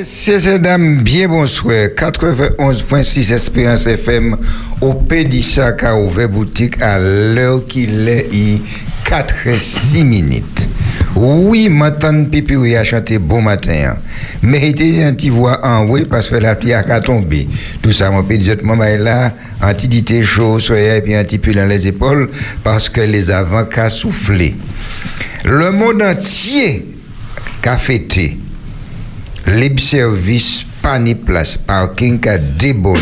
Messieurs et dames, bien bonsoir. 91.6 Espérance FM au Pédissa qui a ouvert boutique à l'heure qu'il est, il 4 et 6 minutes. Oui, maintenant, Pipi a chanté bon matin. Méritez un petit voix en oui parce que la pluie a tomber. Tout ça, mon petit maman est là, un petit dité chaud, soyez et puis un petit peu dans les épaules parce que les avant qu'à souffler. Le monde entier qu'a fêté libre service pas ni place parking a débordé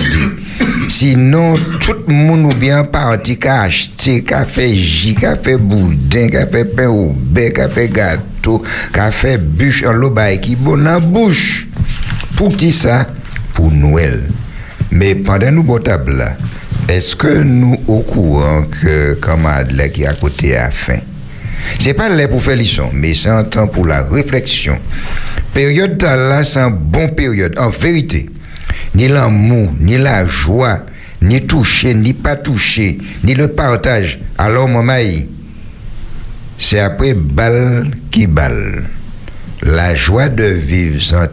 sinon tout le monde ou bien parti qu'a acheté qu'a fait jus qu'a fait boudin qu'a fait pain au beurre qu'a fait gâteau qu'a fait bûche en l'eau qui bon en bouche. Pour qui ça? Pour Noël. Mais pendant nous bon table est-ce que nous au courant que camarade là qui à côté a faim c'est pas là pour faire leçon, mais c'est un temps pour la réflexion. Période là, c'est une bonne période, en vérité. Ni l'amour, ni la joie, ni toucher, ni pas toucher, ni le partage. Alors, maman, c'est après balle qui balle. La joie de vivre sans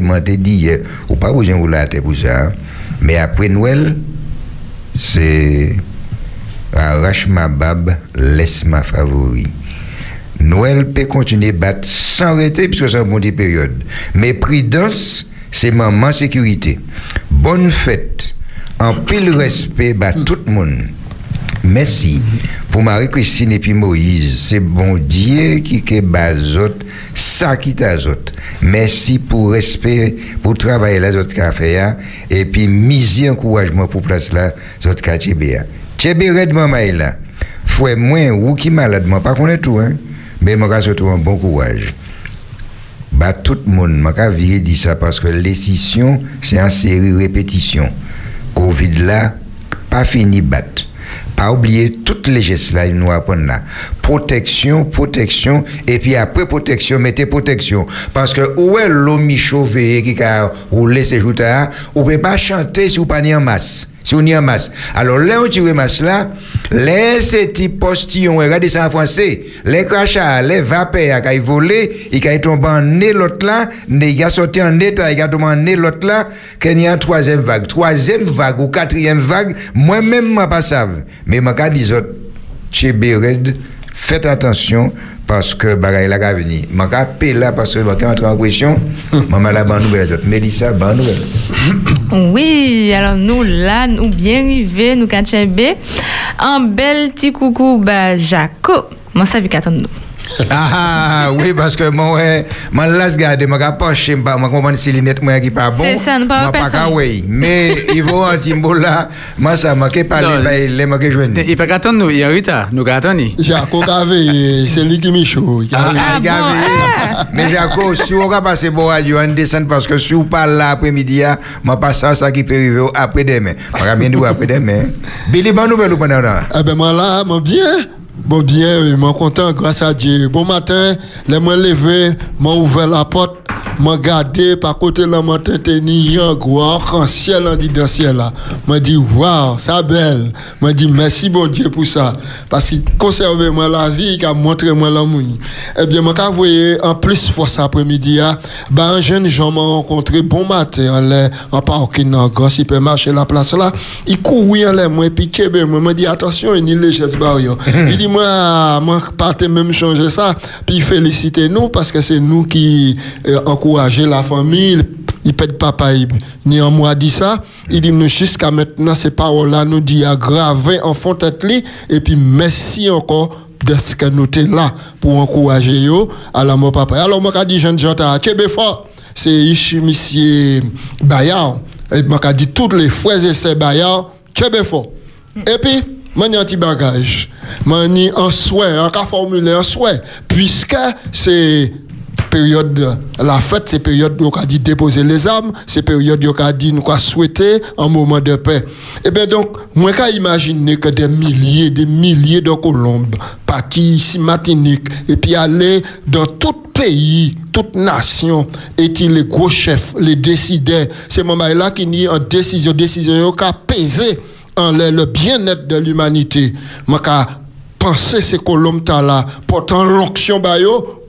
moi, t'ai dit hier, ou pas besoin de la pour ça, mais après Noël, c'est arrache ma bab, laisse ma favori. Noël peut continuer à battre sans arrêter puisque c'est une bonne période. Mais prudence, c'est maman sécurité. Bonne fête. En pile respect, bah, tout le monde. Merci pour Marie-Christine et puis Moïse. C'est bon Dieu qui est bazot, ça qui t'azot. Merci pour respect, pour travailler les autres cafés et puis miser encouragement pour place là, autres quartiers. Tchébé redement là. Fouet moins ou qui malade, pas connaître tout hein. Mais moi surtout un bon courage. Bah tout le monde, virer dit ça parce que l'escission c'est une série répétition. Covid là pas fini battre pas oublier toutes les gestes là, nous apprendre là. Protection, protection, et puis après protection, mettez protection. Parce que où est l'homme chauvé qui a roulé ses joutes là, on peut pas chanter si vous en masse? Alors là, on tire masse là, les petits postillons, regardez ça en français, les crachats, les vapeurs, qui volé, ils ont tombé en nez l'autre là, ils ont sorti en état, ils ont tombé en nez l'autre là, qu'il y a une troisième vague. Troisième vague ou quatrième vague, moi-même, je ne pas savais. Mais je dis, chez Béred, Faites attention parce que bagaille la va venir. Je rappelle là parce que je entrer en question. Maman la ban nouvelle autres. Mélissa, ban nouvelle. Oui, alors nous là, nous bien arrivés, nous cachons Un bel petit coucou, bah, Jaco. Moi, ça vit qu'attendre nous. Ah oui parce que moi ouais moi laisse garder moi pas poche pas moi comprendre si lunettes moi qui pas bon c'est ça pas pas oui. Mais il faut un timbo là moi ça m'a que parler les m'a que joindre il pas attendre nous il y a retard nous attendre Jaco Gavé c'est lui qui me chaud ah Gavé. mais Jaco si on va passer bon radio on descend parce que si on parle là après-midi moi pas ça ça qui peut arriver après demain on bien nous après demain Billy bonne nouvelle ou pas eh ben moi là moi bien Bon bien, je suis content grâce à Dieu. Bon matin, les moi levé, m'a ouvert la porte, m'a gardé par côté la matin tenu un gros arc-en-ciel en dit dans ciel là. M'a dit waouh, ça belle. M'a dit merci bon Dieu pour ça parce qu'il conserve moi la vie, il a montré moi l'amour. Eh bien, m'a voyé en plus force après-midi ben un jeune gens m'a rencontré bon matin en l'air en parking dans grand supermarché la place là. Il courait en l'air moi puis moi m'a dit attention, il une légère barrière. Il dit moi, moi, partez même changer ça. Puis féliciter nous parce que c'est nous qui euh, encourageons la famille. Il peut papa, ni en moi dit ça. Il dit nous jusqu'à maintenant, ces paroles-là nous dit aggraver en fond tête Et puis merci encore de ce que nous sommes là pour encourager yo alors mon papa alors moi dit jeune gens Québec fort c'est monsieur Bayard et moi dit tous les frères et sœurs Bayard Québec fort et puis Mani un petit bagage. Mani un souhait, un cas formulé un souhait. Puisque c'est période, la fête, c'est période où on a dit déposer les armes, c'est période où on a dit nous souhaiter un moment de paix. Et eh bien donc, moi, qu'à imaginer que des milliers, des milliers de colombes partis ici, Martinique, et puis aller dans tout pays, toute nation, et les gros chefs, les décideurs, c'est moment là qui n'y a une décision, décision qui a pesé le bien-être de l'humanité. Je pense ces colombes là, pourtant l'onction bayo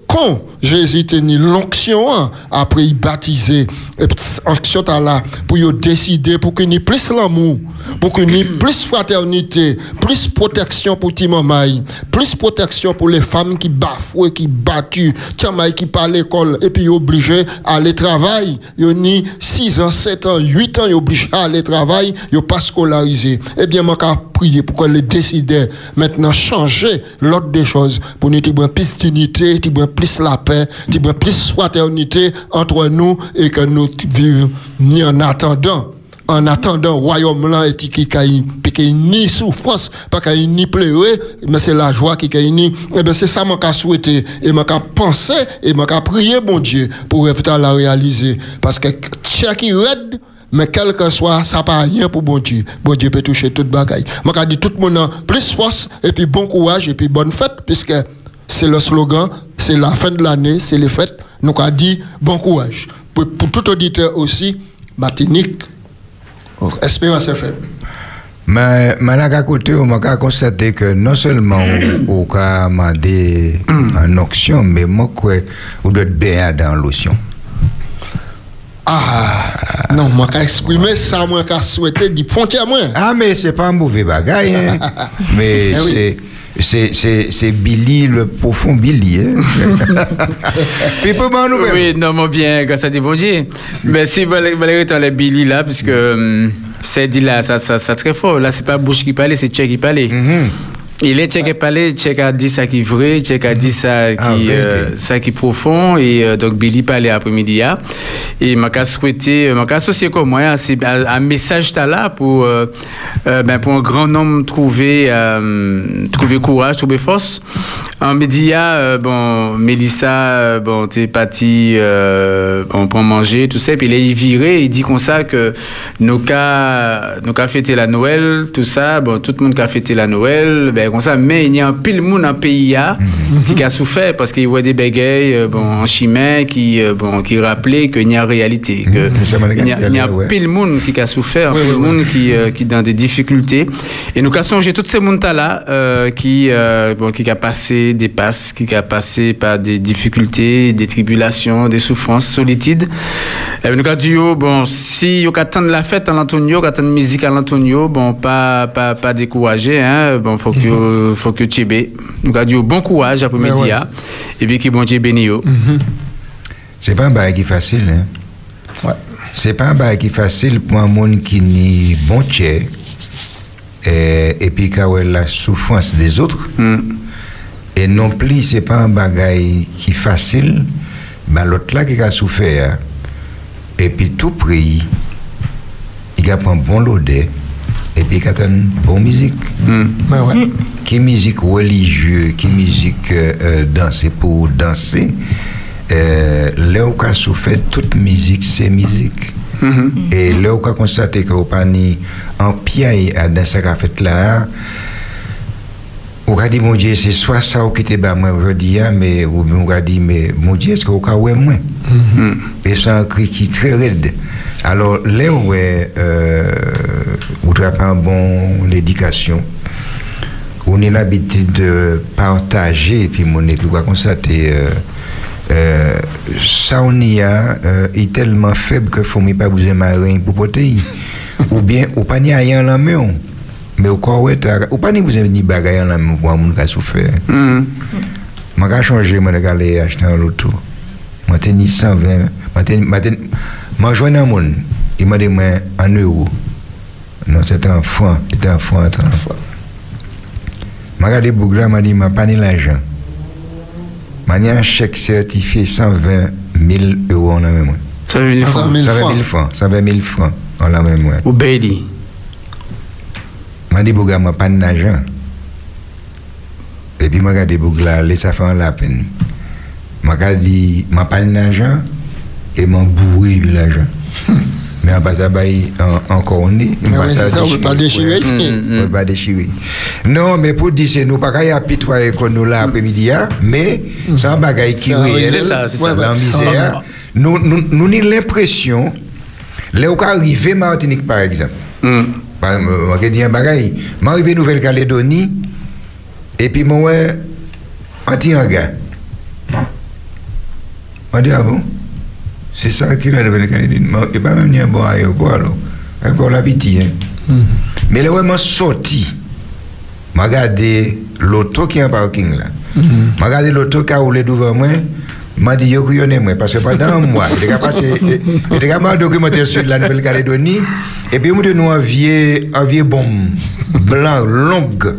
Jésus tenait l'onction, hein, après il baptisé, et puis onction t'as là, pour y décider, pour qu'il y ait plus l'amour, pour qu'il y ait plus fraternité, plus protection pour Timamai, plus protection pour les femmes qui bafouent, qui battues, Timamai qui pas à l'école, et puis obligé à aller travailler. Il y a 6 ans, 7 ans, 8 ans, il obligé à aller travailler, il pas scolarisé. Eh bien, moi, prier pour qu'elle décide maintenant changer l'ordre des choses, pour nous, plus d'unité, avoir plus la paix, avoir plus fraternité entre nous et que nous vivions ni en attendant en attendant royaume là et qui qui ni souffrance pas qu'il ni pleurer mais c'est la joie qui qu'il ni et ben c'est ça moi qu'a souhaité et moi qu'a pensé et moi qu'a prié bon Dieu pour la réaliser parce que chaque raide mais quel que soit, ça pas rien pour bon Dieu. Bon Dieu peut toucher toute bagaille. Je dis tout le monde plus force, et puis bon courage, et puis bonne fête, puisque c'est le slogan, c'est la fin de l'année, c'est les fêtes. Donc, on dit bon courage. Pour, pour tout auditeur aussi, Martinique, Espérance FM. Mais, mais là, à côté, on m'a constaté que non seulement on a demandé en auction, mais moi, quoi, on doit être bien dans l'ocean. Ah, non, moi, qu'à exprimer ça, moi, qu'à souhaiter du frontière, moi. Ah, mais c'est pas un mauvais bagaille, hein. mais Eh. C'est, c'est, c'est Billy, le profond Billy. Hein? Puis pour moi, nous Oui, non, mais bien, grâce à Dieu, bon Dieu. Mais si Valérie est les Billy là, puisque hum, c'est dit là, ça, ça, ça très fort. Là, c'est pas bouche qui parle, c'est Tchèque qui parle. Mhm. Il est Tchèque qui parle, Tchèque a dit ça qui est vrai, Tchèque a dit ça qui, Ah, vérité. euh, ça qui est profond. Et euh, donc, Billy parlait après-midi. là. Et m'a qu'à souhaiter, m'a qu'à associer comme moi, hein, c'est un, message t'as là pour, euh, euh, ben, pour un grand nombre trouver, euh, trouver courage, trouver force. En média, euh, bon, Mélissa, euh, bon, t'es parti, euh, bon, pour manger, tout ça. Puis il est viré, il dit comme ça que nos cas, nos cas fêter la Noël, tout ça, bon, tout le monde qui a fêté la Noël, ben, comme ça. Mais il y a un pile monde le pays là, qui a souffert parce qu'il voit des bégayes, euh, bon, en chemin, qui, euh, bon, qui rappelaient qu'il y a réalité, que Mhm, il y a, il y a ouais. pile monde qui a souffert, Oui, pile oui, oui. monde qui, euh, qui dans des difficultés. Et nous avons songé tous ces mondes là euh, qui, euh, bon, qui a passé des passes, qui a passé par des difficultés, des tribulations, des souffrances, solitude. Et nous avons dit, bon, si vous attendre la fête à l'Antonio, attendre musique à l'Antonio, bon, pas, pas, pas décourager, hein, bon, faut que, Euh, faut que tu Tchébé nous avons dit bon courage après-midi ouais. et puis que bon Dieu bénisse. Mm -hmm. C'est pas un bail qui est facile. Hein? Ouais. C'est pas un bail qui est facile pour un monde qui n'est bon Tchè et, et puis qui a la souffrance des autres. Mm. Et non plus, c'est pas un bagage qui est facile, mais l'autre là qui a souffert, et puis tout prix, il a pris un bon l'odeur. Et puis une bonne musique. Mm. Mais ouais. Qui musique religieuse, qui musique euh, euh, danser pour danser. Euh, là où a souffert, toute musique, c'est musique. Mhm. Et là où a constaté que vous pas ni en pied à dans ce qu'a fait là, on a dit, mon Dieu, c'est soit ça ou qui était bas moi aujourd'hui, mais on a dit, mais mon Dieu, est-ce que vous avez moi? Mm. Et c'est un cri qui est très raide. Alors, là où est, euh, un bon l'éducation, on a l'habitude de partager, et puis mon époux a constaté, euh, euh, ça on y a, euh, est tellement faible que faut pas besoin marin pour porter. ou bien, ou pas ni rien en main. Mais au corps, ou pas ni besoin ni bagaille en la main pour un monde qui a souffert. Je vais changer, je vais aller acheter un. Je vais tenir 120. Je vais joindre un monde. Il m'a moi, en euros. Non, c'était un franc. C'était un franc. Un franc. Je regardé Bougla, m'a dit, je n'ai pas ni l'argent. Je dit un chèque certifié 120 000 euros en la même. Ça veut dire 120 000 120 000 francs. 120 000 francs en la même. Ou Bailey. Je dit, Bougla, je n'ai pas d'argent. Et puis, je regardé Bougla, ça faire la peine. Je dit, je n'ai pas d'argent et je bourré l'argent. Mais en bas, ça va encore on est. On ne peut pas déchirer. Mm, On pas déchirer. Non, mais pour dire, c'est nous pas qu'à apitoyer qu'on nous là après-midi, hein, mais c'est un bagage qui C'est un réel. C'est ça, c'est ça. Dans misère. Nous, nous, nous avons l'impression, là où arrivé Martinique par exemple, Mm. par exemple, on va dire un bagage, m'arrivé Nouvelle-Calédonie, et puis moi, anti-anga. m'a dit, ah bon? C'est ça qu'il a devenu Canadien. Il pas même ni un bon aéroport, alors. Aéroport la pitié. Hein. Mais là, ouais, m'a sorti. M'a regardé l'auto qui est en parking là. M'a regardé l'auto qui a roulé devant moi. M'a dit, yo, yo, moi, parce que pendant un mois, il a passé, il a passé un documentaire sur la Nouvelle-Calédonie, et puis, il nous un vieux, un vieux bombe, blanc, longue.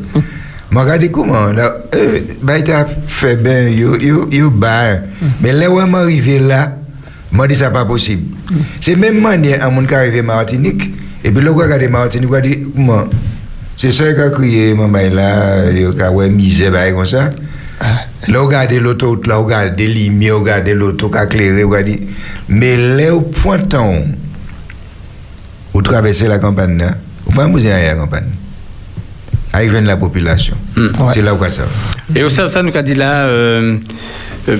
M'a regardé comment, là, euh, bah, il fait bien, yo, yo, yo, bah. Mais là arrivé là, m'a dit, ça pas possible. C'est même manière à mon qui arrivé à Martinique, et puis là, où regardé Martinique, il dit, comment, c'est ça qui a crié, maman, là, il a misère, comme ça. Là, regardez l'autoroute, là, regardez les lumières, a éclairé, regardez. Mais là, au pointant, vous traversez la campagne, là, vous ne pouvez pas à la campagne. Arrivez la population. C'est là où ça va. Et au ça, ça nous a dit là, euh, euh,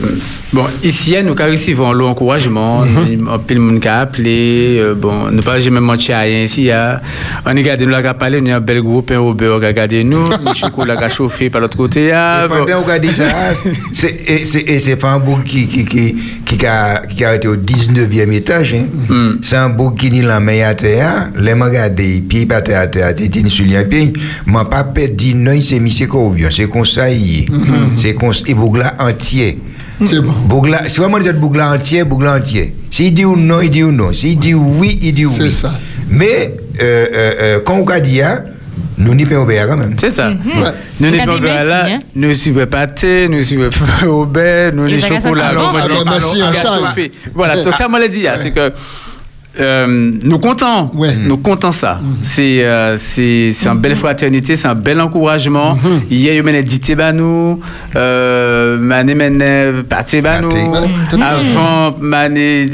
bon, ici, nous avons reçu un encouragement. On peut le appelé. euh, bon, nous pas jamais menti à rien ici. hein. On a regardé, nous avons parlé, nous avons un bel groupe, un au beurre, regardez nous. Le chocolat qui a chauffé par l'autre côté. bon. pendant qu'on a dit ça, c'est- pas un bouc qui, qui, qui, qui, a, qui a été au 19e étage. Hein. Mm. C'est un bouc qui n'est la main à terre. Les mains regardées, pieds par terre terre, dit sur les pieds. M'a pas perdu, non, c'est mis c'est bien. C'est est. C'est. Et bouc là entier. C'est bon. Bougla, si vraiment dire Bougla entier, Bougla entier. S'il dit ou non, il dit ou non. S'il dit oui, il dit oui. C'est ça. Mais euh, euh, euh, quand on a dit ça, nous n'y pouvons pas quand même. C'est ça. Ouais. Nous Regardez n'est pas là, hein. nous suivons pas thé, nous suivons pas au beurre, nous chocolats. un alors, Ah, ben, merci, chauffé. Voilà, donc ça, moi, l'a dit, hein, c'est que euh, nous comptons, Ouais. nous comptons ça. C'est euh, c'est c'est une belle fraternité, c'est un bel encouragement. Hier, il y a dit nous, mané. Avant, mané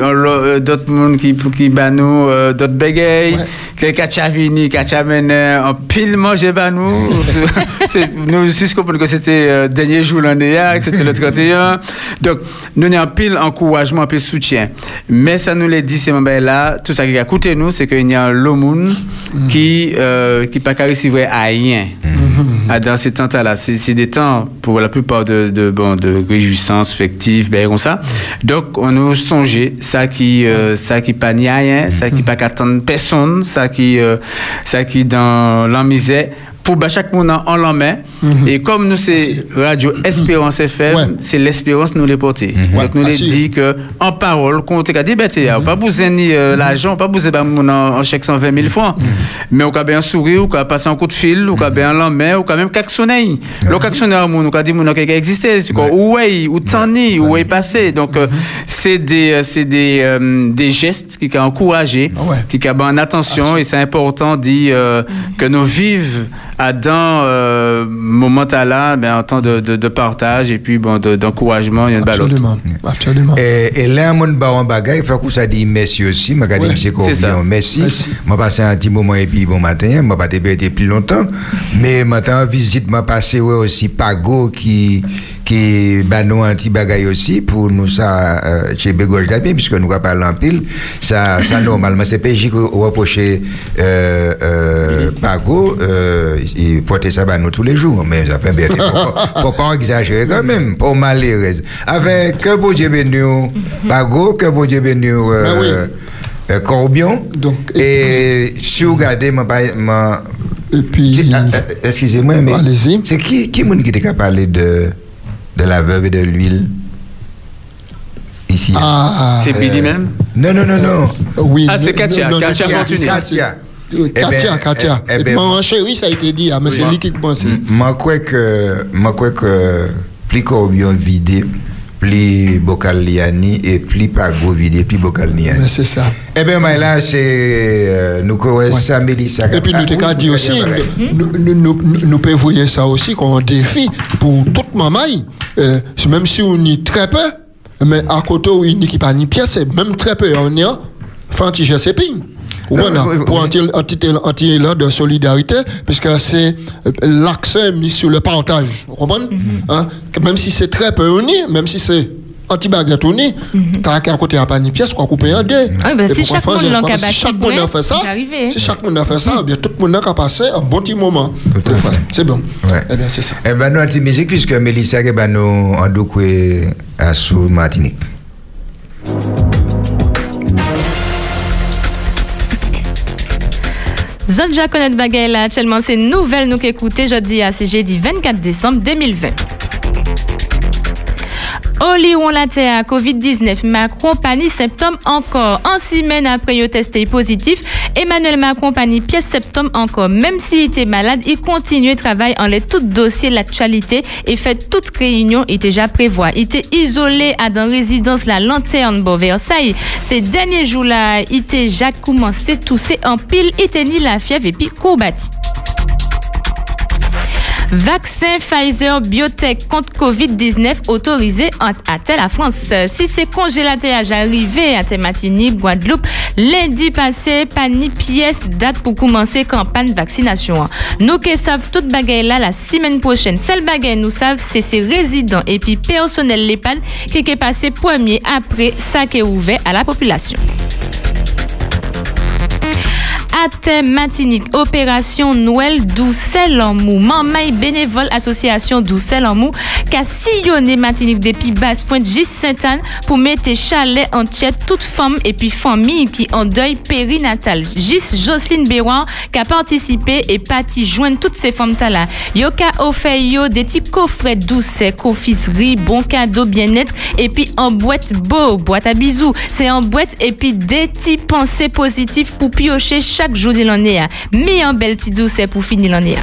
euh, d'autres monde qui qui nous, euh, d'autres bégayes, Ouais. Quelqu'un qui a vini, qui a mené en pile manger bah nous. C'est- nous juste comprendre que c'était euh, dernier jour l'année que c'était le 31. Donc nous avons un pile encouragement, un pile soutien. Mais ça nous l'a dit ces moments là, tout ça qui a coûté nous, c'est qu'il y a lomoun qui euh, qui pas recevoir à rien. Ah, dans ces temps-là, c'est des temps pour la plupart de, de, bon, de réjouissance fictive, ben, comme ça. Donc, on nous songeait, ça qui, euh, ça qui pas rien, ça qui pas qu'attendre personne, ça qui, euh, ça qui dans la misère, pour chaque monde en l'en met. Et comme nous, c'est Radio Espérance FM, Ouais. c'est l'espérance nous les porter. Ouais, Donc, nous les dit que, en parole, qu'on te dit, ben, t'es, pas besoin ni euh, l'argent, pas besoin de en, en chèque 120 000 francs. Mais on a bien un sourire, ou a passer un coup de fil, ou a bien un lendemain, ou quand même quelques sonneries. Le quelques sonneries, on a dit, mon quelqu'un existait, c'est quoi, où est, où t'en es, où est passé? Donc, euh, c'est des, euh, c'est des, euh, des gestes qui ont encouragé, Ah ouais. qui ont en attention, et c'est important dit euh, que nous vives à dans euh, moment là, ben, en temps de, de, de partage et puis bon, de- d'encouragement, il y a une balle. Absolument. Absolument. Et, et là, mon baron bagay, il faut que ça dit merci aussi. Je Ouais, dis monsieur. Corbion, merci. Merci. Je passé un petit moment et puis bon matin, je pas été plus longtemps. Mais maintenant, en visite, je passé ouais, aussi Pago qui qui bah, nous un petit bagay aussi pour nous ça euh, chez Bégorge d'Abien, puisque nous avons parlé en pile. Ça, ça normalement, c'est PJ qui reproché euh, euh, Pago, euh, il portait ça bah, nous tous les jours. Mais ça fait bien, faut, pas- faut pas exagérer quand même, pour malheureuse. Avec que bon Dieu béni, Pago, que bon Dieu béni, euh, Ben oui. euh, Corbion. Donc, et si vous regardez, Et puis, ah, excusez-moi, mais c'est qui, qui qui t'a parlé de, de la veuve et de l'huile? Ici? ah, C'est Billy même? Non, non, non, non. oui. Ah, c'est non, Katia, non, non, Katia Katia, Fortuné. Katia. Euh, Eh Katia, ben, Katia. eh- eh Et ben, chéri, ça a été dit, ah, mais c'est Oui. lui qui pensait. Je crois que, plus Corbion vidé, plus Bocal Liani et plus Pago vidé, plus Bocal Liani. Mais c'est ça. Eh bien, mais là, c'est. euh, nous connaissons ça, Mélissa. Et puis, nous, oui, dire vous aussi, nous, pouvons voir ça aussi comme un défi pour toute maman. Euh, même si on y très peu, mais à côté où il n'y a pas ni pièce, même très peu, on y a, geste épine. Ou Non, voilà, pour un un un petit élan de solidarité, puisque c'est euh, l'accent mis sur le partage. Vous comprenez? Hein? Même si c'est très peu uni, même si c'est anti-baguette ni, t'as qu'à côté à pas ni pièce, quoi couper. Ah ben, Et si chaque monde a fait ça, si chaque monde a fait ça, bien tout le monde a passé un bon petit moment. C'est bon. Eh bien, c'est ça. Eh ben, nous, anti musique, puisque Mélissa, nous, en doucoué à sous Martinique. Zone Jaconet Bagay là, actuellement, c'est nouvelle nous qu'écouter jeudi à jeudi 24 décembre 2020. Oliron la terre COVID-19, Macron pani symptômes encore. En semaine après il testé positif, Emmanuel Macron pani pièce symptômes encore. Même s'il était malade, il continue de travailler en les tout dossier l'actualité et fait toute réunion il déjà prévoit. Il était isolé à dans résidence la lanterne bon Versailles. Ces derniers jours là, il était déjà commencé tousser en pile, il était ni la fièvre et puis courbati. Vaccin Pfizer Biotech contre COVID-19 autorisé à telle la France. Si c'est congélateur arrivé à Thématinique, Guadeloupe, lundi passé, pas ni pièce date pour commencer campagne vaccination. Nous qui savent toute bagaille là la semaine prochaine. Celle bagaille nous savent c'est ces résidents et puis personnel l'EHPAD qui est passé premier après ça qui est ouvert à la population. Matinique, opération Noël Doucel en mou. Mamay bénévole association Doucel en mou, qui a sillonné Matinique depuis basse pointe Gis Sainte-Anne pour mettre chalet en tête toute femme et puis famille qui en deuil périnatal. Gis Jocelyne Béroir qui a participé et parti joindre toutes ces femmes là. Yo ka offert yo des petits coffrets doucets, confiserie, bon cadeau bien-être et puis en boîte beau, boîte à bisous. C'est en boîte et puis des petits pensées positives pour piocher chaque jour l'année. hein. Mais un bel petit doucet pour finir l'année.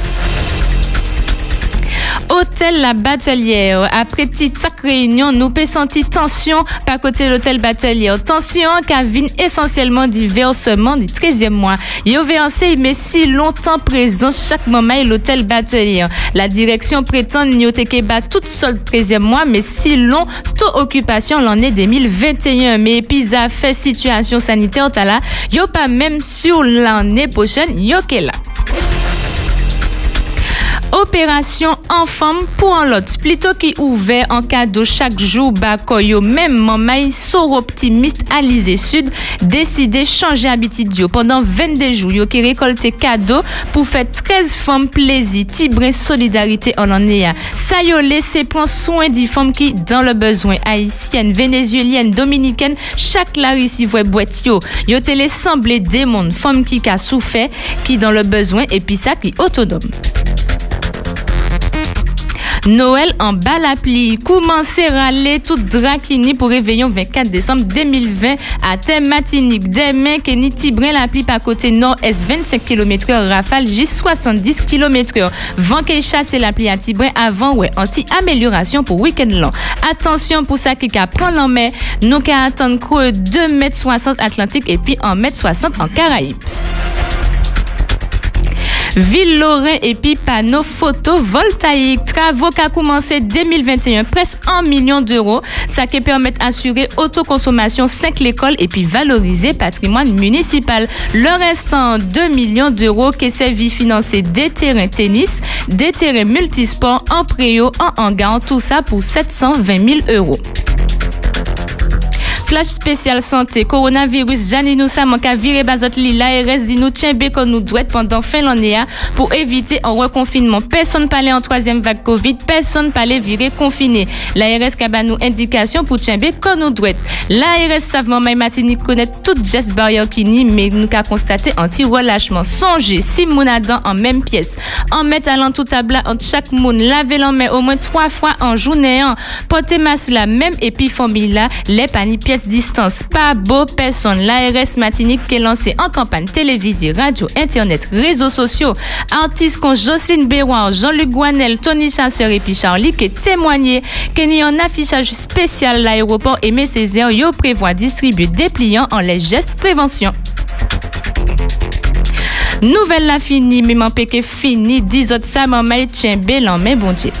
Hôtel La Batelière. Après petite réunion, nous peut sentir tension par côté l'hôtel Batelière. Tension qui vient essentiellement du versement du 13e mois. Yo versé mais si longtemps présent chaque moment l'hôtel Batelière. La direction prétend n'y bat toute seule 13e mois mais si long taux occupation l'année 2021. Mais puis ça fait situation sanitaire t'as là, yo pas même sur l'année prochaine. Opération Enfant pour un lot. Plutôt qui ouvert en cadeau chaque jour, Bakoyo, même maman, sort optimiste Alizé Sud, décidé changer habitude. Pendant 22 jours, yo qui récolté cadeau pour faire 13 femmes plaisir, tibrin solidarité en année. Ça yo laissé prendre soin des femmes qui, dans le besoin, haïtiennes, vénézuéliennes, dominicaines, chaque la voit boîte yo. Yo télé semblé des mondes, femmes qui a souffert, qui dans le besoin, et puis ça autonome. Noël en bas l'appli. Commencez râler tout drakini pour réveillon 24 décembre 2020 à thème matinique. Demain, Kenny Tibrin l'appli par côté nord-est 25 km h rafale J 70 km h Vent qui chasse l'appli à Tibrin avant ouais anti-amélioration pour week-end long. Attention pour ça qui prend l'en mer. Nous qu'à attendre creux 2 mètres 60 Atlantique et puis 1 mètre 60 en Caraïbes. Ville Lorrain et puis panneaux photovoltaïques. Travaux qui a commencé 2021, presque 1 million d'euros. Ça qui permet d'assurer autoconsommation 5 l'école et puis valoriser patrimoine municipal. Le restant, 2 millions d'euros qui servi financer des terrains tennis, des terrains multisports en préau, en hangar, tout ça pour 720 000 euros. Flash spécial santé, coronavirus, Janine Sa manque viré bazot li, l'ARS dit nous tient qu'on nous doit pendant fin l'année hein, pour éviter un reconfinement. Personne parlait en troisième vague Covid, personne parlait virer confiné. L'ARS a nous indication pour tient qu'on nous doit. L'ARS savement May Matini connaît toute geste barrière qui ni, mais nous qu'a constaté anti-relâchement. Songez, si moun adan en même pièce, en mettre à tout tabla entre chaque moun, laver l'en main au moins trois fois en journée, hein. porter masque la même et puis là, les paniers distance. Pas beau personne. L'ARS Matinique qui est lancé en campagne télévisée, radio, internet, réseaux sociaux. Artistes comme Jocelyne Béroir, Jean-Luc Guanel, Tony Chasseur et puis Charlie qui témoigné qu'il y a un affichage spécial l'aéroport Aimé Césaire. Yo prévoit distribuer des pliants en les gestes prévention. Nouvelle la fini, mais mon péché fini. 10 autres ça, maman, tient bel en main, bon Dieu.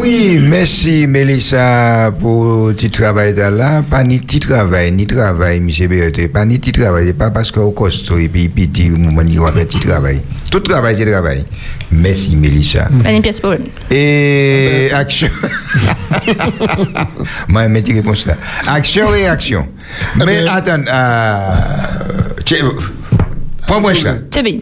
Oui, merci Mélissa pour le petit travail de là. Pas ni petit travail, ni travail, M. Berthe. Pas ni petit travail. Pas parce qu'au costaud et puis petit, moment, il va faire petit travail. Tout travail, c'est travail. Merci Mélissa. Pas une pièce pour. Et action. Moi, je vais réponse là. Action et action. Mais attends, euh, prends-moi ça. C'est bien.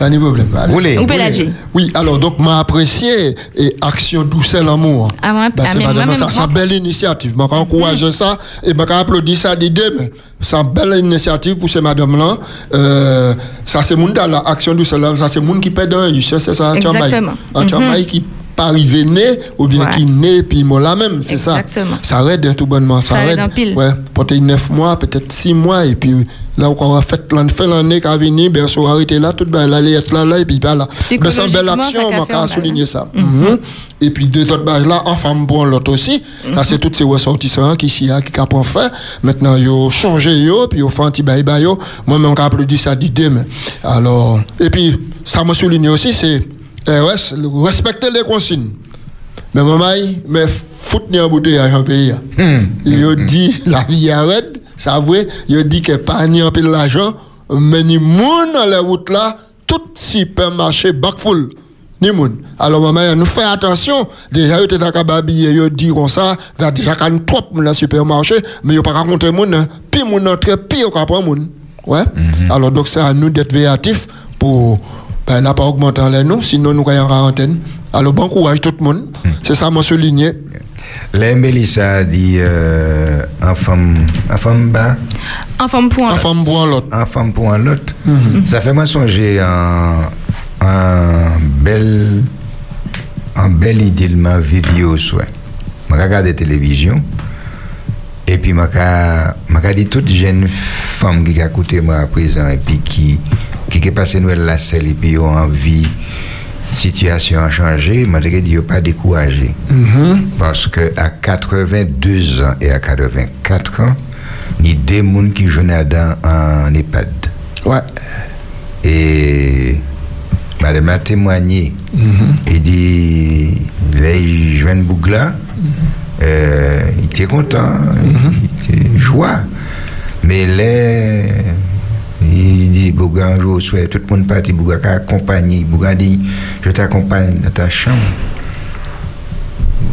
Pas de problème. Allez. Ou pédager. Oui, alors donc m'a apprécié et action douce et l'amour. Ah, ouais, Ben, c'est madame, moi, ça, c'est une moi- belle initiative. Je encourage ça et je applaudis ça d'idée. mais C'est une belle initiative pour ces madame-là. Euh, ça, c'est mon là, action douce et l'amour. Ça, c'est mon qui pète dans c'est ça. Exactement. En Tchamaï qui pas arrivé né ou bien Ouais. qui né puis moi là même, c'est ça. Ça aide tout bonnement. Ça, Ça aide. Ouais, peut-être 9 mois, peut-être 6 mois et puis là on va fait l'année qui va venir, ben on va arrêter là tout ben là aller être là là et puis ben là. Mais c'est une belle action, on va souligner ça. Mhm. Et puis deux autres bases là, en femme pour l'autre aussi. Là c'est tous ces ressortissants qui s'y a qui capent fait. Maintenant ils ont changé yo puis ils ont fait un petit bail bail yo. Moi même on applaudi ça d'idée mais alors et puis ça m'a souligné aussi c'est respecter les consignes. Mais maman, mais fout ni embouteillage en pays. Il a dit la vie arrête, ça vrai, il dit que pas ni en pile l'argent, mais ni moun dans les routes là, tout supermarché back full. Ni moun. Alors maman, nous fait attention. Déjà, il était à Kababie, il a dit comme ça, il a déjà quand trop dans le supermarché, mais il pas raconter moun, hein. puis moun entre, puis il prend moun. Ouais. Alors donc c'est à nous d'être véatifs pour ben, n'a pas augmenté les nous, sinon nous croyons en quarantaine. Alors bon courage tout le monde. C'est ça mon souligné. Les Mélissa dit euh, en femme, en femme bas, En forme pour un. En femme boit l'autre. en femme pour un autre. Ça fait moi songer en, en belle, en belle idée de ma vidéo soit. Je regarde la télévision et puis je dit toute jeune femme qui a écouté moi à présent et puis qui qui est passé nous la selle et puis ont envie situation a changé, je dit qu'il pas découragé. Parce que à 82 ans et à 84 ans, il y a des gens qui jouent en EHPAD. Ouais. Et madame a témoigné. Il dit, les jeunes bougla, euh, il était content, il était joie. Mais les, il dit, Bouga, un jour, soit tout le monde parti, Bouga a accompagné. Bouga dit, je t'accompagne dans ta chambre.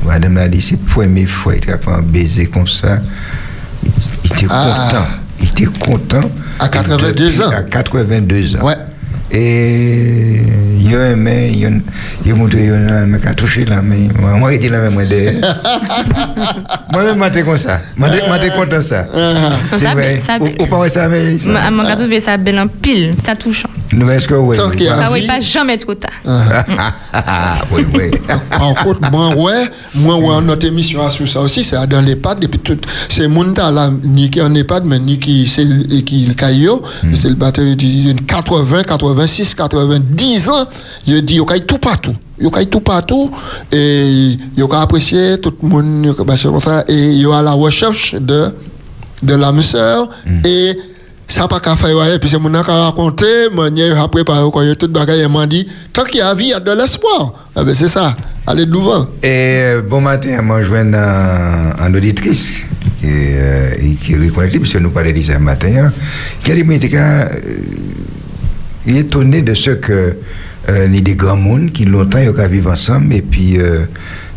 Madame a dit, c'est la première fois qu'il a fait un baiser comme ça. Il, il était Ah. content. Il était content. À 82 Depuis- ans. À 82 ans. Ouais. Et il a aimé, il a- il a montré, il a il a touché la main. Moi, moi, j'étais là, mais moi, de- j'étais comme ça. Moi, j'étais content de ça. Ça C'est vrai. fait- ça Ou- fait. Ou pas ça, mais ça. À mon cas, trouvé ça belle en pile, ça touche. Nous, est-ce que oui? Tant qu'il y a- Ah oui, oui. pas jamais trop tard. Oui, oui. Par contre, moi, ouais, moi, ouais, notre émission a sur ça aussi, c'est dans l'EHPAD, et puis tout, c'est mon là, ni qui en EHPAD, mais ni qui, c'est, et qui, le caillot, c'est le batteur de 80, 86, 90 ans, il dit, il y a tout partout. Il y a tout partout, et il y a apprécié tout le monde, il et il y a à la recherche de, de l'âme sœur, et ça pas qu'à faire ouais, puis c'est mon a raconté manière après par quand tout bagaille il m'a dit tant qu'il y a vie il y a de l'espoir. Ah ben c'est ça. Allez de l'ouvant. Et euh, bon matin, moi, je viens en auditrice qui, euh, et qui est reconnectée, puisque nous ça ce matin, hein, qui a euh, il est étonné de ce que euh, des grands mondes qui longtemps ils vivre ensemble et puis euh,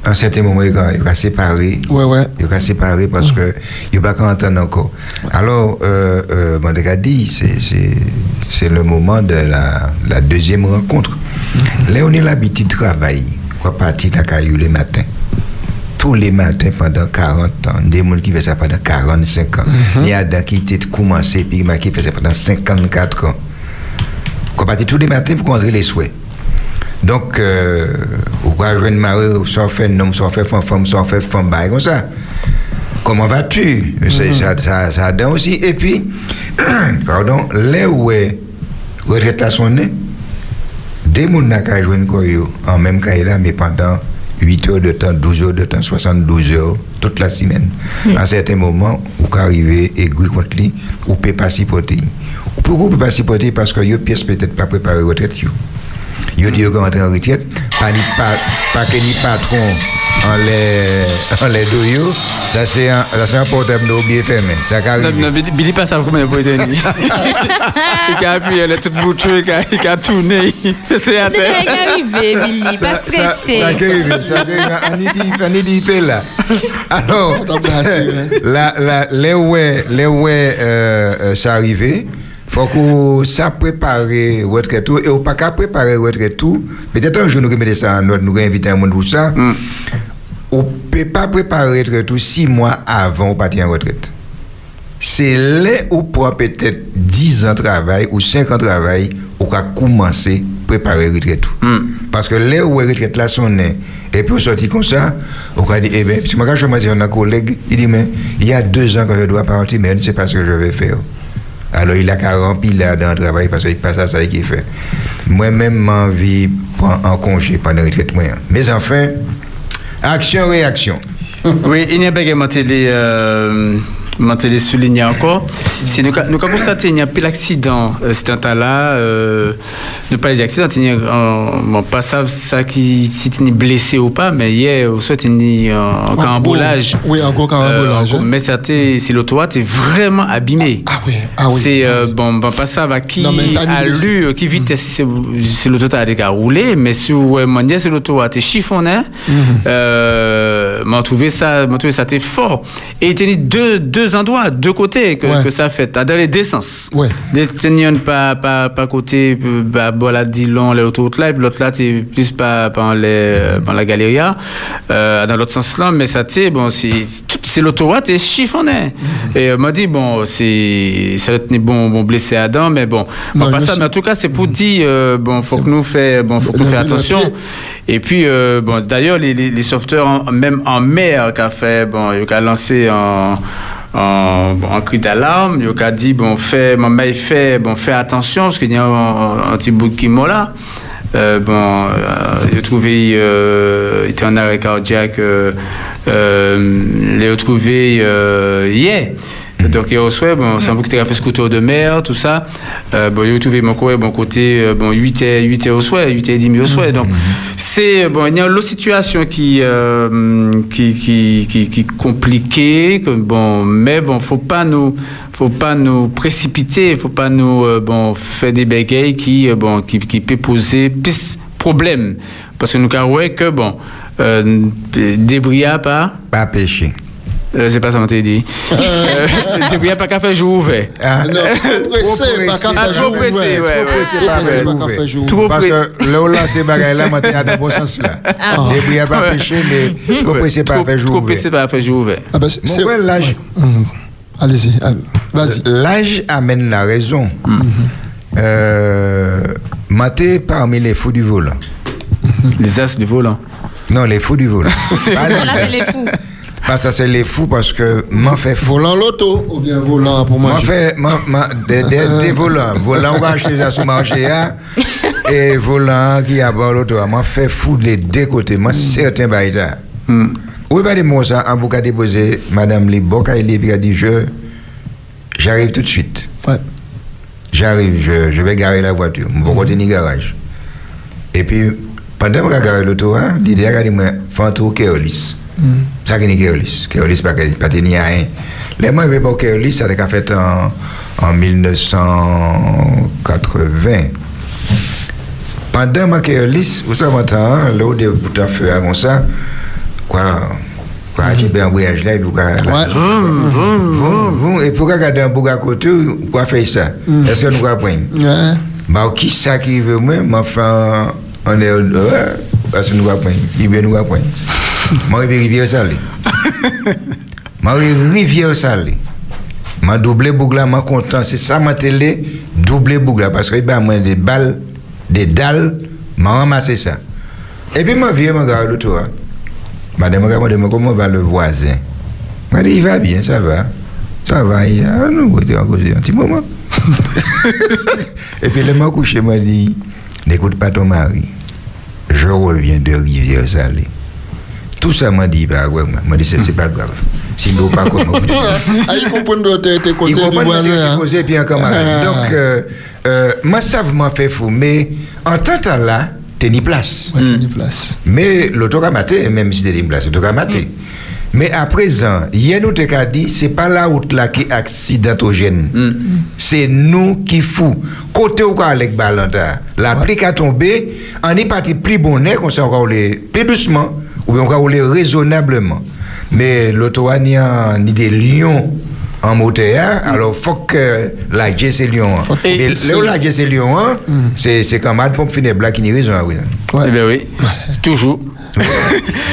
à un certain moment ils ont séparé ouais ouais ils ont séparé parce que ils n'ont pas entendre encore alors euh, euh, dit c'est le moment de la, la deuxième rencontre là on est l'habitude de travailler quoi partir à Caillou les matins tous les matins pendant 40 ans. Des gens qui font ça pendant 45 ans. Il y a des qui étaient commencé puis qui fait ça pendant 54 ans. Qu'on partit tous les matins pour rentrer les souhaits. Donc, euh, ou quoi, jeune mari, soit fait un homme, soit fait femme, femme, soit fait femme, bah, comme ça. Comment vas-tu? C'est- Ça, ça, ça donne aussi. Et puis, pardon, là où est retraite à son nez, des gens n'ont qu'à jouer en même cas là, mais pendant 8 heures de temps, 12 heures de temps, 72 heures, toute la semaine. À certains moments, vous pouvez arriver et contre lui, vous ne pouvez pas supporter. Pourquoi vous ne pouvez pas supporter? Parce que vous pièce peut-être pas préparé à la retraite. Yo dit qu'on rentre en retraite, pas pas pas que ni patron en les, en les ça c'est un, ça c'est un portable de bien fermé. Ça Non, arrive. non, Billy, Billy passe à combien pour États-Unis Il a appuyé, elle est toute boutée, il a- il a tourné. C'est à C'est terre. arrivé, Billy, pas stressé. Ça arrive, ça arrive. On y dit, on là. Alors, la, la, les ouais, les ouais, euh, euh, ça arrivé. Faut que ça prépare retraite tout et ou pas qu'à préparer retraite tout. Peut-être un jour nous remettons ça en note, nous inviter un monde pour ça. On peut pas préparer retraite tout six mois avant de partir en retraite. C'est là où pour peut-être 10 ans de travail ou 5 ans de travail, on va commencer à préparer retraite. tout. Parce que là où retraite là sont nés, et puis on sortit comme ça, on va dire, eh bien, si moi quand je me dis à un collègue, il dit, mais il y a deux ans que je dois partir, mais je ne sais pas ce que je vais faire. Alors il a qu'à remplir là dans le travail parce qu'il passe à ça qu'il fait. Moi-même, envie en congé pendant la retraite. moi. Mais enfin, action, réaction. Oui, il n'y a pas que mon télé souligner encore. Si nous, nous avons constaté qu'il y a plus d'accident, euh, cet temps-là, euh, ne pas les accidents, il y a, euh, pas ça, ça qui, si tu es blessé ou pas, mais hier, au soit, il y a un carambolage. Oui, un gros carambolage. Hein. mais t'est- si l'autoroute est vraiment abîmé. Ah oui, ah oui. C'est ah bon, bon, pas ça va qui mais t'as a lu, qui vitesse c'est c'est l'autoroute a déjà roulé, mais sur mon c'est l'autoroute est chiffonné. M'a trouvé ça, m'a trouvé ça t'es fort. Et il tenait deux deux endroits, deux côtés que, Ouais. que ça fait, dans les deux sens. Ouais. Des pas pas pas côté euh, bah bon là dit long l'autoroute là, et puis l'autre là t'es plus pas par les par la galeria euh, dans l'autre sens là, mais ça t'est bon c'est c'est l'autoroute est chiffonné. Et euh, m'a dit bon c'est ça va être bon bon blessé Adam, mais bon Non, pas je ça, mais en tout cas c'est pour dire euh, bon faut que nous fait bon faut que nous fait attention. Et puis, euh, bon, d'ailleurs, les, les, les sauveteurs, en- même en mer, qui a fait, bon, il a lancé un, bon, un cri d'alarme, il a dit, bon, fait, mon mec fait, bon, fait attention, parce qu'il y a un, un petit bout qui est là. Euh, bon, euh, il a trouvé, euh, il était en arrêt cardiaque, euh, euh, il a euh, hier. Donc, il reçoit, bon, c'est un peu as fait scooter de mer, tout ça. Euh, bon, il a trouvé mon côté, bon, côté, euh, bon, 8 et, 8 et au soir, 8 et demi au soir. Donc, c'est, bon, il y a une autre situation qui, euh, qui, qui, compliquée, que, bon, mais bon, faut pas nous, faut pas nous précipiter, faut pas nous, euh, bon, faire des bégayes qui, euh, bon, qui, peut poser plus problème. Parce que nous, avons que, bon, euh, débris pas, Pas péché. Euh, c'est pas ça qu'on t'a dit. Euh, débris à pas qu'à faire jour ouvert. Ah. Non, trop pressé, pas qu'à Ah, faire trop jour pressé, ouvert. ouais, Trop pressé, Trop pas pressé, qu'à pas faire jour Trop Parce que là où là, ces bagailles-là, il a dans le bon sens là. Les brouillards pas péché, mais trop pressé pas Trop- faire jour Trop ouvert. pressé pas faire jour ouvert. Ah ben, c'est- Mon frère, l'âge, Mhm. Allez-y, ah, vas-y. l'âge amène la raison. Euh, Maté parmi les fous du volant. Les as du volant. Non, les fous du volant. Voilà, c'est les fous. Parce que c'est les fous parce que m'en fait fou. Volant l'auto ou bien volant pour M'en manger? fait m'en- m'en- des, des, des volants. Volants, on va acheter ça sur le marché. hein. Et volant qui a bord l'auto. M'en fait fou des deux côtés. Moi, certain baïda. Hmm. Oui, bah, moi, ça, en bouca déposé, Madame Liboka, elle a dit, je, j'arrive tout de suite. Ouais. J'arrive, je, je vais garer la voiture. Je vais continuer le garage. Et puis, pendant que je garer l'auto, hein, l'idée, elle a dit, moi, fais un tour Kéolis. Les mois, je vais pas au Kéolis, ça a fait en, en 1980. Pendant ma Kéolis, vous savez, maintenant, là où des bouts à feu avant ça, quoi, quoi, j'ai bien un voyage là, et puis quoi, là, Ouais. Vous, vous, et pourquoi garder un bouc à côté, pourquoi faire ça Est-ce que nous allons prendre Ouais. Bah, qui ça qui veut moi Mais enfin, on est. Ouais, parce que nous allons vais rivière salée. Vais rivière salée. Ma doublé bouc là, moi content. C'est ça ma télé, doublé bouc là. Parce que ben, des balles, des dalles, m'a ramassé ça. Et puis, ma vie, je regarde le toit. Madame, moi, comment va le voisin m'a dit, il va bien, ça va. Ça va, il a un petit moment. Et puis le m'a couché, m'a dit, n'écoute pas ton mari. Je reviens de Rivière Salée. Tout ça m'a dit, bah ouais, m'a dit, c'est c'est pas grave. Sinon, pas comment vous dites. Ah, il comprend que tu as été Il conseiller du voisin. hein. bien camarade. Ah. Donc, euh, euh, moi, ça m'a fait fou. Mais en tant que là, tenir place. Ouais, tenir place. Mais l'auto a maté, même si c'était une place, l'auto a maté. Mais à présent, hier nous t'ai dit, c'est pas la route là qui est accidentogène. C'est nous qui fou. Côté où avec Balanta, la pluie qui a tombé, on est parti plus bonnet, on s'est encore roulé plus doucement, ou bien on va rouler raisonnablement. Mais l'auto a ni, ni des lions en moteur, alors faut que la G c'est lion. hein. Et c'est- là où la G c'est lion, hein, c'est c'est comme mal pour finir black qui n'y raison. oui. Ouais. Eh bien oui, toujours.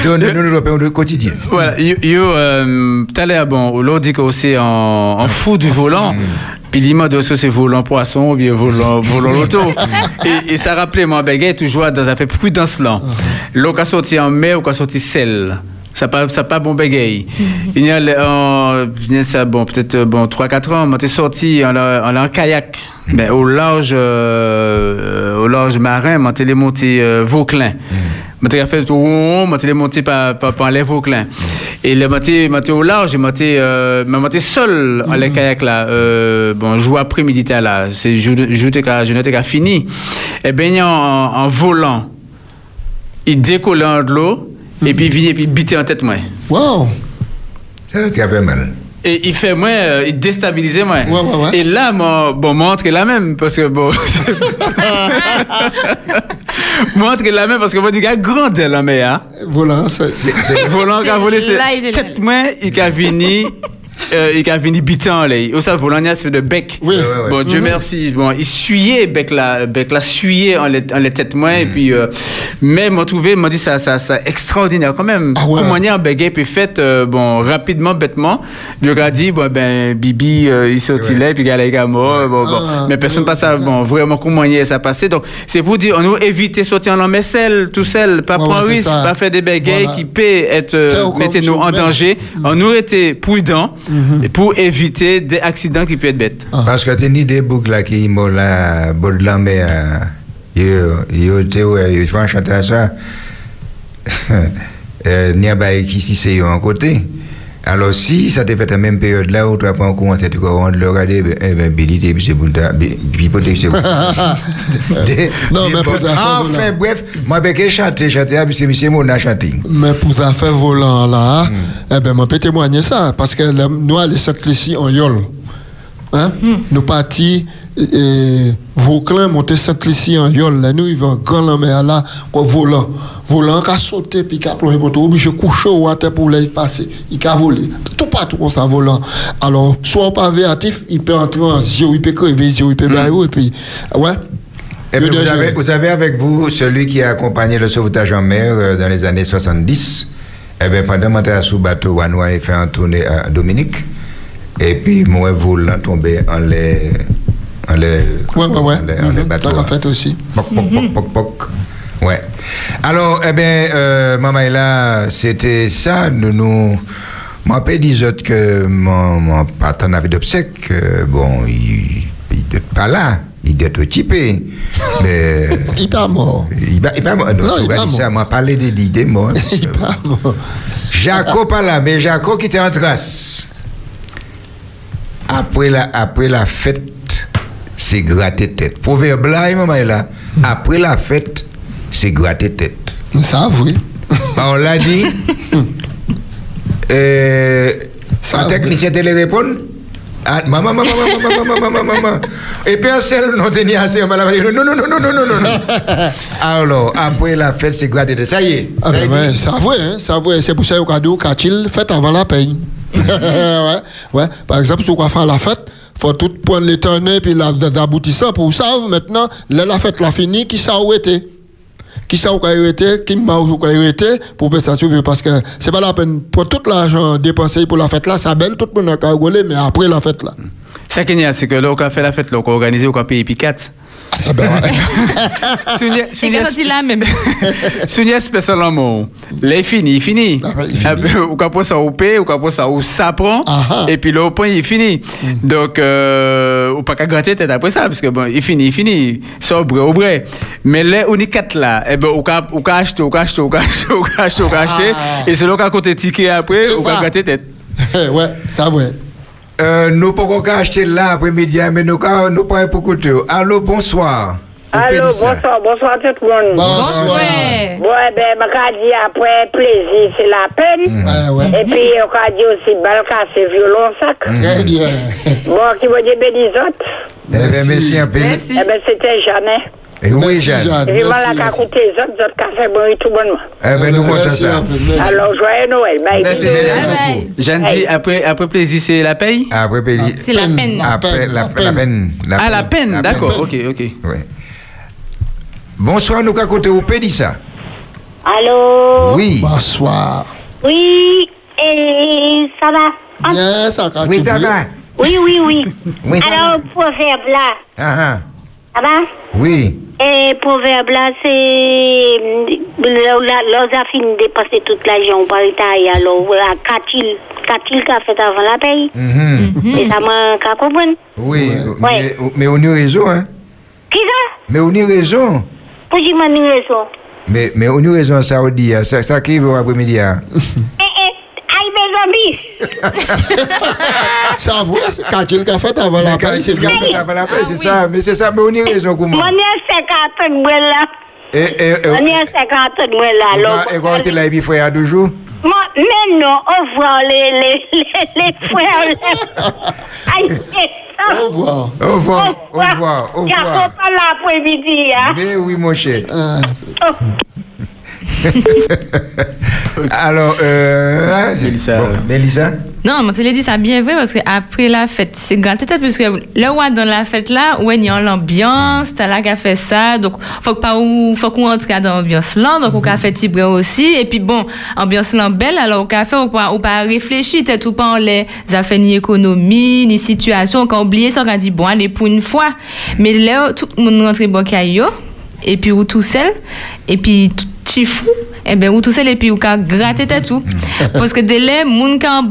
Donc, nous, nous, Européens, du quotidien. Voilà, yo, euh, tout à l'heure, bon, l'autre dit que c'est en, en fou du volant. Puis il m'a dit que c'est volant poisson ou bien volant, volant loto? et, et ça rappelait, moi, ben, toujours dans un fait prudence là. L'eau qui a sorti en mer ou qui a sorti sel. Ça pas ça pas bon bégaye. Il y a a ça bon peut-être euh, bon 3 4 ans, moi t'es sorti en en, en kayak. Mais au large euh, au large marin, moi t'es monté euh, Vauclin. Moi t'es fait moi t'es monté par par, par les Vauclin. Et le monté monté au large, j'ai monté euh, monté seul en les kayak là. Euh, bon, jour après-midi là, c'est jour jour je n'étais qu'à fini. Et ben en, en volant il décolle en de l'eau et puis il vient et puis biter en tête moi. Wow. Ça qui a fait mal. Et il fait moi, euh, il déstabilisait moi. Ouais, ouais, ouais. Et là, mon, bon, moi entre la même parce que bon. moi entre la même parce que moi, il y a grand de la mer. Hein. Voilà, c'est. Volant qui a volé, c'est Là, il est là. tête moi, il a fini. Euh, il a fini bitant là. Au ça, volant, il a fait de bec. Oui. Ouais, ouais, ouais. Bon, Dieu merci. Bon, il suyait bec la, bec la suyait en les, en les têtes moi et puis euh, mais m'a trouvé, m'a dit ça, ça, ça extraordinaire quand même. Ah ouais. Comment dire, bec puis fait euh, bon rapidement, bêtement. Puis il a dit bon ben Bibi euh, il sortit là puis il a mort. Bon, bon. Ah, mais personne ouais, pas ça. c'est. Bon, vraiment comment y est ça passé. Donc c'est pour dire on nous éviter sortir en messel tout seul, pas Ouais, prendre ouais, c'est risque, pas faire des bégayes Voilà. qui peut être euh, mettez nous en danger. On nous était Mhm. pour éviter des accidents qui peuvent être bêtes. Ah. Parce que tu as des boucles là qui m'ont là, bord de la mer. Yo, yo, tu ouais, yo, faut chanter à ça. Euh, N'y a pas qui si c'est en côté. Alors, si ça te fait la même période là où tu apprends courant, tu vas rendre le regarder, eh bien, Billy, t'es monsieur Boulda, hypothèque, c'est Non, mais pour ta Enfin, bref, moi, ben, je chanté, chanté, monsieur, monsieur, mon a chanté. Mais pour ta fait volant là, hmm. eh bien, moi, peux témoigner ça, parce que nous, à cette ici, on yole. Hein? Nous partis, et Vauclin, monter cette ici en yol. Là, nous, ils vont grand la mer là, quoi, volant. Volant qui a sauté, puis qui a plongé, pour obligé de coucher au terre pour les passer. Il a volé. Tout partout comme ça, volant. Alors, soit pas véatif, il peut entrer en zéro, il peut crever, zéro, il peut bailler, et puis, ouais. Eh bien, Le vous, avez, vous avez avec vous celui qui a accompagné le sauvetage en mer euh, dans les années 70. Eh bien, pendant mon temps sous bateau, on a fait un tournée à Dominique. Et puis, moi, volant tombé en les. En les, Ouais, ouais, ouais. en les, en les Mhm. bateaux. Ça, fait aussi. Poc, poc, poc, poc, poc. Ouais. Alors, eh bien, euh, maman, là, c'était ça. Nous, nous, moi, peux dire que mon, mon partenaire d'obsèque, euh, bon, il n'est pas là. Il est occupé. Mais. Il pas mort. Il va, il va, non, il va ça, mort. moi, parler des idées, moi. Il pas mort. Jaco pas là, mais Jaco qui était en trace après la, après la fête, c'est gratter tête. Proverbe là, maman est là. Après la fête, c'est gratter tête. Ça, oui. Bah, on l'a dit. euh, ça, un technicien maman, maman, maman, maman, maman, maman, Et personne n'a tenu assez. Non, non, non, non, non, non, non. Alors, après la fête, c'est gratter tête. Ça y est. Ah, ben, ça, oui, hein, ça. C'est pour ça que le cadeau, quand il fait avant la peine. ouais, ouais. Par exemple, si on faire la fête, faut tout prendre les tournées puis la- l'aboutissant pour ça. Maintenant, là, la fête la fini, qui ça a été? Qui ça a été? Qui m'a a été? Pour suivre parce que c'est pas la peine pour tout l'argent dépensé pour la fête là, ça belle, tout le monde a rigolé, mais après la fête là. Ça c'est que là, on a fait la fête, on a organisé, on a payé. Ah ben ouais. Sunia, Sunia, Sunia spécialement, les fini, fini. Ou capot ça ou au ou capot ça au sapon, et puis le point il fini. Donc, euh, ou pas qu'à gratter tête après ça, parce que bon, il fini, il fini, sobre, au vrai. Mais les uniquettes là, eh ben, ou qu'à acheter, ou qu'à acheter, ou qu'à acheter, ou qu'à acheter, ou qu'à acheter, et c'est là qu'à côté ticket après, ou qu'à gratter tête. Ouais, ça ouais. Euh, nous pouvons pas acheter là après-midi, mais nous ne nous pas pour écouter. Allô, bonsoir. Allô, bonsoir, bonsoir tout le monde. Bonsoir. Bon, eh ben, ka dit après plaisir, c'est la peine. Ouais, ouais. Et puis, on dit aussi balle cassé, violon sac. Très bien. Bon, qui va dire bénis autres. Eh ben, merci un peu. Merci. Eh ben, c'était jamais. Et oui, Merci, Jeanne. Jeanne. Et voilà, merci. coûté les autres, les autres cafés, bon, et tout bonnement. Eh ben, nous comptons ça. Alors, joyeux Noël. Bye. Merci. Merci. Jeanne dit, après, après plaisir, c'est la paye? Après, Péli- C'est la peine. Après, la, la peine. Ah, la peine, d'accord, ok, ok. Ouais. Bonsoir, nous qu'à côté au Pédissa. Allô? Oui. Bonsoir. Oui, et ça va? Bien, ça va. Oui, ça va. Oui, oui, oui. Oui, ça Alors, proverbe là, Ah, ah. Ça va? Oui. Et proverbe là, c'est. Lors a fini de toute l'argent par l'État, alors, qu'a-t-il Qu'a-t-il qu'a fait avant la paye? Mhm. Et ça m'a qu'à comprendre. Oui. Mais, mais on y a raison, hein. Qui ça? Mais on y a raison. Pour dire m'en raison. Mais, mais on y a raison, ça, on dit. hein. Ça, ça qui va après-midi. hein. Eh, eh, aïe, mes zombies Ça va, c'est quand il a fait avant la c'est bien quand ça. la paix, c'est ça. Mais c'est ça, mais on y raison, comment. Mon est 50 de moi là. Et, et, et, Mon est 50 de moi là. et, alors, et quand tu l'as vu, frère, à deux jours. Moi, mais non, au revoir les, les, les, les frères. les- Aïe, eh, Au revoir. Au revoir, au revoir, au Il a revoir. pas l'après-midi, hein. Mais oui, mon cher. Ah, Alors, euh. Mélissa. Bon, Mélissa Non, mais tu l'as dit, ça bien vrai parce qu'après la fête, c'est grand tête parce que le roi dans la fête là, ouais, il y a l'ambiance, t'as là qui a fait ça, donc faut que pas où, faut qu'on rentre dans l'ambiance là, donc on a fait tibre aussi, et puis bon, ambiance là belle, alors on a fait, on pas, on pas réfléchir, t'es tout pas en les affaires ni économie, ni situation, on a oublié ça, on a dit bon, allez pour une fois, mais là, tout le monde rentre bon caillou, et puis ou tout seul, et puis tout petit fou, eh ben ou tout seul, et puis ou ka tout. Parce que dès là, moun ka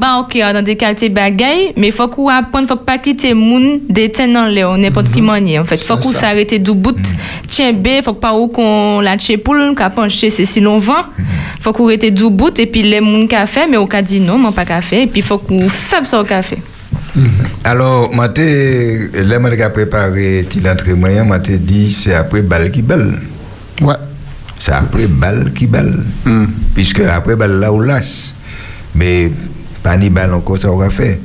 faut qu'on apprenne, faut que pas quitter moun détenu dans l'air, n'importe qui manière. En fait, faut C'est qu'on ça. s'arrête du bout, tiens bé, faut que pas ou qu'on la tchepoule, qu'a penché, c'est si l'on vend. Faut qu'on arrête du bout, et puis les moun ka fait, mais au ka dit non, moi pas ka fait, et puis faut qu'on sache ça au café. Alors, t'es- là, moi, j'ai préparé t'ai dit, c'est après balle qui ouais. C'est après balle qui balle. Hmm. Puisque après balle là, on lasse. Mais pas ni balle encore, ça aura fait.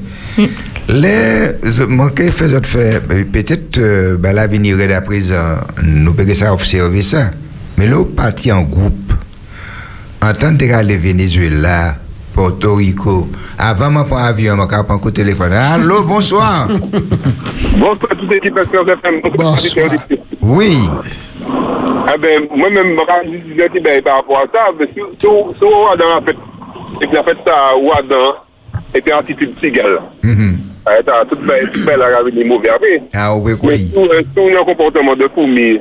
Les, je- moi, qu'est-ce que je fais Ben, Peut-être, euh, ben, l'avenir est à présent, nous pouvons ça observer ça. Mais là, on parti en groupe. En tant que aller Venezuela, Porto Rico, avant de prendre avion, je prends un coup de téléphone. Allô, bonsoir. Bonsoir toute l'équipe. Bonsoir. Oui. Ebe, mwen men mbakan dizan ti beye par rapport a sa, sou wadan an fèt, ek la fèt sa wadan, ete an titib tigal. A etan, tout beye la ravi li mouvi apè. A ouwe kouy. Sou nan komporteman de foumi,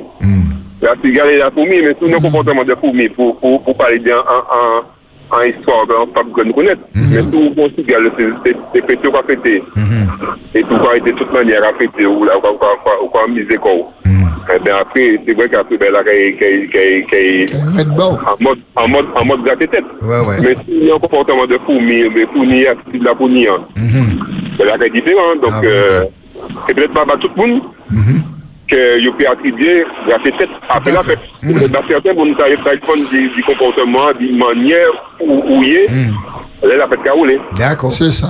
la tigal e la foumi, men sou nan komporteman de foumi pou pale di an... an iswa an pap gwen konet. Men sou kon si gal, se pete ou pa pete. E tou kwa ete tout manye ra pete ou la ou kwa mize kou. Mhm. Eh bien après, c'est vrai qu'après, ben là, Red Bull. en mode, en mode, en mode gratter tête. Ouais, ouais. Mais s'il y a un comportement de fourmi, mais fourmi, de la fourmi, hein. Mhm. Ben là, c'est différent. Donc, Ah, euh, c'est peut-être pas à tout le monde Mhm. que vous pouvez attribuer gratter tête après la fête. Dans certains, vous avez du, du comportement, d'une manière où, il est, Mhm. là, la fête caroulée. D'accord. C'est ça.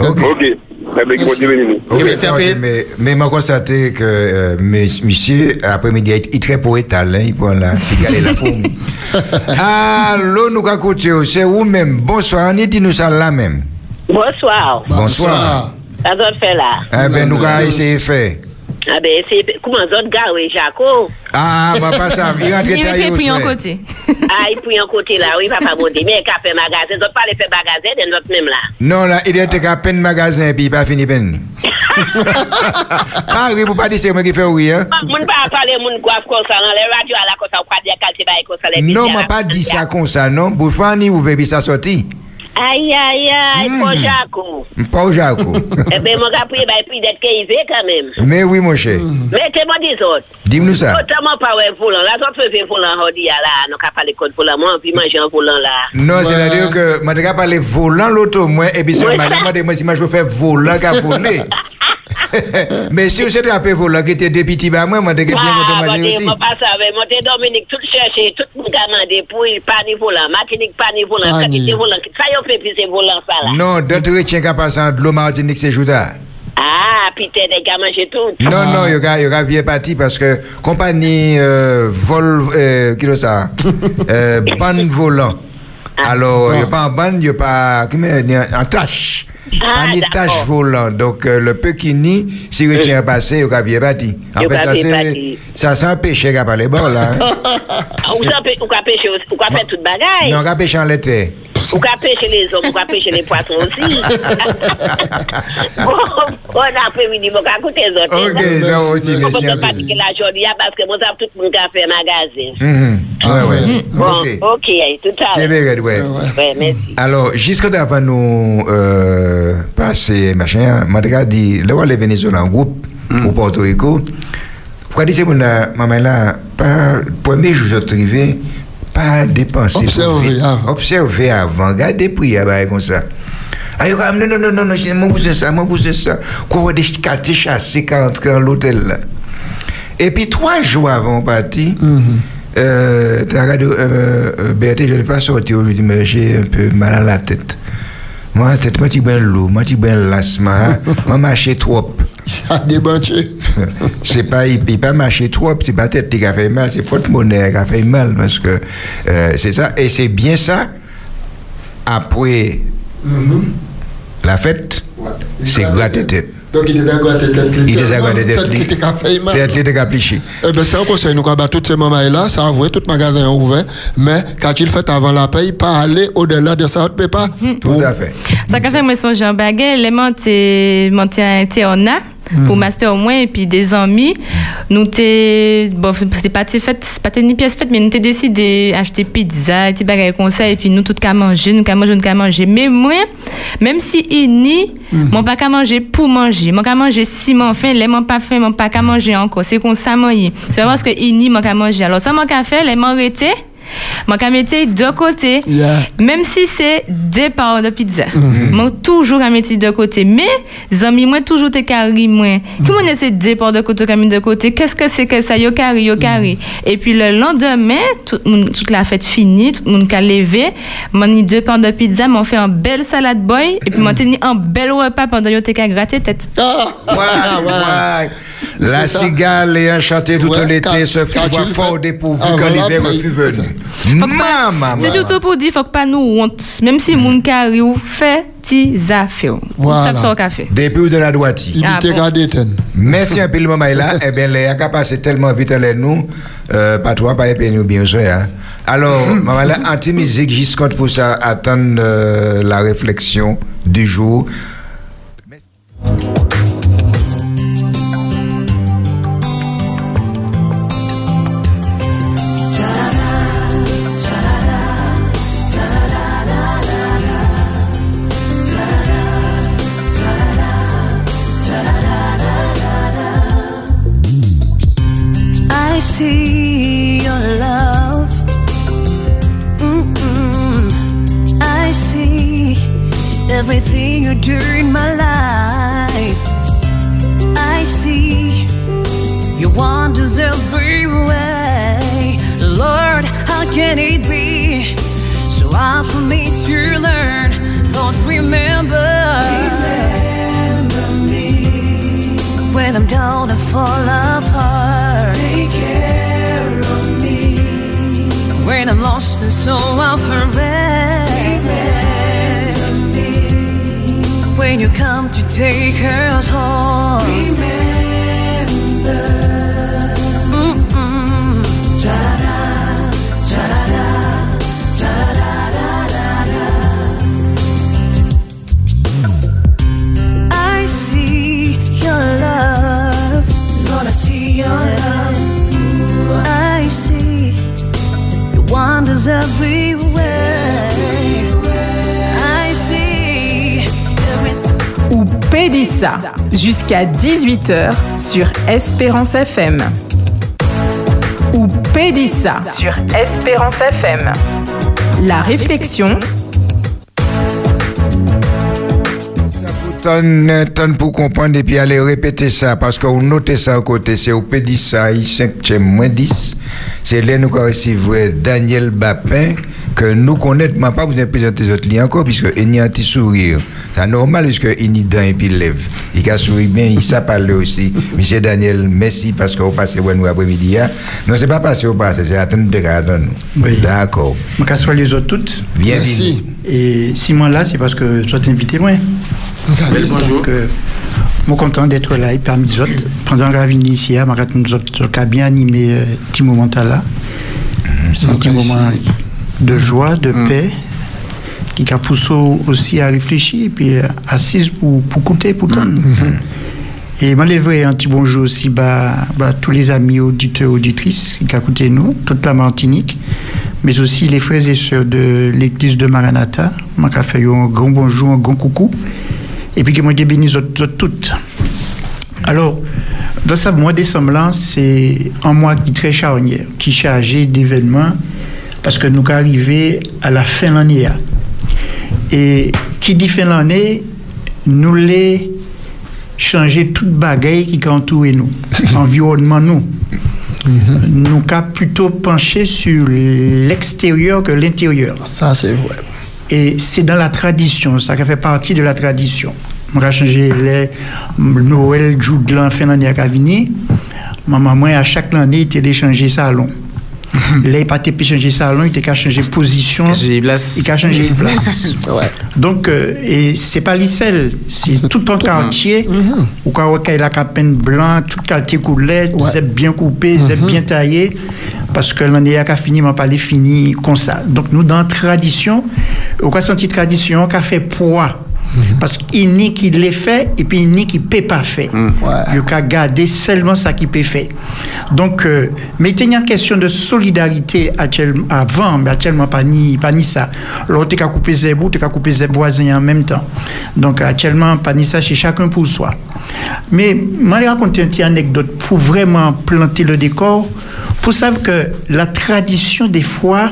Ok, Bien, mais, mais m'a constaté que euh, mes- monsieur, après-midi, il est très poétal, hein, il prend la cigale et la fourmi. Allô, nous écoutons, c'est vous-même. Bonsoir, on dit nous ça là même. Bonsoir. Bonsoir. Ça doit faire là? Eh ben, nous allons essayer de faire. A be, se kouman zot ga we jako? A, papa sa, yon rentre ta yon swen. Yon te pou yon kote. A, yon pou yon kote la, oui, papa bonde. Men, ka pe magazen, zot pale pe magazen, den zot nem la. Non la, yon te ka pen magazen, pi pa fini pen. Pari pou pa di se mwen ki fe ou ye. Moun pa pale moun gwaf konsa, nan le radyo ala konsa, ou kwa di akal se baye konsa le. Non, mwen pa di sa konsa, non. Bou fwa ni ouve bi sa soti. Aïe aïe aïe, Hmm. pour Jaco. Pas au Jaco. Eh ben, mon gars, puis bail puis d'être caïvé quand même. Mais oui, mon cher. Mais que moi dis autres. Dis-nous ça. Autrement pas ouais volant, là d'autres fait volant hodi manger un volant là. Non, c'est-à-dire que je ne pas les volant l'auto, moi, et puis c'est Ouais. madame, moi, moi, si moi, je fais volant qu'à voler. Mais si vous êtes peu volant qui était député, bah moi, moi, bien Ah, manger aussi. moi pas ça, mais moi t'es Dominique tout cherché, tout le monde a demandé pour il pas ni volant, Martinique pas ni volant, ça qui volant, ça y fait plus c'est volant ça là. Non, d'autres retiens qu'à passer de l'eau Martinique, c'est jouta. Ah, puis t'es des gars manger tout. Non, non, il y aura, vieux parti parce que compagnie euh, vol, euh, qui est ça, euh, volant. Alors, il n'y a pas en ban, il n'y a pas, en tâche. Ah, pas d'accord. tâche volant. Donc, euh, le peu qui nie, si vous tient passé, Il y fait, aura ça, c'est, ça sent péché qu'à pas les bords, là. hein. Ou ça ou qu'a pêcher, ou qu'a faire toute bagaille. Non, qu'à péché en l'été. Ou qu'a pêcher les hommes, ou qu'a pêcher les poissons aussi. bon, bon après-midi, bon, écouter les autres. Ok, dire que la journée, parce que moi, ça tout le a fait magasin. Mhm. Ouais, ouais. Bon, Ok. tout à C'est l'heure. vrai, ouais. Ouais, merci. Alors, jusqu'à avant nous euh, passer, machin, m'a déjà dit, là où les Vénézuéliens en groupe, au Porto Rico, pourquoi dire que maman là, pas, premier jour je arrivé, pas dépenser. Observer avant. Observer avant, prière, bah, comme ça. Ah, yo, non, non, non, non, non, je m'en pousse ça, m'en pousse ça. Quoi, des quartiers chassés qui entrent dans l'hôtel. Et puis, trois jours avant parti, euh, t'as regardé, euh, euh, Berthe, je ne vais pas sortir aujourd'hui, mais j'ai un peu mal à la tête. Moi, tête, moi, je bien l'eau, moi, je bien l'asthme, hein. moi, marcher trop. Ça a débranché. c'est pas, il peut pas marcher trop, c'est pas tête qui a fait mal, c'est faute monnaie qui a fait mal, parce que euh, c'est ça, et c'est bien ça, après la fête, c'est gratter tête. Donc il était à tête. Il était à. Tête qui était mal. Tête qui était qu'à plicher. Eh bien, c'est un conseil, nous, quand toutes ces mamans-là, ça avoué, tout magasin est ouvert, mais quand il fait avant la paye, pas aller au-delà de ça, on ne peut pas. Tout à fait. Ça qu'a fait moi son Jean Baguet, les monté monté à Théona pour master au moins et puis des amis nous t'es bon c'est pas t'es fait c'est pas ni pièce faite mais nous t'es décidé acheter pizza et des bagages comme ça et puis nous tout qu'à manger nous qu'à manger nous qu'à manger. Mais moi même si il ni mon pas qu'à manger pour manger. Mon qu'à manger si mon faim les mon pas faim mon pas qu'à manger encore. C'est comme ça moi c'est parce que il ni mon qu'à manger. Alors ça mon qu'à faire les m'arrêter mon qu'à mettre de côté Yeah. même si c'est deux parts de pizza, moi toujours à mettre de côté. Mais, amis, moi toujours te carré, moi. Comment on essaie deux parts de côté, comme de côté? Qu'est-ce que c'est que ça? Yo carré, yo carré. Et puis le lendemain, tout, toute la fête finie, tout le monde a levé, m'en mis deux parts de pizza, m'en fait un bel salade boy, et puis m'en tenu un bel repas pendant yo te qu'à gratter tête. Ah, Ouais, ouais. La cigale et chanté tout Ouais, l'été se il fort dépourvu quand l'hiver est plus venu. Maman, C'est surtout pour dire, faut que pas nous honte. Même si moun carré ou fait, ti affaires. Voilà. Ça. Depuis ou de la droite. il Ah. Merci un peu le moment là. Eh bien, les a passé tellement vite les nous, euh, pas toi, pas épais nous bien sûr. Hein. Alors, maman là, anti-musique, juste compte pour ça, attendre euh, la réflexion du jour. so I'll me When you come to take her home. Ou Pédissa jusqu'à 18h sur Espérance FM. Ou Pédissa sur Espérance FM. La réflexion ton, ton pour comprendre et puis aller répéter ça parce qu'on note ça à côté. C'est au P10 ça, 5 moins 10. C'est là nous avons reçu Daniel Bapin que nous connaissons. Je pas vous présenter les autres liens encore puisque il y a un petit sourire. C'est normal puisque il y a dents et puis lève. Il a souri bien, il sait parler aussi. Monsieur Daniel, merci parce qu'on passe nous après-midi. hein. Non, c'est pas passé au passé, c'est attendre de garder nous. Oui. D'accord. Je les autres toutes. Bienvenue. Merci. Et si moi là, c'est parce que tu as invité moi. Bonjour. Euh, moi content d'être là et parmi les autres. Pendant la vie ici, je nous autres qui a bien animé petit moment là. C'est un petit moment de joie, de paix, qui a poussé aussi à réfléchir et puis euh, assise pour, pour écouter, pour entendre. Et moi, les vrais, un petit bonjour aussi bah, bah, tous les amis auditeurs, auditrices qui ont écouté nous, toute la Martinique, mais aussi les frères et sœurs de l'église de Maranatha. A fait un grand bonjour, un grand coucou. Et puis, que moi, j'ai béni autres- autres toutes. Alors, dans ce mois de décembre, là, c'est un mois qui est très charnière, qui est chargé d'événements, parce que nous arrivés à la fin de l'année. Et qui dit fin de l'année, nous les changer toute bagaille qui entoure nous, environnement nous. Nous avons plutôt penché sur l'extérieur que l'intérieur. Ça, c'est vrai. Et c'est dans la tradition, ça fait partie de la tradition. On a changé les Noël, jour de l'an, fin d'année à Cavigny. Maman, à chaque année, changé salon. Là, il n'a pas changé salon, il a changé position. Il a changé de place. Ouais. Donc, euh, et c'est pas l'Issel, c'est tout un quartier où quand il y a la capine blanc, tout le quartier coulé, Ouais. c'est bien coupé, c'est bien taillé, parce que l'année a fini, mais pas les fini comme ça. Donc, nous, dans la tradition, on a senti tradition qui a fait poids. Parce qu'il n'y qui l'est fait et puis il n'y qui peut pas faire. Il a garder seulement ça qui peut faire. Donc, euh, mais il y a une question de solidarité avant, mais actuellement pas ni, pas ni ça. L'autre, tu as coupé ses bouts, tu as coupé ses voisins en même temps. Donc, actuellement, pas ni ça, c'est chacun pour soi. Mais, je vais raconter une petite anecdote pour vraiment planter le décor. Pour savoir que la tradition, des fois,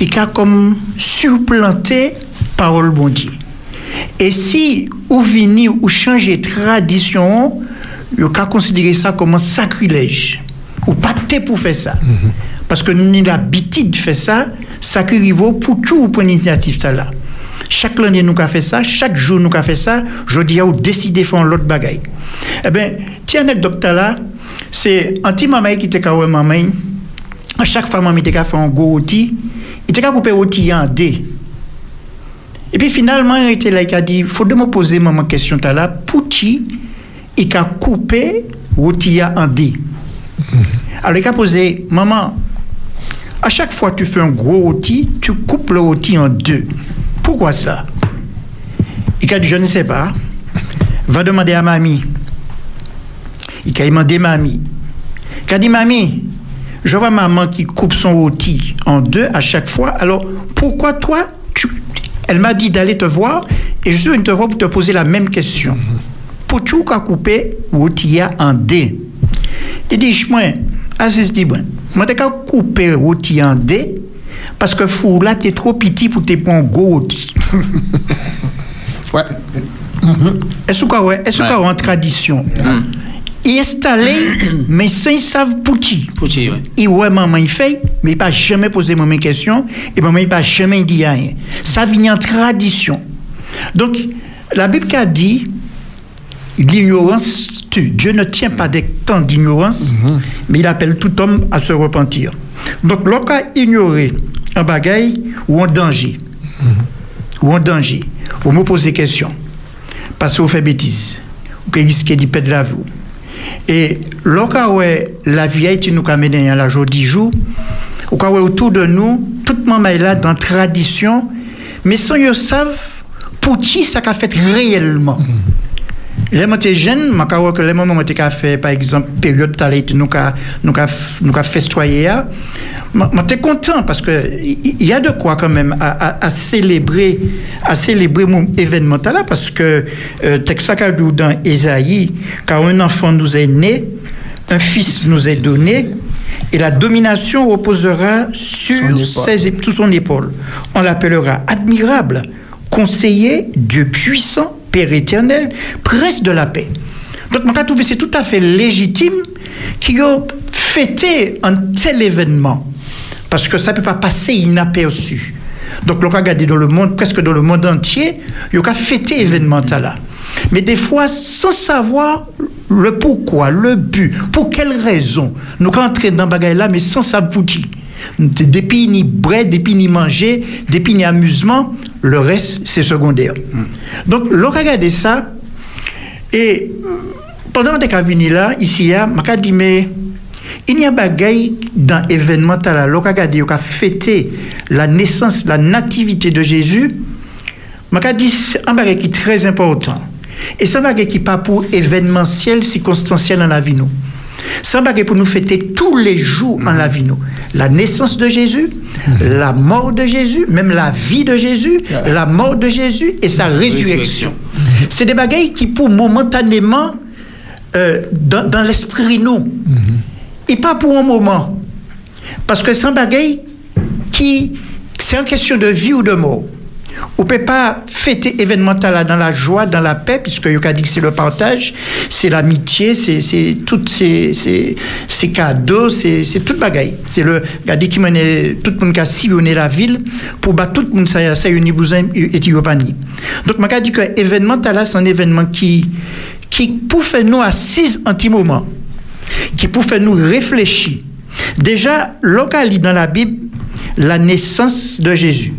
il a comme supplanté parole bon Dieu. Et si vous venez ou changez tradition, vous pouvez considérer ça comme un sacrilège. Ou pas de pour faire ça. Parce que nous avons l'habitude de faire ça, arrive pour tout pour l'initiative ça là. Chaque année nous avons fait ça, chaque jour nous avons fait ça, je dis à vous décider de faire l'autre bagaille. Eh bien, tiens, anecdote là, c'est un petit maman qui était maman, à chaque fois maman était fait un gros outil, il était coupé outil en deux. Et puis finalement, il était là, il a dit, il faut de me poser maman question t'as là, pour qui il a coupé rôtilla en dés. Alors il a posé, maman, à chaque fois que tu fais un gros rôti, tu coupes le rôti en deux. Pourquoi cela? Il a dit, je ne sais pas. Va demander à mamie. Il a demandé mamie. Il a dit, mamie, je vois maman qui coupe son rôti en deux à chaque fois. Alors, pourquoi toi. Elle m'a dit d'aller te voir et je suis venu te voir pour te poser la même question. Pour tu as coupé rôti en deux Il dit, moi, Aziz dit, bon, moi, t'as coupé rôti en deux parce que fou là, t'es trop petit pour te prendre un gros rôti. Ouais. Est-ce que ouais, est-ce que en tradition? Il installé, mais sans savent pour qui. Pouchi, ouais. Et ouais, maman, il fait, mais il n'a jamais posé maman question, et maman, il n'a jamais dit rien. Ça vient en tradition. Donc, la Bible a dit, l'ignorance tue. Dieu ne tient pas des temps d'ignorance, mais il appelle tout homme à se repentir. Donc, a ignoré un bagaille ou un danger, ou un danger, vous me posez question, parce que vous faites bêtise, ou que vous risquez de perdre la vie. Et ouais, la vieille qui nous a mené à la jour 10 jours, ou quand ouais, autour de nous, toute maman est là dans la tradition, mais sans qu'ils savent pour qui ça a fait réellement. Les j'étais jeune, ma crois que les moments où fait par exemple période t'allais nous a nous a nous a festoyer moi j'étais content parce que il y a de quoi quand même à, à, à célébrer à célébrer mon événement là parce que euh, texte dans Ésaïe quand un enfant nous est né un fils nous est donné et la domination reposera sur ses, ép- sous son épaule. On l'appellera admirable, conseiller, Dieu puissant, Père éternel, prince de la paix. Donc, je trouve que c'est tout à fait légitime qu'il ait fêté un tel événement. Parce que ça ne peut pas passer inaperçu. Donc, on regardé dans le monde, presque dans le monde entier, il a fêté événement là. Mais des fois, sans savoir le pourquoi, le but, pour quelle raison, nous rentrons dans bagaille là, mais sans s'aboutir. Depuis ni bread, depuis ni manger, depuis ni amusement, le reste, c'est secondaire. Donc, l'on regarde ça, et pendant que je là, ici, je dit, mais il y a bagaille dans l'événement l'on regarde, on a fêté la naissance, la nativité de Jésus, je dit, c'est un bagage qui est très important. Et c'est un bagage qui n'est pas pour événementiel, circonstanciel dans la vie, nous. Un bagage pour nous fêter tous les jours en la vie, nous. La naissance de Jésus, la mort de Jésus, même la vie de Jésus, la mort de Jésus et sa résurrection. C'est des bagailles qui, pour momentanément, euh, dans, dans l'esprit, nous, et pas pour un moment. Parce que c'est un bagaille qui, c'est une question de vie ou de mort. On ne peut pas fêter événement là dans la joie, dans la paix, puisque Yoka dit que c'est le partage, c'est l'amitié, c'est tous ces, ces, cadeaux, c'est toute bagaille. C'est le gadi qui tout le monde qui a sillonné la ville pour battre tout le monde ça ça uni tiopani. Donc je dit que événement là c'est un événement qui qui pour faire nous assises en petit moment, qui pour faire nous réfléchir. Déjà, local dans la Bible, la naissance de Jésus.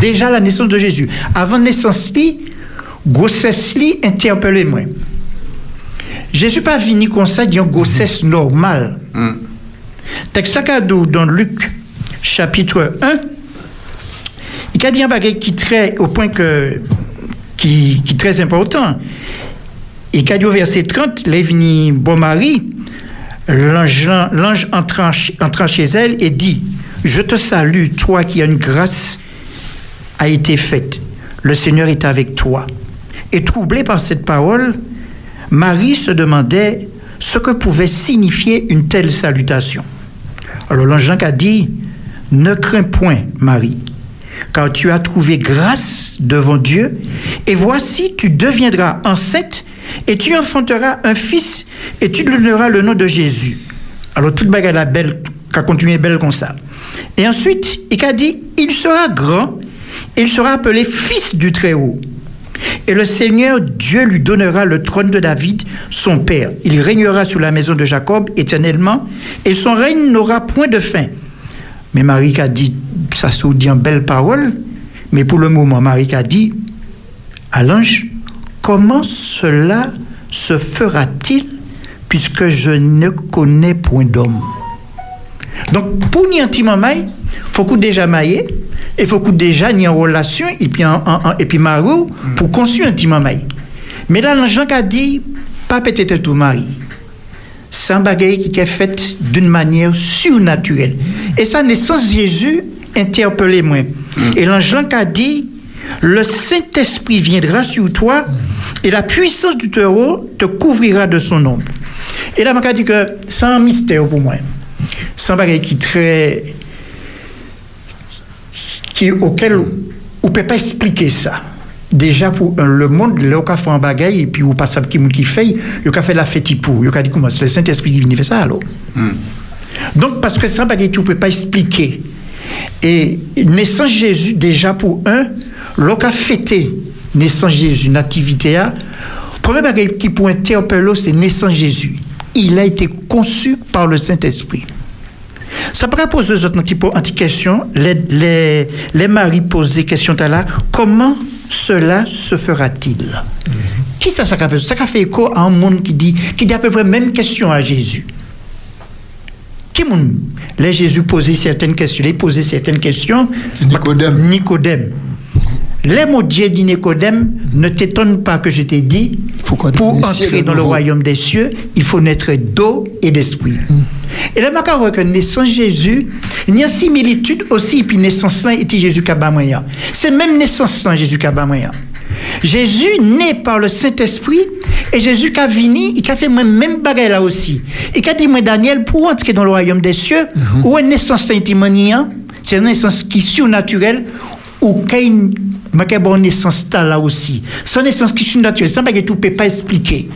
déjà la naissance de Jésus. Avant naissance li, grossesse li interpellé moi. Jésus pas venu comme ça d'une grossesse normale. Mm. Texte dans Luc chapitre 1, il a dit un bagage qui très au point que qui, très important. Il a dit au verset 30, il est venu bon mari, l'ange entrant, entrant chez elle et dit je te salue, toi qui as une grâce a été faite. Le Seigneur est avec toi. Et troublé par cette parole, Marie se demandait ce que pouvait signifier une telle salutation. Alors l'ange a dit, ne crains point, Marie, car tu as trouvé grâce devant Dieu, et voici, tu deviendras enceinte, et tu enfanteras un fils, et tu lui donneras le nom de Jésus. Alors toute bagarre la belle, qu'a continué belle comme ça. Et ensuite, il a dit, il sera grand, il sera appelé fils du Très-Haut. Et le Seigneur Dieu lui donnera le trône de David, son père. Il régnera sur la maison de Jacob éternellement, et son règne n'aura point de fin. Mais Marie a dit, ça se dit en belle parole, mais pour le moment, Marie a dit à l'ange, comment cela se fera-t-il puisque je ne connais point d'homme? Donc, pour ni il faut qu'on déjà maillé, il faut qu'on déjà ni en relation, et puis, en, et puis marou, pour construire un petit Mais là, l'ange a dit, pas peut-être tout mari. C'est un bagage qui est fait d'une manière surnaturelle. Et sa naissance, Jésus interpellé moi. Et l'ange a dit, le Saint-Esprit viendra sur toi et la puissance du taureau te couvrira de son ombre. Et là, je dit que c'est un mystère pour moi c'est un bagage qui très qui auquel on peut pas expliquer ça. Déjà pour le monde là on fait un bagage et puis on passe qui qui fait a fait la fête pour a dit comment c'est le Saint-Esprit qui vient faire ça hmm. donc parce que c'est un bagage tu peut pas expliquer. Et naissance Jésus déjà pour un l'on a fêté naissance Jésus nativité a premier bagage qui pour interpeller c'est naissance Jésus. Il a été conçu par le Saint-Esprit ça pourrait poser une petite question. Les, les, les maris posent des questions là. Comment cela se fera-t-il? Mm-hmm. Qui ça, ça a fait? Ça a fait écho à un monde qui dit, qui dit à peu près la même question à Jésus. Qui monde? Les Jésus posait certaines questions. Il posait certaines questions. Nicodème. Nicodème. Les mots Dieu dit Nicodème, ne t'étonne pas que je t'ai dit, pour entrer dans le royaume des cieux, il faut naître d'eau et d'esprit. Mm. Et là, je que naissance Jésus, il y a une similitude aussi, puis naissance là, était Jésus moyen. C'est même naissance là, Jésus moyen. Jésus né par le Saint-Esprit et Jésus qui a venu, il a fait même bagarre là aussi. Il a dit, moi, Daniel, pour entrer dans le royaume des cieux, mm -hmm. où une naissance c'est une naissance qui est surnaturelle, ou qu'il ma bon naissance là aussi. Sans naissance qui est naturelle, sans pas que tout peut pas expliquer.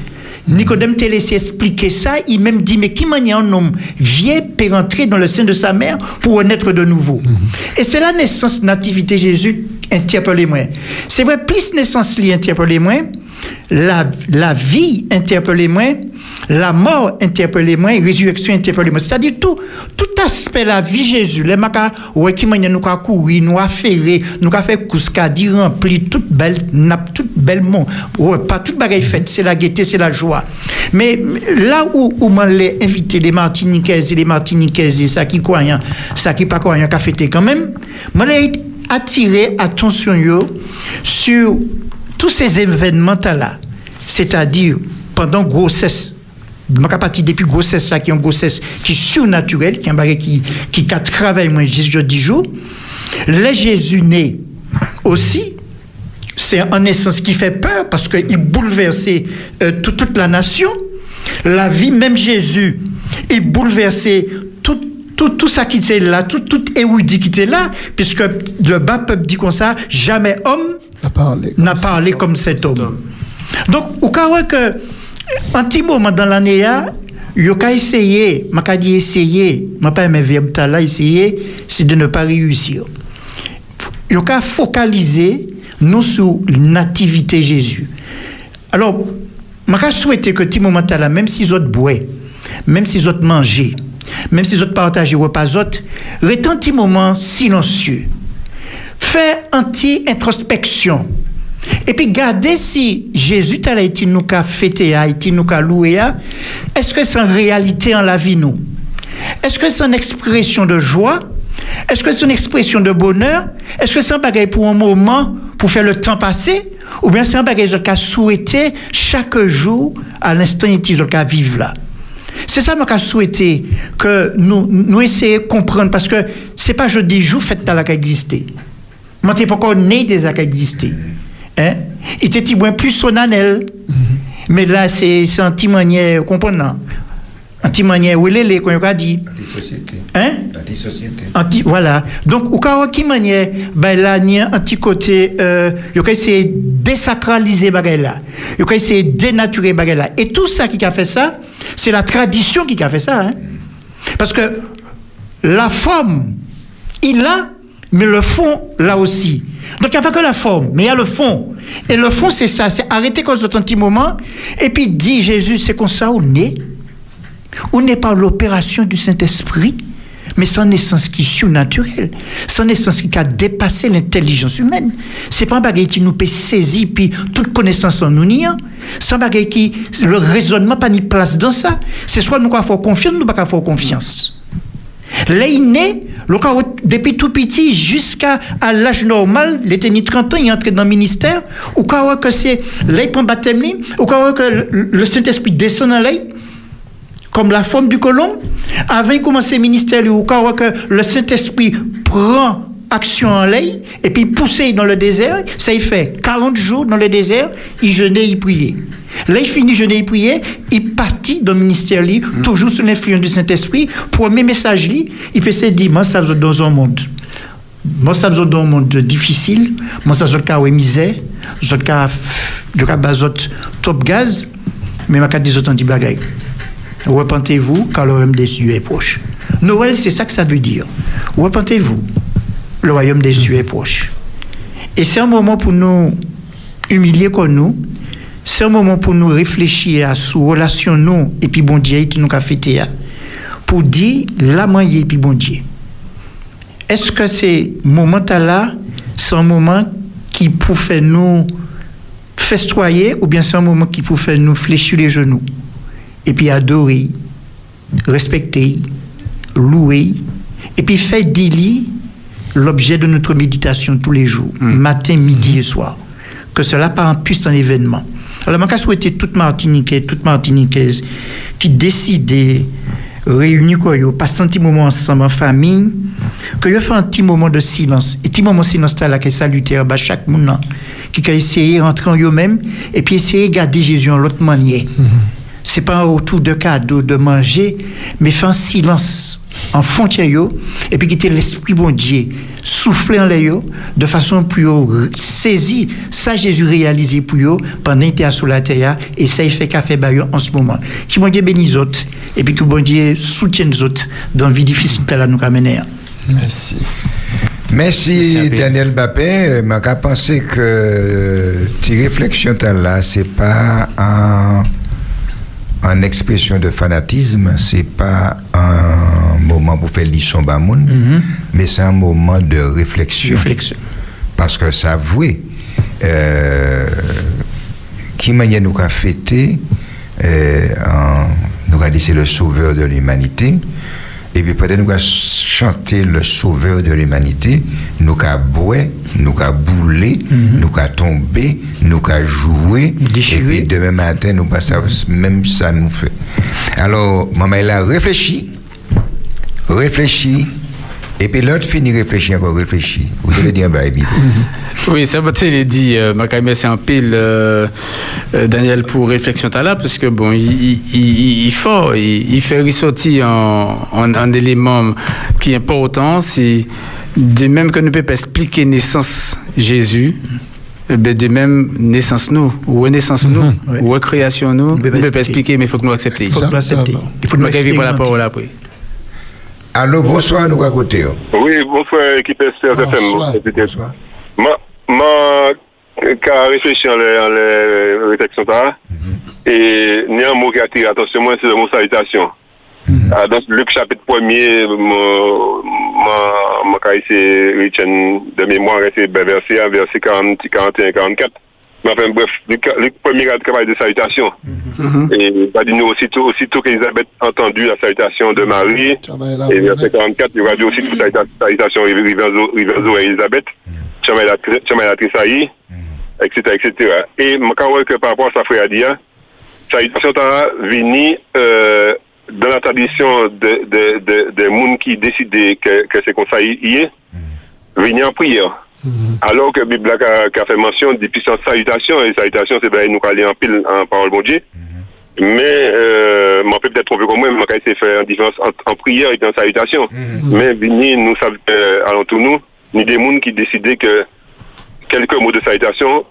Nicodème t'a laissé expliquer ça, il même dit, mais qui manière un homme vieil peut rentrer dans le sein de sa mère pour naître de nouveau? Et c'est la naissance, nativité Jésus, interpellez-moi. C'est vrai, plus naissance interpellez-moi, la, la vie interpellez-moi, la mort interpellez-moi, résurrection interpellez-moi. C'est-à-dire tout, tout aspect de la vie Jésus, les maca, ouais, qui nous ka courir, nous a ferré, nous a fait couscadi rempli, toute belle, nappe, toute belle monde. Ouais, pas toute bagaille faite, c'est la gaieté, c'est la joie. Mais là où, où m'en les invité les Martiniquaises et les Martiniquaises ça qui croyant, ça qui pas croyant, qu'a fêté quand même, m'en les attirer attention yo sur tous ces événements là, c'est-à-dire pendant grossesse. Je partie depuis grossesse là, qui est une grossesse qui est surnaturelle, qui est qui, qui a travaillé moins juste 10 jours. Les Jésus né aussi, c'est en naissance qui fait peur parce qu'il bouleversait euh, tout- toute la nation. La vie, même Jésus, il bouleversait tout, tout, ça qui était là, tout, tout érudit qui était là, puisque le bas peuple dit comme ça, jamais homme n'a parlé comme cet homme. Donc, au cas où que, un petit moment dans l'année, il a essayé, m'a pas dit essayer, m'a pas aimé verbe là, essayer, c'est de ne pas réussir. Il a focaliser nous sur nativité Jésus. Alors, je souhaité que petit moment là, même si autres boivent, même si autres mangent, même si autres partagent repas les autres, petit moment silencieux. Fait un petit introspection. Et puis gardez si Jésus t'a été nous qu'a fêté, a été nous qu'a loué, a, est-ce que c'est en réalité en la vie nous? Est-ce que c'est une expression de joie? Est-ce que c'est une expression de bonheur? Est-ce que c'est un bagage pour un moment, pour faire le temps passer? Ou bien c'est un bagage qu'a souhaité chaque jour, à l'instant il qu'a vivre là? C'est ça que je souhaité que nous, nous essayions de comprendre parce que c'est pas jeudi jour fait à la qui existé. Moi, t'es pas encore né des qui existé. Hein? Il était petit moins plus solennel. Mais là, c'est un petit manière, comprenant. Un petit manière, où est, qu'on a dit. Anti-société. Hein? Anti-société. Anti, voilà. Donc, au cas qui manière, ben là, il y a un petit côté, euh, il a essayé de désacraliser bagay là. Il a essayé de dénaturer bagay là. Et tout ça qui a fait ça, c'est la tradition qui a fait ça. Hein? Parce que la forme, il l'a, mais le fond, là aussi. Donc, il n'y a pas que la forme, mais il y a le fond. Et le fond, c'est ça, c'est arrêter cause de petit moment, et puis dit Jésus, c'est comme ça, on est. On n'est pas l'opération du Saint-Esprit, mais son essence qui est surnaturelle, son essence qui a dépassé l'intelligence humaine. C'est pas un bagage qui nous peut saisir, puis toute connaissance en nous niant. C'est un bagage qui, le raisonnement pas ni place dans ça. C'est soit nous qu'on faire confiance, nous pas faire confiance. Où, depuis tout petit jusqu'à à l'âge normal, il était ni 30 ans, il est entré dans le ministère, cas où que c'est, là, prend baptême, cas où que le, Saint-Esprit descend dans l'œil, comme la forme du colon, avant de commencer le ministère, cas où le Saint-Esprit prend action en l'œil, et puis poussé dans le désert, ça il fait 40 jours dans le désert, il jeûnait, il priait. Là, il finit jeûner et prier, il partit dans le ministère, li, toujours sous l'influence du Saint-Esprit. Premier message, li, il peut se dire, moi, ça vous dans un monde. Moi, ça vous dans un monde difficile. Moi, ça vous dans misère. Je vous dans top gaz. Mais ma carte des autres anti-bagaille. Repentez-vous car le royaume des cieux est proche? Noël, c'est ça que ça veut dire. Repentez-vous, le royaume des cieux est proche. Et c'est un moment pour nous humilier comme nous. C'est un moment pour nous réfléchir à sous relation nous et puis bon Dieu nous a pour dire la et puis bon Dieu. Est-ce que ces moments-là, c'est un moment qui peut faire nous festoyer ou bien c'est un moment qui peut faire nous fléchir les genoux? Et puis adorer, respecter, louer et puis faire d'Élie l'objet de notre méditation tous les jours, matin, midi et soir. Que cela part en puissant événement. Alors, je souhaiter toute Martiniquaise, toute Martiniquaise qui décide de réunir, quoi, yo, passer un petit moment ensemble en famille, que yo fait un petit moment de silence. Et petit moment de silence là qui est salutaire, bah, chaque monde qui a essayé de rentrer en eux-mêmes et puis essayer de garder Jésus en l'autre manière. C'est pas autour de cadeaux, de manger, mais faire un silence en frontière et puis quitter l'esprit bon Dieu souffler en les yo, de façon plus saisir ça Jésus réalisé pour yo pendant qu'il était sur la terre et ça il fait qu'a fait en ce moment. Qui bon Dieu bénisse autres et puis que bon Dieu soutienne les autres dans la vie difficile que là nous mener. Merci. Merci, Daniel Bappé. Je pense pensé que euh, tes réflexions là, c'est pas un, une expression de fanatisme, c'est pas un moment pour faire lisson bamoun, mais c'est un moment de réflexion. Réflexion. Parce que ça avoué, euh, qui manière nous a fêté, euh, en- nous a dit c'est le sauveur de l'humanité. Et puis peut-être nous avons chanté le sauveur de l'humanité, nous avons boué, nous avons boulé, nous avons tombé, nous avons joué, et puis demain matin, nous passons même ça nous fait. Alors, maman, elle a réfléchi, réfléchi, et puis l'autre finit réfléchir encore, réfléchi. Vous allez dire, bah, Bible. Oui, ça va il dit, euh, c'est un pile, euh, euh, Daniel, pour réflexion t'as là, parce que bon, il, il, il, il fort, il, il fait ressortir un élément qui est important, c'est de même que nous ne pouvons pas expliquer naissance Jésus, eh ben, de même naissance nous, ou naissance nous, ou création nous, nous ne pouvons pas expliquer, mais il faut que nous acceptions. Il faut que nous accepter. Il faut que nous pour la parole après. Allô, bonsoir, nous à côté. oh. Oui, bonsoir, équipe STR Bonsoir. FM. Ma, ma, ka réfléchi en les, en les réflexions là, et ni un mot qui attire attention, moi, c'est le mot salutation. Ah, Dans Luc chapitre 1er, ma ka c'est Richard de mémoire, c'est ben, verset 1, verset 40, 41, 44. Mais enfin, bref, 1er a travaillé de salutation. Et pas dit nous aussitôt, aussitôt qu'Elisabeth a entendu la salutation de Marie, et verset 44, il va dire aussi toute salita- salutation Riverzo Riverzo et Elisabeth, Chamay la la etc., etc. Et je crois que par rapport à ça, frère Adia, salutation t'a venu euh, dans la tradition de, de, de, de monde qui décident que, que c'est comme ça y est, venir en prière. Alors que la Bible a, a fait mention des puissantes salutations, et salutations, c'est bien nous aller en pile en parole bon Dieu. Mais, euh, m'en peut peut-être trouver comme moi, mais je sais faire une différence entre en prière et en salutation. Mais, Vini, nous savons, euh, nous, ni des gens qui décidaient que quelques mots de salutation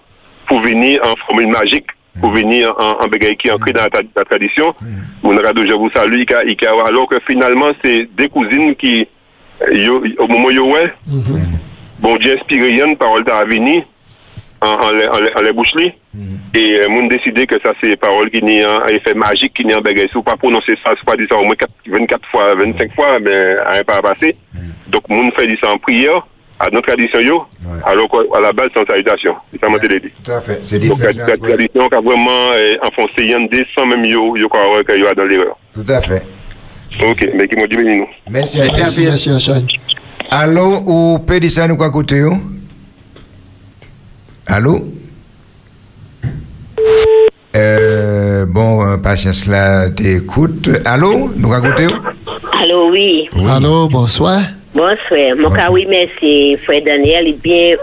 pour venir en formule magique, pour venir en, en qui est ancré dans la, tra- la tradition. Mon radio, je vous salue, alors que finalement, c'est des cousines qui, euh, yo- au moment où ouais, bon Dieu inspiré une parole à venir en, en, les- en, les- en les bouche li. Et euh, moun décidé que ça c'est parole qui n'est un effet magique, qui n'est un bagage. Si vous pas prononcer ça, si pas dire ça au moins 4, 24 fois, 25 fois, mais rien pas passé. Donc moun fait ça en prière, à notre tradition yo, alors qu'à la base c'est en salutation. C'est ça m'a dit. Tout à fait. C'est Donc la, différent. la tradition qui a vraiment euh, enfoncé Yann des sans même yo, yo croire qu'il y a dans l'erreur. Tout à fait. Ok, mais qui m'ont dit nous. Merci, Merci, merci, Hachane. Allô, ou Pédissa nous quoi côté oh? Allô? Euh, bon, euh, patience là, t'écoute. Allô, nous quoi oh? Allô, oui. Allô, bonsoir. Bonsoir. Mon cas, oui, merci, frère Daniel. Bien,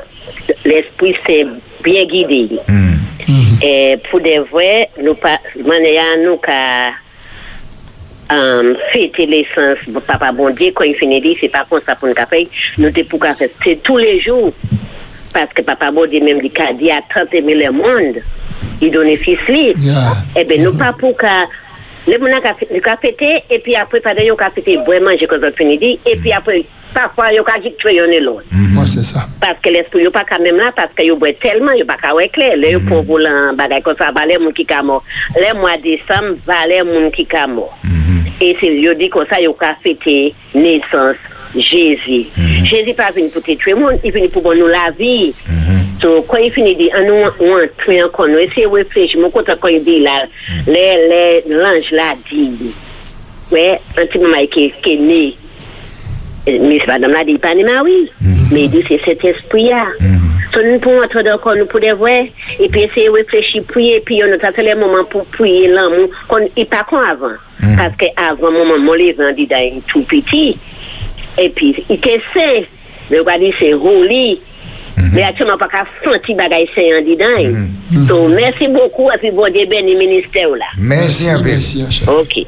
l'esprit s'est bien guidé. Et pour de vrai, nous pas, nous qu'à um, fete lesans papa bondye, kon yon finili, se pa kon sa pou nou ka fey, nou te pou ka fey. Se tou le jou, paske papa bondye menm di ka di a 30 milè moun, yi donè fis li, yeah. ebe eh nou pa pou ka... Le moun an ka fete, epi apre pade yo ka fete bwe manje kozot finidi, epi apre pafwa yo ka jik twe yon elon. Mwen se sa. Paske les pou yo pa kamem la, paske yo bwe telman, yo pa ka wekle. Le yo mm-hmm. pou volan bagay kon sa, ba le moun ki ka mou. Le mwa disam, ba le moun ki ka mou. E se yo di kon sa yo ka fete nesans Jezi. Jezi pa veni pou te tue moun, i veni pou bon nou la vi. Mhm. So, kon yi fini di, an nou an tue an kon nou, e se reflej, moun konta kon yi di la, mhm. le, le, lanj la di. We, an ti mama e yi ke ne, eh, mis madame la di, pa ne ma wii, me di se set espri ya. Mm -hmm. So, nous pouvons entrer d'accord, nous pouvons voir, et puis essayer de réfléchir, prier, puis on a fait les moments pour prier l'amour, qu'on, et pas comme avant. Parce qu'avant, mon maman, les gens dit, dans tout petit, et puis, il était mais on va dire, c'est holy. Mais actuellement, pas qu'à sentir bagay saint en dedans. So, merci beaucoup, et puis bon Dieu béni ministère là. Merci. Merci, Hachane. Ok.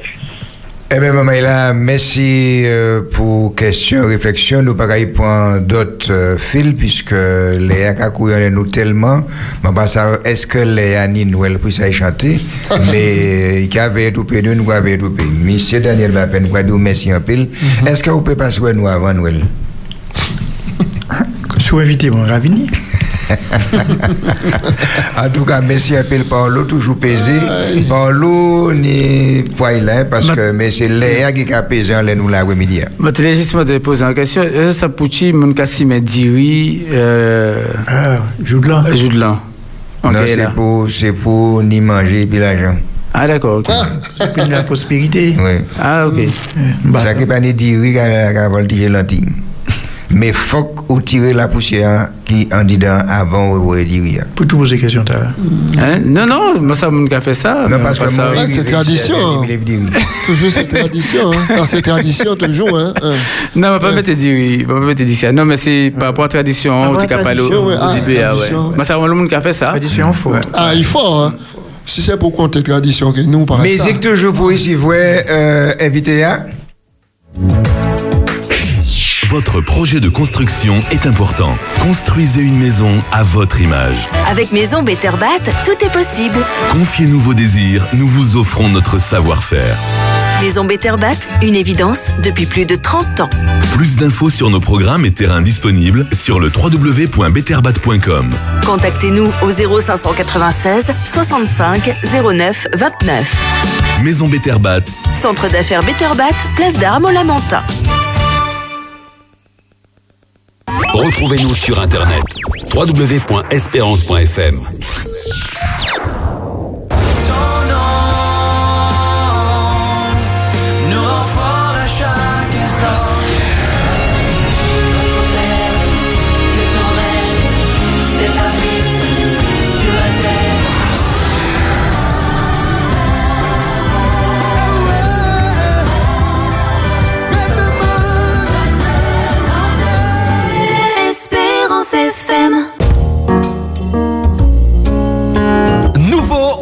Eh bien, maman, là, merci euh, pour question, réflexion. Nous pareil pour d'autres euh, fils, puisque Léa Kakouyan nous tellement. Pas est-ce que Léa ni Noël pour ça chanter? mais il y avait tout pays, nous avons tout. Monsieur Daniel Vapen, nous avons merci un pile. Est-ce que vous pouvez passer nous avant Noël? Si vous invitez mon Ravini. en tout cas, merci un peu Paulo, toujours pesé. Paulo ni poids parce que mais c'est Léa qui a pesé en nous la midi. Je te juste te poser une question. Est-ce que ça peut être mon cassi mais diri euh Ah, Joudlan. Joudlan. non, c'est pour c'est pour ni manger puis l'argent. Ah d'accord, ok. Puis la prospérité. Oui. Ah ok. Ça qui pas ni diri quand la voltige lentille. Mais faut qu'on tire la poussière qui en dedans avant ou dire. Pour tout poser question, t'as. Hein? Non, non, moi ça, mon fait ça. Non, parce que c'est tradition. toujours c'est tradition. Hein. Ça, c'est tradition toujours. Hein. Non, je ne vais pas te dire, pas mettre dire ça. Non, mais c'est par rapport à la tradition, tu capable au début. Moi, ça, le monde qui a fait ça. Tradition, faut. Ah, il faut. Hein. Si c'est pour compter tradition que nous, par Mais c'est que toujours pour ici, vous euh, inviter à. Votre projet de construction est important. Construisez une maison à votre image. Avec Maison Betterbat, tout est possible. Confiez-nous vos désirs, nous vous offrons notre savoir-faire. Maison Betterbat, une évidence depuis plus de 30 ans. Plus d'infos sur nos programmes et terrains disponibles sur le www.betterbat.com. Contactez-nous au 0596 65 09 29. Maison Betterbat. Centre d'affaires Betterbat, place d'Armes au Lamentin. Retrouvez-nous sur Internet www.espérance.fm.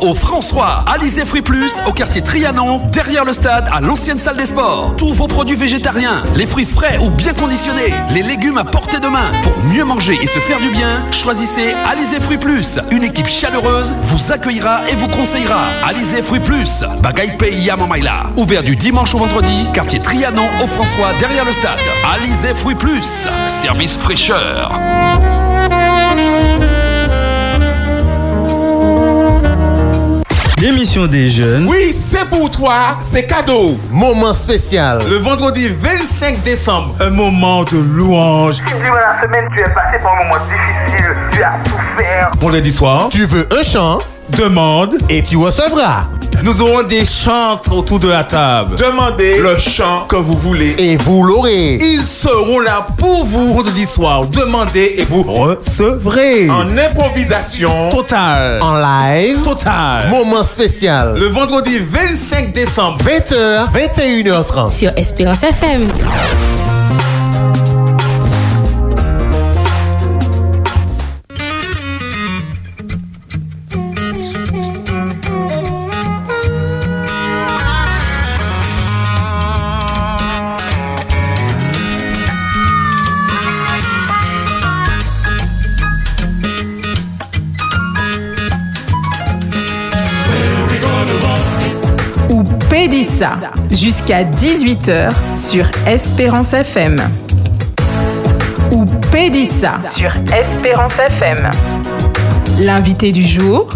au François, Alizé Fruits Plus, au quartier Trianon, derrière le stade, à l'ancienne salle des sports. Tous vos produits végétariens, les fruits frais ou bien conditionnés, les légumes à portée de main. Pour mieux manger et se faire du bien, choisissez Alizé Fruits Plus. Une équipe chaleureuse vous accueillera et vous conseillera. Alizé Fruits Plus, Bagaille Pays Yamamaïla. Ouvert du dimanche au vendredi, quartier Trianon, au François, derrière le stade. Alizé Fruits Plus, service fraîcheur. L'émission des jeunes. Oui, c'est pour toi, c'est cadeau. Moment spécial. Le vendredi 25 décembre, un moment de louange. Durant la semaine, tu es passé par un moment difficile, tu as souffert. Vendredi soir, Tu veux un chant? Demande et tu recevras. Nous aurons des chantres autour de la table. Demandez le chant que vous voulez. Et vous l'aurez. Ils seront là pour vous vendredi soir. Demandez et vous recevrez. En improvisation Total. En live. Total. Moment spécial. Le vendredi 25 décembre. 20h, 21h30. Sur Espérance FM. Jusqu'à 18h sur Espérance FM. Ou Pédissa sur Espérance FM. L'invité du jour,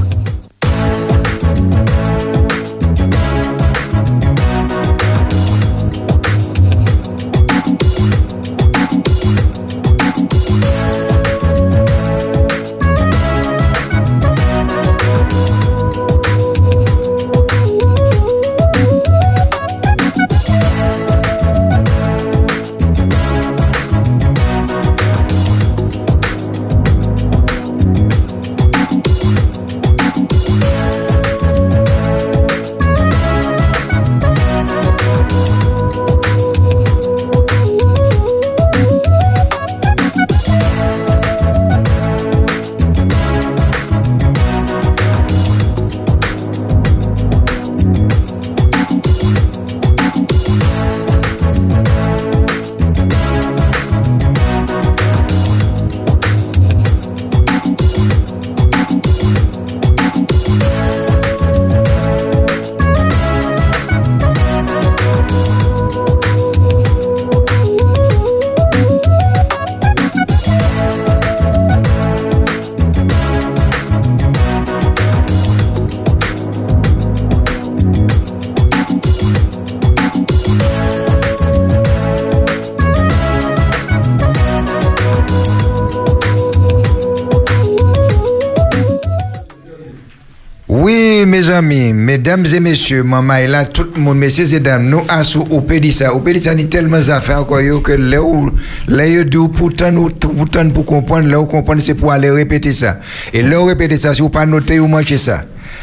mesdames et messieurs, maman et là, tout le monde, messieurs et dames, nous, à sous au ça, au ça, ni tellement d'affaires que là où, là, dit, pourtant, nous, pourtant, pour comprendre, là où comprendre, c'est pour aller répéter ça. Et là où répéter ça, si vous pas noter ou manger ça.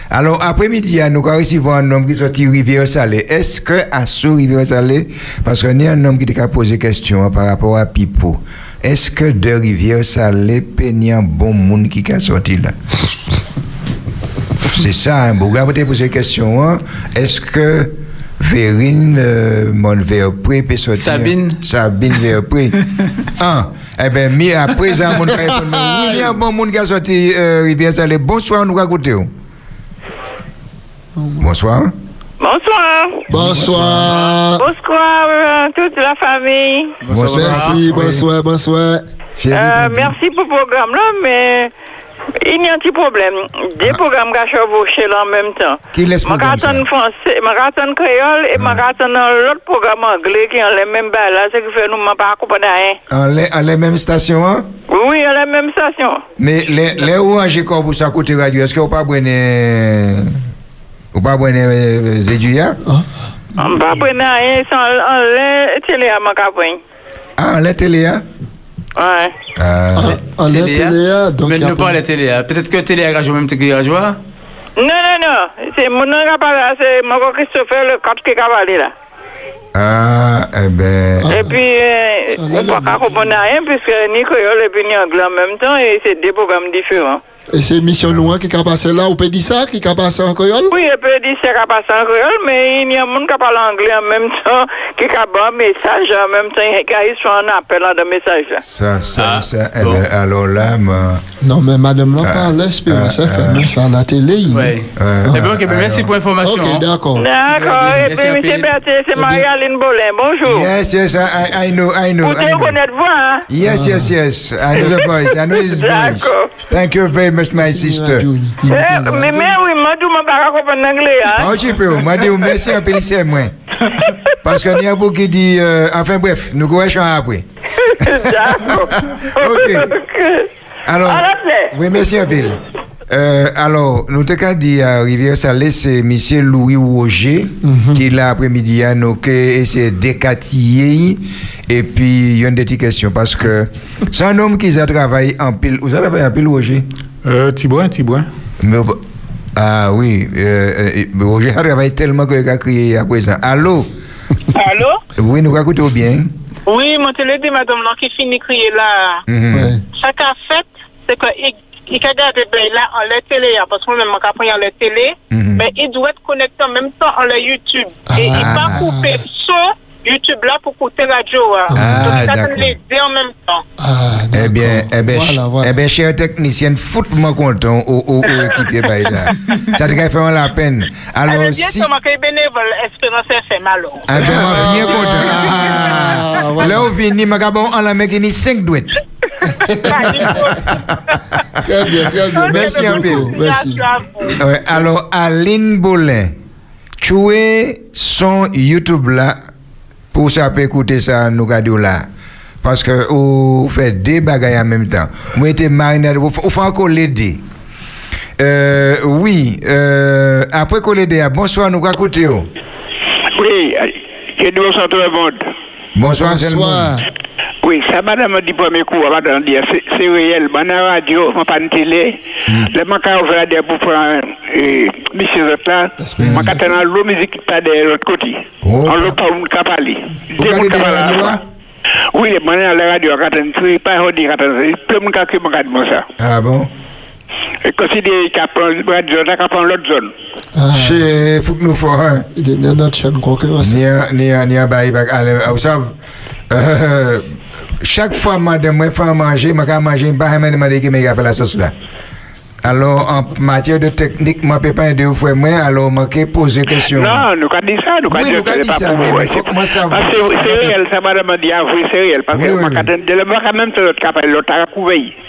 Alors, après-midi, nous avons reçu un homme qui sorti Rivière Salée. Est-ce que à ce Rivière Salée, parce qu'on y a un homme qui a posé question hein, par rapport à Pipo, est-ce que de Rivière Salée, peine un bon monde qui a sorti là? C'est ça, hein. Bon, vous avez posé la question. Hein. Est-ce que Vérine, euh, mon Verpré, peut sortir? Sabine. Sabine Verpré. ah, eh bien, mi à présent, mon frère, oui, il y a un bon monde qui a sorti euh, Rivière Salée. Bonsoir, nous racontons. Bonsoir. Bonsoir. Bonsoir. Bonsoir, euh, toute la famille. Merci, bonsoir, bonsoir. Euh, merci pour le programme là, mais il y a un petit problème. Des programmes qui chevauchés là en même temps. Qui laisse en français, je en créole et je en l'autre programme anglais qui ont les mêmes balles là, ce qui fait que nous ne pas comprendre rien. En les, en les mêmes stations, hein? Oui, à la même station. Mais les, les oranges comme vous ça côté radio, est-ce que vous pas bonne vous pas bonne Zéduya? On ne pas prendre rien sans en les télé à ma campagne. Ah, les télé, hein? Ouais. Ah, en la télé, donc. Mais ne pas la télé. hein. Peut-être que télé a joué même que a joué. Non, non, non. C'est mon nom qui parle, c'est mon Christopher le 4 qui a là. Ah, eh ben. Et puis, euh, on ne peut pas comprendre rien puisque ni créole et puis ni anglais en même temps et c'est deux programmes différents. Et c'est Mission Noire qui a passé là, ou peut dire ça, qui a passé en créole? Oui, dire c'est qu'à passer en créole, mais il y a un monde qui parle anglais en même temps, qui a un message en même temps, qui a soit un appel dans le message. Ça, ça, ça. Eh ben, alors là, ma. Non, mais madame là Ah, parle, Espérance ah, FM, ah. ça à la télé. Oui. Eh bien, ok, ben, merci pour l'information. Ok, d'accord. D'accord, et puis Merci, M. Berthier, c'est Marie-Aline Bolin, bonjour. Yes, yes, I, I know, I know. Vous know. connaître vous, hein? Yes, yes, yes. I know the voice. I know his voice. D'accord. Thank you very much, my sister. Eh, Mais, mais oui, moi, je ne pas comprendre l'anglais, hein? Ah, un petit peu. Moi, dis merci un peu, c'est moi. Parce qu'il y a beaucoup qui dit. euh, enfin, bref, nous échanger après. D'accord. Ok. Alors, À oui, merci un peu. Euh, alors, nous t'avons dit à Rivière Salée, c'est M. Louis Roger, qui là après-midi a nous essayé décatiller. Et puis, il y a une petite question, parce que c'est un homme qui a travaillé en pile. Vous avez travaillé en pile, Roger? Euh, Tibouin, Tibouin. Mais, ah oui, euh, euh, Roger a travaillé tellement qu'il a crié à présent. Allô? Allô? Oui, nous écoutons bien. Oui, mon téléphone, madame, qui finit de crier là. Qu'a fait, c'est que il il a gardé ben là en la télé, hein, parce que moi-même, je en la télé, Mhm. mais il doit être connecté en même temps en la YouTube. Et il Ah. va couper son YouTube là pour écouter radio. hein. Ah, Donc, ça peut l'aider en même temps. Eh bien, eh bien, Voilà, voilà. eh bien, cher technicien, foutre-moi content au, au, au équipier là. Ça devrait faire la peine. Alors, bien si. je suis bénévole, Espérance FM, alors. Ah ben, moi, bien content. Ah, Là, au fini, ma gabon, en la main, qui ni 5 douettes. Très bien, très bien. Merci un peu. Merci. Alors, Aline Bolin, tu es son YouTube là, pour ça peut écouter ça, nous regardons là. Parce que vous faites des bagailles en même temps. Moi, j'étais marinade, vous faites encore l'aider. Euh, oui, euh, après qu'on l'aider, bonsoir, nous écoutons. Oui, je dis bonsoir tout le monde. Bonsoir, Bonsoir. Oui, sa madame di pweme kou, madame di, se reyel, banan radyo, mwen pan tele, le man ka ouve la de pou pran misye zot la, man ka tenan lou mizik pa de l'ot koti, an lou pa moun kapali. Ou ka de de radyo la? Oui, manan la radyo akaten, sou pa yon di akaten, ple moun kakri man kade moun sa. Ah bon? E konside ka pran radyo la, ka pran l'ot zon. Che, fouk nou fwa, hein? Ni an not chan konkurans. Ni an bayi bak, ale, a ou sav, Euh, chaque fois madame moi fait manger, je vais manger, pas jamais demander qui m'a fait la sauce là. Alors, en matière de technique, je ne peux pas aider vous frère moi, alors je vais poser question. Non, nous avons dit ça, nous avons Oui, dit nous que avons c'est dit pas ça, mais il faut que moi que c'est réel, ça ah oui, c'est réel. Parce que on dit, moi, quand même, c'est l'autre capable, l'autre.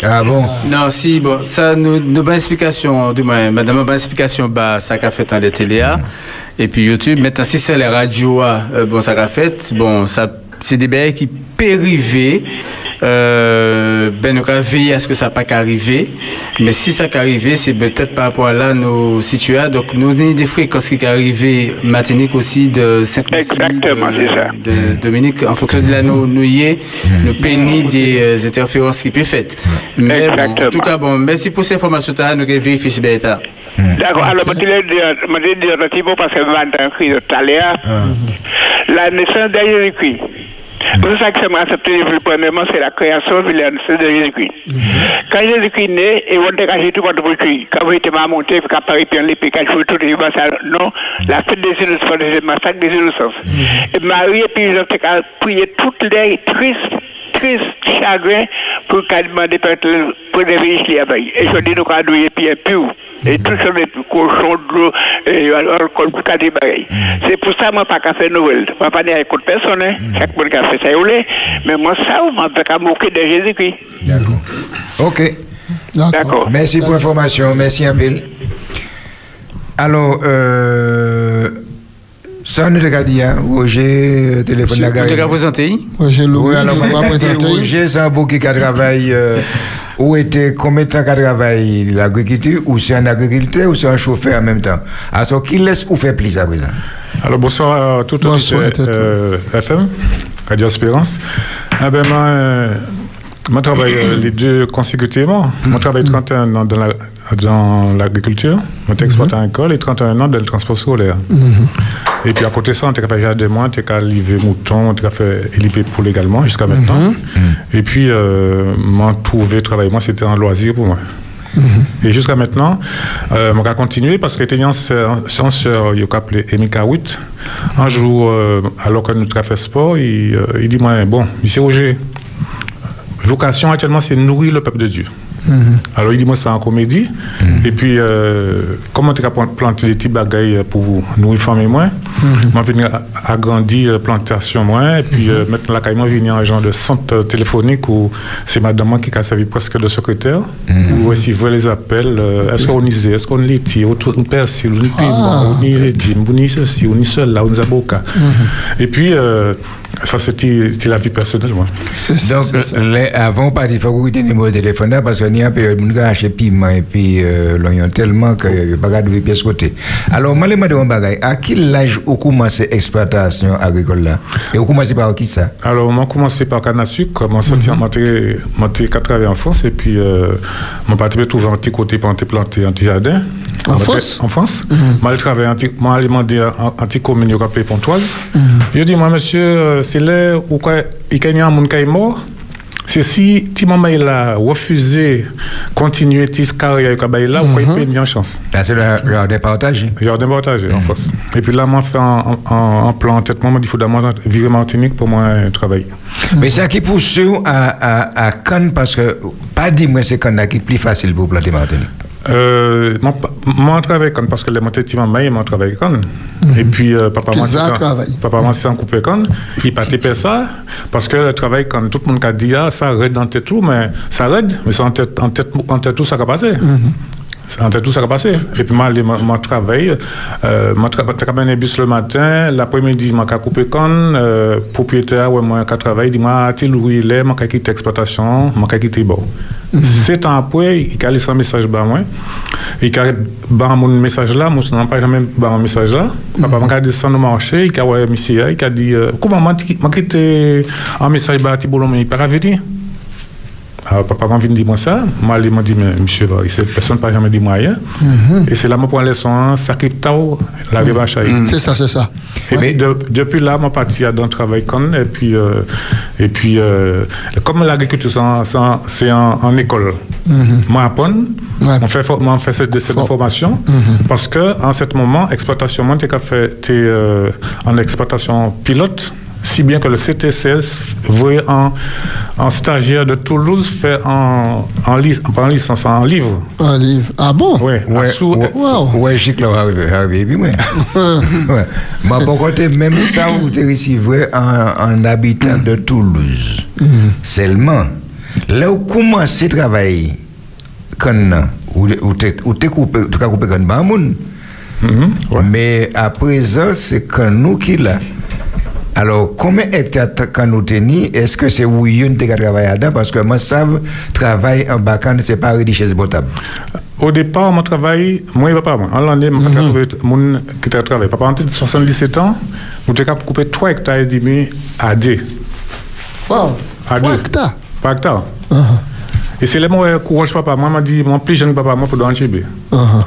Ah bon? Non, si, bon, ça, nous, nous, bonne explication, du moins, madame, bonne explication, bah, ça qu'a fait dans les télé, et puis YouTube. Maintenant, si c'est les radios, euh, bon, ça qu'a fait, bon, ça, c'est des bails qui périvés, euh, ben nous avons veiller à ce que ça n'a pas qu'arriver. Mais si ça qu'arriver, c'est peut-être par rapport à là nos situations. Donc nous avons des fréquences qui arrivent Martinique aussi de Saint-Lucie, de, de Dominique, en fonction de la nous nous y est, nous pénis des euh, interférences qui peuvent faites. Mais bon, en tout cas, bon, merci pour ces informations, nous allons vérifier si c'est état. D'accord, alors je vais dire un petit mot parce que je vais écrit tout à l'heure. La naissance de Jésus-Christ. Pour ça que ça m'a accepté le premièrement, c'est la création de de Jésus-Christ. Quand Jésus-Christ est né, et on dégage tout votre bruit. Quand vous êtes monté, vous avez puis les pécages, vous tout les non, la fête des innocents, le massacre des innocents. Et Marie et puis ont prié toutes les tristes triste, chagrin pour qu'elle demande pour des riches les abeilles. Et je dis, nous, quand nous, et puis, et tout ça, les cochons de l'eau, et alcool, qu'elle débaille. C'est pour ça, moi, pas qu'à faire Noël. Moi, pas dire écoute personne, hein. Chaque monde qui a fait ça, il Mais moi, ça, moi, pas qu'à moquer de Jésus-Christ. D'accord. OK. D'accord. Merci pour l'information. Merci, Amil. Alors, euh, ça nous a dit, hein, Roger, téléphone Vous avez présenté Roger Louis, vais présenter. dire, Roger, c'est un beau qui a travaillé. euh, où était, combien de temps qu'il travaille l'agriculture, ou c'est un agriculteur, ou c'est un chauffeur en même temps? Alors, qui laisse ou fait plus à présent? Alors bonsoir à tout le euh, FM, Radio Espérance. Ah ben, moi, euh, moi, je travaille euh, les deux consécutivement. Moi, je travaille 31 ans dans la- dans l'agriculture, moi, je exploitant agricole et 31 ans dans le transport scolaire. Et puis à côté de ça, on a fait jardin moi, on a élevé moutons, on a fait élever poules également jusqu'à maintenant. Et puis, euh, moi, trouver travail, moi, c'était un loisir pour moi. Et jusqu'à maintenant, euh, on va continuer parce que était un censeur, il appelé Amy Kawit. Un jour, euh, alors que nous avons fait sport, il, euh, il dit moi, bon, monsieur Roger, vocation actuellement, c'est nourrir le peuple de Dieu. Alors il dit moi c'est en comédie. Et puis euh, comment tu as planté des petits bagailles pour nourrir famille moi? Moi venir agrandir plantation moi. Et puis euh, maintenant là quand moi venir un genre de centre téléphonique où c'est madame moi qui a servi presque de secrétaire. Où aussi voit les appels euh, est-ce qu'on y est-ce qu'on les tire autour de persil on piment on y légumes on y ceci on cela on zaboka et puis euh, ça c'était la vie personnelle moi. Donc, les, avant, pas il faut que vous ayez numéro de téléphone là, parce qu'il y a une période où on a acheté piment et puis euh, l'oignon tellement que n'y a pas de pièce côté. Alors, je me demande, à quel âge vous commencez l'exploitation agricole là? Et vous commencez par qui ça? Alors, on commencé par canne à sucre, sorti en monté, quatre travailler en France, et puis, mon parti trouvé un petit côté pour planter planter un petit jardin. En France? En France. Moi, je travaille en je un un petit commune, Pontoise. Je dis, moi, monsieur, euh, c'est là où il y a un monde qui est mort. C'est si, il a refusé continuer tis carrière là, ou quoi, il peut une chance? Là, c'est le jardin partagé. Jardin partagé, en France. Et puis là, moi, fait un, plan en tête, moi, il faut d'abord vivre Martinique pour moi euh, travailler. Mais ça qui pousse à, à, à Cannes, parce que, pas dit moi, c'est Cannes qui est plus facile pour planter Martinique. Euh, moi, moi, je travaille quand parce que les montées de maille, moi, je travaille quand. Et puis, euh, papa, moi. Papa, moi, c'est en coupé quand. Il pas tapé ça. Parce que le travail, quand tout le monde a dit, ah, ça raide dans tête tout, mais ça raide, mais c'est en tête, en tête, en tête tout, ça va passer. En tête tout ça va passer. Et puis moi, moi, travaille, euh, tra- travaille un bus le matin, l'après-midi, j'ai coupé quand, euh, propriétaire, ouais, moi, qui travaille, dit, moi, tu moi, j'ai quitté l'exploitation, moi, j'ai quitté bon. Sept ans après, il a laissé un message par moi. Il a ban mon message là, moi, je n'ai pas jamais ban un message là. Papa m'a descendu au marché, il a ouais, monsieur, il a dit, euh, comment moi, quitté un message par Thibault, mais il n'a pas venir. Alors, papa m'a dire moi ça. Moi, il m'a dit, mais monsieur, cette personne n'a jamais dit moi rien. Et c'est là que je prends la leçon, ça qui tao, la revanche. C'est ça, c'est ça. Et puis, de- depuis là, je suis parti dans le travail con. Et puis, euh, et puis euh, comme l'agriculture, c'est en- école, moi, apprends, on fait, on fait cette, cette formation. Parce que en ce moment, exploitation, t'es, euh, en exploitation pilote. Si bien que le CTCS, vous voyez, en, en stagiaire de Toulouse, fait en, en, lic- en licence, en livre. Un livre. Ah bon? Oui, Ouais, sous- ouais, ouais, je sais que là, arrivé, puis moi. ouais. Mais par contre, même ça, vous te recevez en, en habitant de Toulouse. Seulement, là où commencez à travailler, quand où t'es coupé, tu as coupé quand même, mais à présent, c'est quand nous qui là. Alors, combien d'hectares quand nous tenons, est-ce que c'est où il qui travaille là-dedans? Parce que moi, ça travail en bacan, c'est pas richesse potable. Au départ, mon travail, moi, il va pas moi. En l'année, je suis trouvé mon qui travaille. Papa, en 77 ans, je suis capable de couper 3 hectares et demi à D. Wow. À 3 hectares? Par hectare. Et c'est là mon courage papa. Moi, m'a dit, mon plus jeune papa, moi, pour dans Chibé.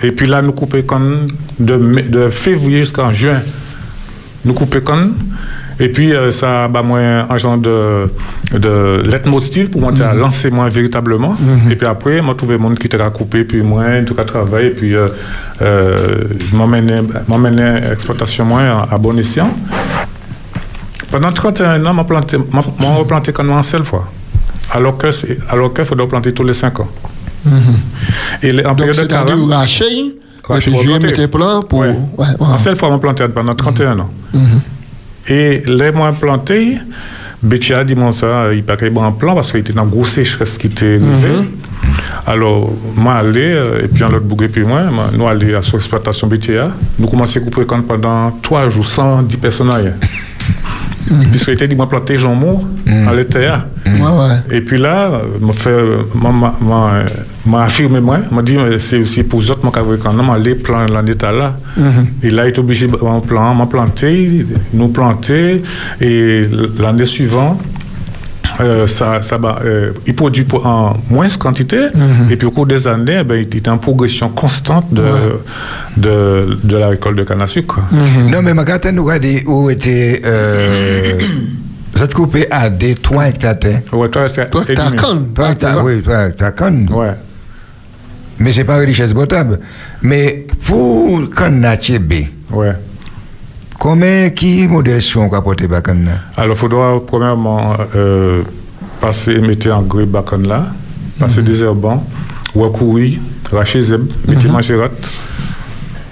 Et puis là, nous coupons comme de, de février jusqu'en juin. Nous coupons comme. Et puis, euh, ça a moi un genre de, de leitmotiv pour moi à lancer moi véritablement. Et puis après, moi, trouvé monde qui t'a coupé, puis moi, en tout cas, travailler. Et puis, euh, euh, m'emmener l'exploitation moi à, bon escient. Pendant 31 ans, m'a planté, m'a m'a replanté comme moi en seule fois. Alors que alors qu'il faudrait planter tous les 5 ans. Et les- en Donc, période de carême, racher, et puis je mettre plein pour. Ouais. Ouais, ouais. En seule fois, on planté pendant 31 ans. Et les mois plantés, Bétia dit moi ça, il paraît bon plan parce qu'il était dans une grosse sécheresse qui était arrivée. Alors, moi, allé, euh, et puis en l'autre bouguet, puis moi, nous allé à son exploitation BTA. Nous commençons à couper quand pendant 3 jours, 110 personnes. Rien. Puisqu'il était dit, moi, planter Jean Mour à l'ETA. Ouais, ouais. Et puis là, m'a fait, m'a- m'a- m'a m'a affirmé moi, m'a dit c'est aussi pour les autres, moi, quand même les plans en état là. Mhm. Et là, il est obligé de plan, plan, m'a planté, nous planter, et l'année suivante. Euh, ça, ça, va, euh, il produit pour- en moins quantité, Mhm. et puis au cours des années, ben, il était en progression constante de, de, de la récolte de canne à sucre. Non, mais ma nous a dit où était. Vous êtes coupé à des 3 hectares. Ouais, Toi, t'as conne. Toi, Ah, t'as, oui, toi, t'as conne. Ouais. Mais c'est pas richesse potable. Mais pour conne à Tchébé, Ouais. Combien qui modération par conne là? Alors, il faudra premièrement euh, passer, mettre en gré bacon là, passer des herbants, wakoui, racher zeb, mettre mangerotte,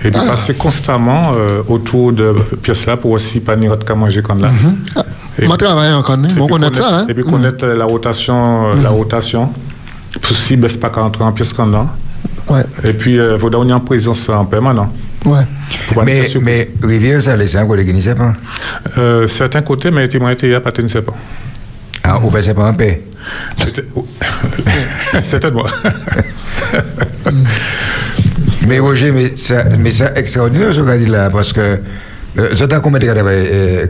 et puis passer constamment euh, autour de pièces là pour aussi pas n'y qu'à manger comme là. Et Moi, travaille encore, hein. et on puis connaît ça, hein. Et puis connaître la rotation, euh, la rotation, pour si bœuf pas qu'à entrer en pièce comme là. Ouais. Et puis, il faudra avoir une présence en permanent. Ouais. Pas Mais, Rivière, ça laisse un côté qui ne sait pas? Euh, certains côtés, mais témoins étaient pas, ne sais pas. Ah, vous faites ça pas en paix? C'était- Certainement. Mais Roger, mais ça, mais ça extraordinaire ce qu'on a dit là, parce que. Euh, combien de travail euh?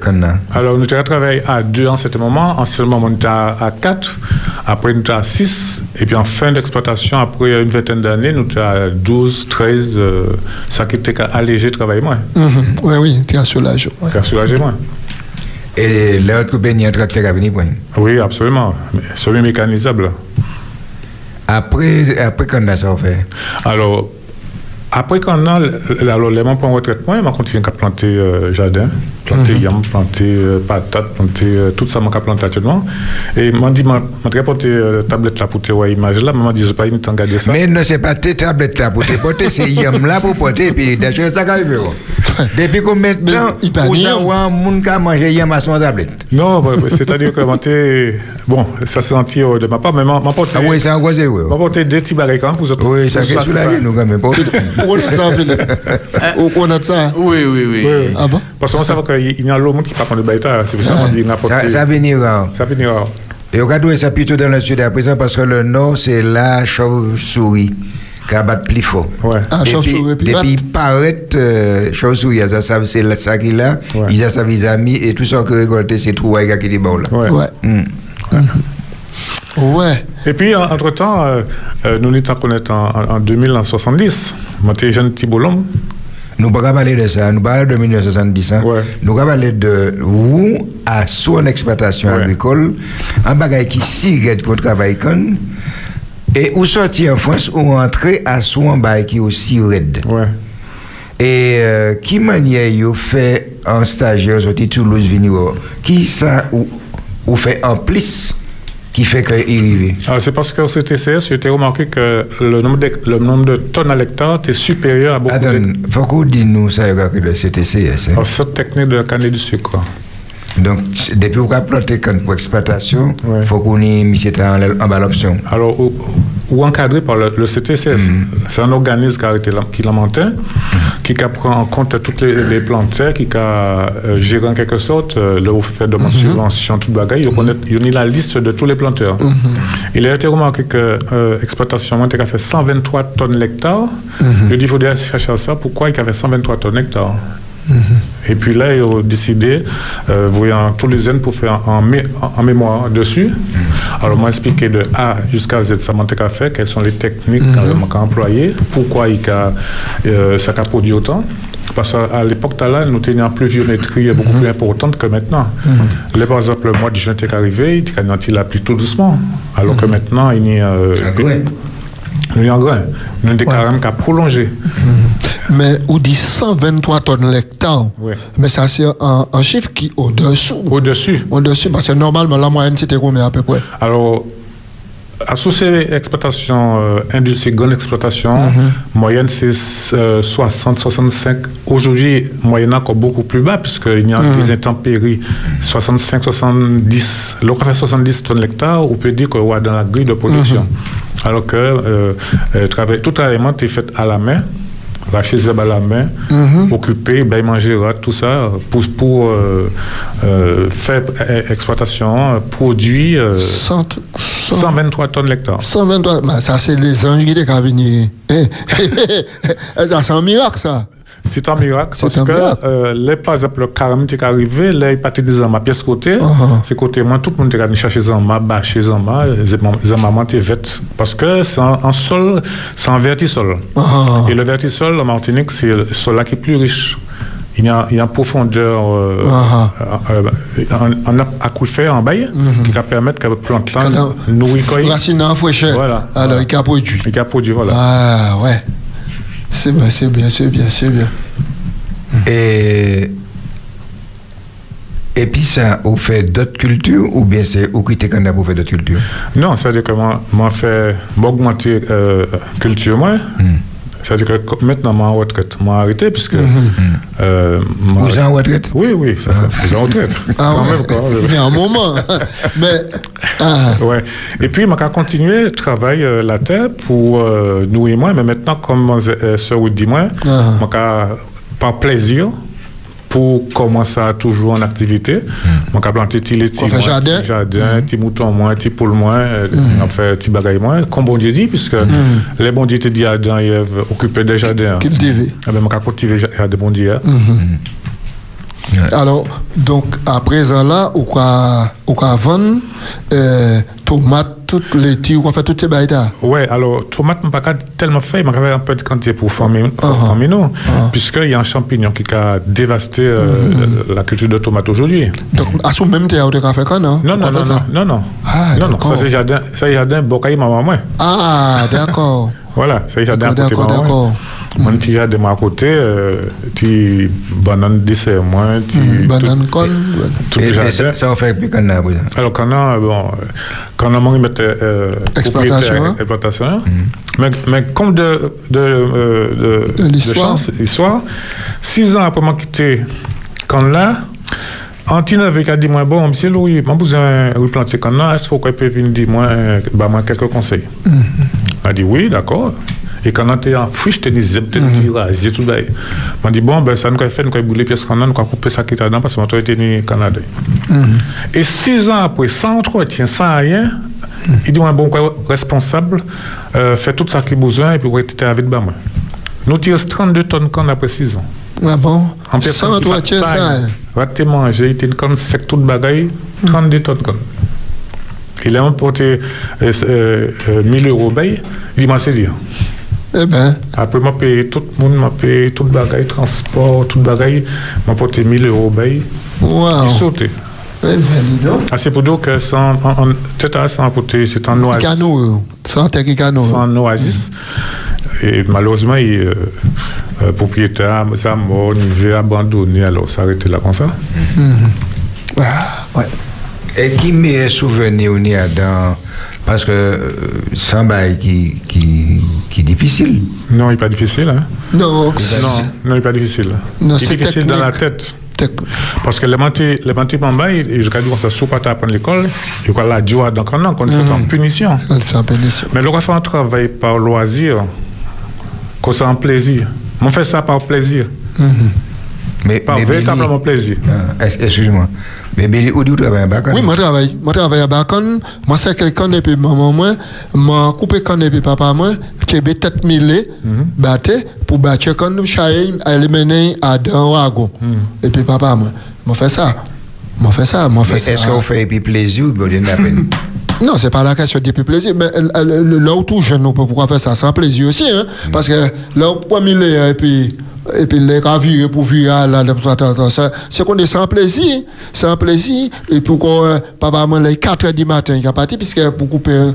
Alors, nous avons travaillé à deux en ce moment. En ce moment, on était à, quatre. Après, nous étions à six. Et puis, en fin d'exploitation, après une vingtaine d'années, nous étions à 12, 13. euh, ça qui était allégé le travail moins. Mhm. Ouais, oui, tu as soulagé. Ouais. Moins. Et l'autre coupé, il y a un tracteur à venir point. Oui, absolument. Mais Semi-mécanisable. Après, après qu'on a ça fait. Alors, après qu'on a, les membres en retraite, moi, je continue à planter euh, jardin, planter Mhm. yam, planter euh, patates, planter euh, tout ça, je planter actuellement. Et m'a dit, m'a m'a porté euh, tablette là pour te voir l'image là, mais m'a dit, je pas une temps garder ça. Mais non, c'est pas tes tablettes là pour te porter, c'est yam là pour porter, et puis d'ailleurs, ça arrive. Depuis combien de temps vous avez un monde qui a mangé yam à son tablette? Non, bah, bah, c'est-à-dire que m'a bon, ça c'est enti euh, de ma part, mais m'a porté. Ah oui, c'est angoissé, oui. M'a porté des petits quand même pour autres. Oui, ça pour fait autres, soulager, nous, quand même. On a ça, Philippe Où on a ça Oui, oui, oui. Ah bon? Parce qu'on sait qu'il y a l'homme qui parle de baïta, c'est pour ça qu'on dit n'importe Ça, ça venira. Ça venira. Et on regarde ça plutôt dans le sud à présent parce que le nord, c'est la chauve-souris qui bat plus fort. Ah, Depuis- chauve-souris, puis Depuis paraît euh, chauve-souris, ça, c'est là- ça qu'il a. Il a sa vis amis et tout ça que récolté, c'est tout ouais, qui est bon là. Ouais. Hmm. Ouais. Et puis, en- entre-temps, euh, euh, nous nous connus en, en, en 2000, en 70. Moi, j'étais jeune petit bolon. Nous ne pouvons pas parler de ça, nous parlons de 1970. Hein. Nous pouvons parler de vous à son exploitation agricole, un bagage qui si raide qu'on travaille comme, et où sortir en France ou entrer à son bagage qui est aussi raide. Et euh, qui manière vous fait un stagiaire sorti Toulouse venir Qui ça ou, ou fait en plus? Qui fait qu'il arrive Alors, c'est parce qu'au CTCS, j'ai remarqué que le nombre de, le nombre de tonnes à l'hectare était supérieur à beaucoup Attends, de... faut qu'on dise nous ça le CTCS. Hein. Alors, cette technique de la canne du sucre. Donc, depuis qu'on a planté canne pour exploitation, il faut qu'on ait mis ça en, en bas l'option. Alors, ou encadré par le, le CTCS. C'est un organisme qui a la- qui monté, qui a pris en compte toutes les, les plantaires, qui a euh, géré en quelque sorte euh, le fait de mon subvention, tout bagaille. Il il a la liste de tous les planteurs. Il a été remarqué que l'exploitation a fait 123 tonnes l'hectare. Je dis, il faudrait chercher à ça. Pourquoi il a fait 123 tonnes l'hectare? Et puis là, ils ont décidé, euh, voyant tous les jeunes pour faire en, mé- en mémoire dessus. Alors, moi, expliquer de A jusqu'à Z, ça m'a fait, quelles sont les techniques Mhm. qu'on a employées, pourquoi il a, euh, ça a produit autant. Parce qu'à l'époque, là, nous tenions une pluviométrie beaucoup plus importante que maintenant. Là, par exemple, le mois de juin est arrivé, il a plu tout doucement. Alors que maintenant, il y a. Euh, il y a un grain. Il y a des carèmes qui a prolongé. Mais on dit 123 tonnes l'hectare. Mais ça, c'est un, un chiffre qui est au-dessous. Au-dessus. Au-dessus, parce que normalement, la moyenne, c'était combien à peu près? Alors, associé exploitation euh, industrielle, grande exploitation, Mhm. moyenne c'est euh, 60, 65. Aujourd'hui, moyenne encore beaucoup plus bas, puisqu'il y a Mhm. des intempéries. 65, 70. Là, on fait 70 tonnes l'hectare, on peut dire qu'on est dans la grille de production. Mhm. Alors que euh, euh, travail, tout travaillement est fait à la main. Racher zeb à la main, Mhm. occuper, ben, manger, rat, tout ça, pour, pour euh, euh, faire euh, exploitation, euh, produit euh, 123 tonnes l'hectare. 123, bah, ça, c'est les anges qui sont venus. Eh, ça, c'est un miracle, ça. C'est un miracle parce un que euh, les, par exemple, le carême qui est arrivé, là, il partait des amas pièce côté. Uh-huh. C'est côté moi, tout le monde est allé chercher amas, bâcher amas, les amas étaient vêtes. Parce que c'est un, un sol, c'est un vertisol. Uh-huh. Et le vertisol, en Martinique, c'est le sol là qui est plus riche. Il y a, il y a une profondeur euh, euh, euh, en, en aquifère en bail qui va permettre que la plante nourrit. Racine en fraîcheur. Voilà. Alors, il a produit. Il a produit, voilà. Ah, ouais. C'est bien, c'est bien, c'est bien, c'est bien. Et, et puis ça, on fait d'autres cultures ou bien c'est au qui qu'on a pour faire d'autres cultures? Non, c'est-à-dire que moi, moi fait m'augmenter euh, culture moi. C'est-à-dire que maintenant, moi en retraite, moi arrêté puisque. euh, moi- Vous êtes en retraite? Oui, oui, vous êtes en retraite. Ah Quand ouais. même, quand même. Mais un moment. Mais. Ah. Ouais. Et puis, je continuer à travailler euh, la terre pour euh, nous et moi, mais maintenant, comme euh, soeur vous dit moi, Ah. je par plaisir, pour commencer à toujours en activité, je vais planter petit les Qu'on fait jardin? petit jardin, petit mouton moins, petit poule moins, Mhm. on fait petit bagaille moins, comme bon Dieu dit, puisque les bons dieux te à Adam et Ève occuper des jardins. Cultiver. Ah ben, je vais cultiver des bons dieux. Alors, donc, à présent là, ou quoi, quoi vendre, euh, tomates, toutes les tirs, ou quoi faire toutes ces bails. Ouais, alors, tomate, je ne pas tellement fait, mais je un peu de quantité pour former, Ah, pour former nous, puisqu'il y a un champignon qui a dévasté euh, Mhm. la, la culture de tomate aujourd'hui. Donc, à ce même terre, tu as fait quand, non Non, non, quoi non, ça? non, non. Ah, non, non, ça c'est jardin, ça c'est jardin, bocaille, maman, moi. Ah, d'accord. Voilà, c'est jardin D'accord, maman, d'accord. Mon petit jardin moi, à côté, euh, petit banane. Banane. Tout Et- le et jardin. ça, ça on fait plus qu'on a présent. Alors, bon, quand on a mis Exploitation, propriétaire, hein? exploitation, mais, mais comme de, de, euh, de, De l'histoire? chance, histoire, six ans après quitter quand là, Antine avec a dit moi bon monsieur Louis, moi besoin replanter est-ce que vous pouvez venir dire moi, bah, moi quelques conseils? Elle a dit oui, d'accord. Et quand on était en friche, zep, t'es dit rasé tout ça. M'a dit bon ben ça nous a fait, nous a brûlé pièce quand on nous a coupé ça qui était dedans parce que moi était ni Canada. Et six ans après, sans entretien, sans rien, il dit, ouais, bon, responsable, euh, fait tout ça qui a besoin et puis, ouais, tu avec moi. Nous tirons 32 tonnes quand après six ans. Ah bon? En Sans entretien, ça. hein? Raté manger, il était une conne sec toute bagaille, 32 tonnes conne. Il a emporté euh, euh, euh, 1000 euros il m'a dit. Eh ben. Après, m'a payé tout le monde, m'a payé toute bagaille, transport, toute bagaille, m'a porté 1000 euros bail. Wow. Il sautait? Eh ben, dis donc. Ah, c'est pour dire que c'est en- c'est en oasis. Cano, euh, sans terre qui cano. C'est en oasis. Et malheureusement, il, euh, euh, propriétaire, ça mort, il veut abandonner, alors s'arrêter là comme ça. Ah, ouais. Et qui meilleur souvenir on y a dans. Parce que euh, c'est un bail qui, qui, qui est difficile. Non, il n'est pas difficile. Hein? Non, Non, non, il n'est pas difficile. Non, il c'est est difficile dans la tête. Parce que les mentis, les mentis Bamba, ils- je dis qu'on ça sous pas apprendre l'école, et qu'on la joie donc on qu'on c'est en Mhm. punition. C'est en punition. Mais le fait un travail par loisir, qu'on c'est en plaisir. On fait ça par plaisir. Mais, par mais véritablement plaisir. Ah, ex- Excuse-moi. Mais Billy, où tu travailles? À Bacan Oui, moi travaille. Moi travaille à Bacon. Moi c'est quelqu'un et puis maman moi, m'a coupé quand et puis papa moi, qui est tête millée, batté pour battre quand nous chaye aller mener à dans wagon. Et puis papa moi, m'a fait ça. M'a fait ça, m'a fait Mais ça. Est-ce qu'on fait et puis plaisir ou bien la peine Non, c'est pas la question de plus plaisir, mais là où tout jeune, on peut pourquoi faire ça sans plaisir aussi, hein? Parce que là où pas mille et puis et puis les gars virent pour virer là, c'est qu'on est sans plaisir, sans plaisir, et puis qu'on, euh, papa, moi, les 4 heures du matin, il est parti, puisque pour couper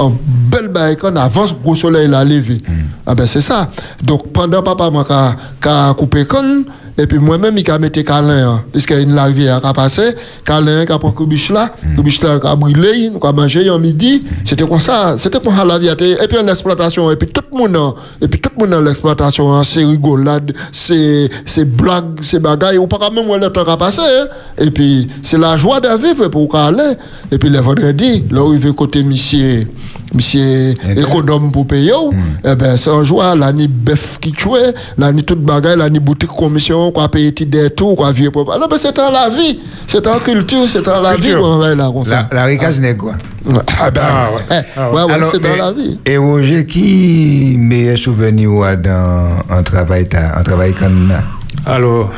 un, bel bail quand avance, gros soleil l'a levé. Ah ben c'est ça. Donc pendant papa, moi, qu'a qu'a coupé con, et puis moi-même, il a mis câlin, hein, puisque une rivière a passé, câlin, qui a pris le là, le biche là a brûlé, nous a mangé en midi. C'était comme ça, c'était comme ça la vie. Et puis l'exploitation, et puis tout le monde, hein, et puis tout le monde dans l'exploitation, hein, c'est rigolade, c'est c'est blague, c'est bagaille, ou pas même le temps a passé. Et puis c'est la joie de vivre pour aller. Et puis le vendredi, là où il veut côté monsieur, monsieur économe pour payer, eh ben c'est un joie, là ni bœuf qui tue, là ni toute bagaille, là ni boutique commission, quoi payer petit des tout, quoi vieux pour Non, mais c'est dans la vie, c'est en culture, c'est dans la vie qu'on va là comme ça. La, la ricasse n'est quoi? Ah ben, eh, ouais, ouais, Alors, c'est dans et- la vie. Et Roger, qui meilleur souvenir ou dans un travail ta- un travail comme là Alors,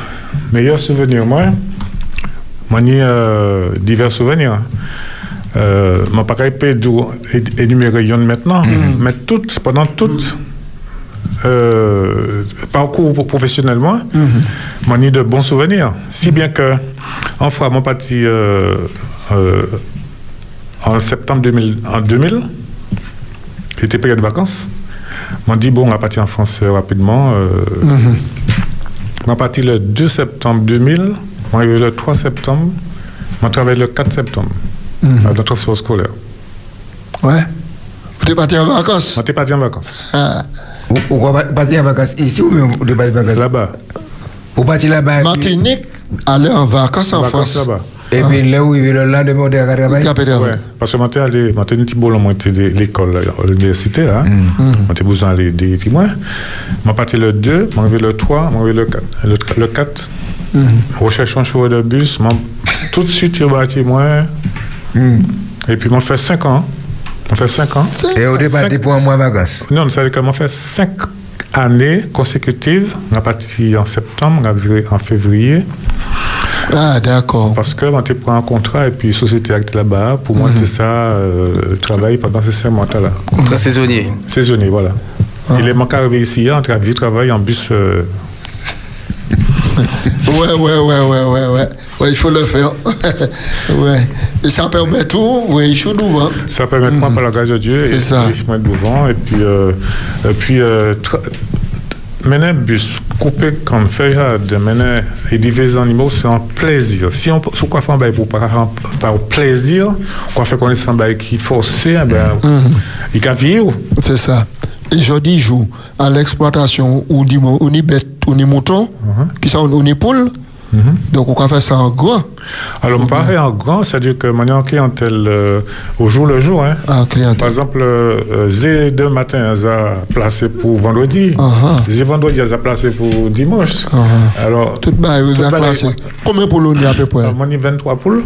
meilleur souvenir, moi, moi, j'ai euh, divers souvenirs. Euh, pas capable de énumérer yon maintenant, mais toutes, pendant tout euh, parcours professionnellement, moi, j'ai de bons souvenirs. Si bien que, en fois, mon parti euh, euh, en septembre 2000, en 2000, j'étais période de vacances. On dit, bon, on va partir en France euh, rapidement. euh, on est parti le 2 septembre 2000, on est arrivé le 3 septembre, on travaille le 4 septembre, Mhm. dans le transport scolaire. Ouais. Tu es parti en vacances? On est parti en vacances. Ah. Ou ou va partir en vacances ici ou bien vous partir en vacances? Là-bas. Vous partez là-bas Martinique, aller en vacances en Vacances France. là-bas. Et puis là où il est le lendemain, on est à travailler Ouais, parce que moi, j'étais allé, un petit boulot, moi, de l'école, là, à l'université, là. Mm. J'étais besoin d'aller des mois. Moi, parti le 2, moi, arrivé le 3, moi, arrivé le 4. Le, le 4, Mhm. recherche un chauffeur de bus, tout de suite, il bâti, moi. Et puis, moi, fait 5 ans. On fait 5 ans. Et on est parti pour un mois de vacances Non, ça veut dire qu'on fait 5 années consécutives. On a parti en septembre, on a viré en février. Ah, d'accord. Parce que moi, tu prends un contrat et puis Société Acte là-bas, pour moi, c'est ça, euh, travail pendant ces 5 mois-là. Contrat saisonnier. Saisonnier, voilà. Il est manqué arrivé ici, on a vu travailler en bus. euh, Ouais, ouais, ouais, ouais, ouais, ouais. Ouais, il faut le faire. ouais. Et ça permet tout, oui, je suis devant. Ça permet de moi, par la grâce de Dieu, C'est et, ça. je mets devant. Et puis, euh, et puis euh, mener un bus coupé comme fait de mener et divers animaux, c'est un plaisir. Si on sur quoi faire un bail pour par, par plaisir, quoi faire connaître un bail qui est forcé, ben, il can vivre. C'est ça. Et je dis, joue à l'exploitation ou ni ou ni bête ou ni mouton, qui sont ou ni poule. Donc, on va faire ça en grand. Alors, pareil en grand, c'est-à-dire que mon en clientèle euh, au jour le jour. Hein. Par exemple, euh, Z de matin, elles a placé pour vendredi. Z vendredi, elles a placé pour dimanche. Alors, Tout bas, avez bas, classé. Combien poules on y a à peu près? Moi, j'ai 23 poules.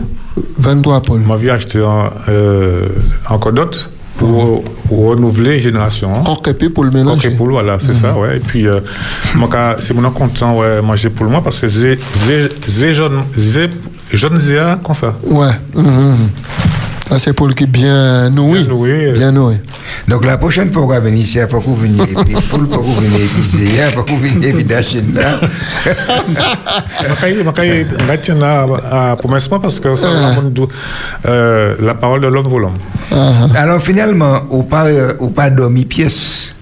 23 poules. Moi, j'ai acheté en, euh, encore d'autres pour, pour renouveler génération. Coq et puis pour le mélanger. Coq et poule, voilà, c'est ça, ouais. Et puis, euh, c'est mon content, ouais, manger pour moi parce que Z, jaune ZA, comme ça. Ouais. mhm. Ça, c'est pour le qui est bien nourri. Bien nourri. Donc la prochaine fois qu'on va venir ici, il faut que vous veniez, et puis pour le faut que vous veniez épicer, il faut que vous veniez évidemment là. Je vais tenir à, à promesse parce que ça nous euh, la parole de l'homme vaut l'homme. Alors finalement, ou pas, euh, ou pas dormi pièce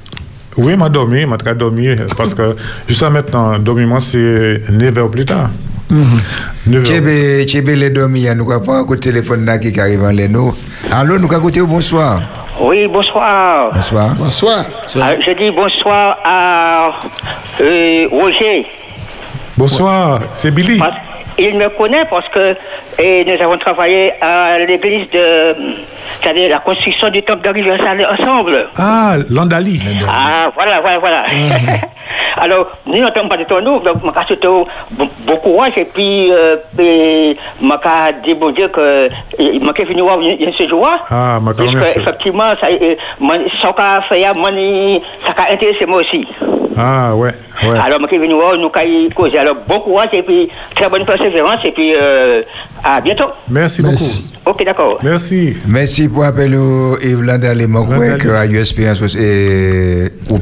Oui, m'a dormi, m'a très dormi parce que jusqu'à maintenant, dormir moi c'est 9 heures plus tard. Tchébé, tchébé les dormi, nous avons un coup de téléphone là qui arrive en l'eno. Allô, nous avons bonsoir. Oui, bonsoir. Bonsoir. Bonsoir. Ah, je dis bonsoir à euh, Roger. Bonsoir, c'est Billy. il me connaît parce que et nous avons travaillé à l'église de, c'est-à-dire la construction du temple d'Arrivée ensemble. Ah, Landali. Ah, voilà, voilà, voilà. Alors, nous n'entendons pas de ton nous, donc, je souhaité bon courage et puis, euh, je dit, bon Dieu, que, je suis venu voir ce jour. Ah, ma Parce merci. que, effectivement, ça, euh, a fait, ça a intéressé moi aussi. Ah, ouais, ouais. Alors, je suis venu voir, nous avons causé. Alors, bon courage et puis, très bonne persévérance et puis, euh, à bientôt. Merci, beaucoup. Ok, d'accord. Merci. Merci pour l'appel au Yves je crois que Radio Espérance, et au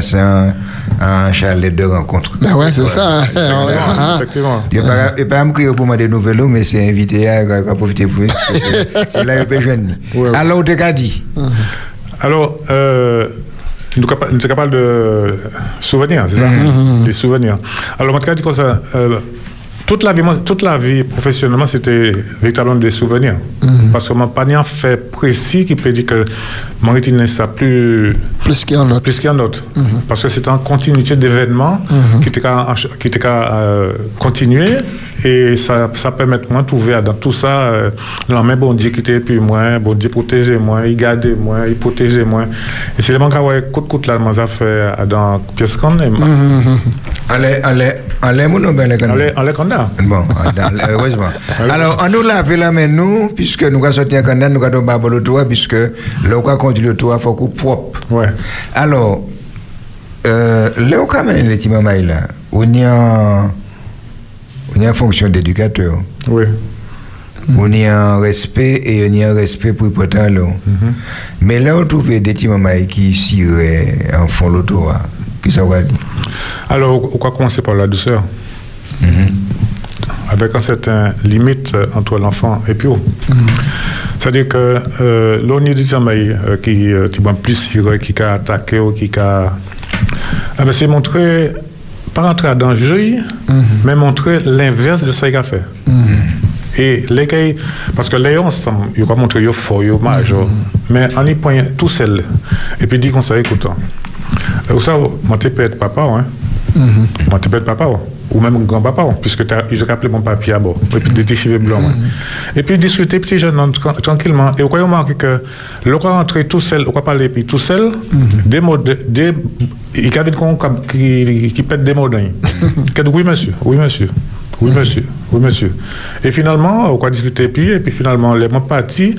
c'est un, un chalet de rencontre. Ben ouais, c'est ça. hein. Ah. Effectivement. Il n'y a pas à me crier pour moi des nouvelles, mais c'est invité à, à profiter pour C'est là que je jeune. Alors, tu as dit? Alors, euh, nous sommes capables de souvenirs, c'est ça? Mhm. Des souvenirs. Alors, moi, je dis comme ça? Toute la vie, moi, toute la vie professionnellement, c'était véritablement des souvenirs. Parce que mon panier fait précis qui peut dire que mon rétine ça plus plus qu'un autre. Plus qu'un autre. Parce que c'est en continuité d'événements Mhm. qui était qu'à qui était qu'à, euh, continuer et ça, ça permet de moi de trouver dans tout ça euh, non mais bon Dieu qui était puis moi bon Dieu protéger moi il garde moi il moi et c'est le manque coup de coup là moi ça fait dans pièce qu'on est Allez, allez, allez, mon nom, ben, allez allez qu'on a. Bon, heureusement. Alors, on nous lave la main, nous, puisque nous avons sorti un canal, nous avons pas le toit, puisque le cas conduit le toit, faut qu'on propre. Ouais. Alors, euh, quand même les petits mamans là, on y a, on y a fonction d'éducateur. Oui. On y a un respect et on y a un respect pour le portant l'eau. Mais là, on trouve des petits mamans qui siraient en fond le toit. Qu'est-ce va dire? Alors, on va commencer par la douceur. Avec un certain limite euh, entre l'enfant et puis vous. C'est-à-dire que euh, l'on dit euh, qui euh, plus qui a attaqué ou qui a. Ah ben, c'est montrer, pas rentrer à danger, mais montrer l'inverse de ce qu'il a fait. Et les gars, parce que les ensemble, ils vont montrer qu'ils fort, ils majeur, mais en y point tout seul. Et puis dit qu'on s'est écoutant. Vous savez, peux être papa, hein. Tu peux être papa, ouais. Ou même grand-papa, ouais, puisque j'ai rappelé mon papier à bord, et puis des cheveux blancs. Et puis discuter petit jeune tra- tranquillement. Et vous voyez, remarquer que le roi rentrer tout seul, on va parler puis tout seul, des mots, de- des, il y a des gens qui, qui pètent des mots d'un. Oui, monsieur, oui, monsieur. Oui, monsieur. Oui, monsieur. Et finalement, on va discuter puis, et puis finalement, les mots partis,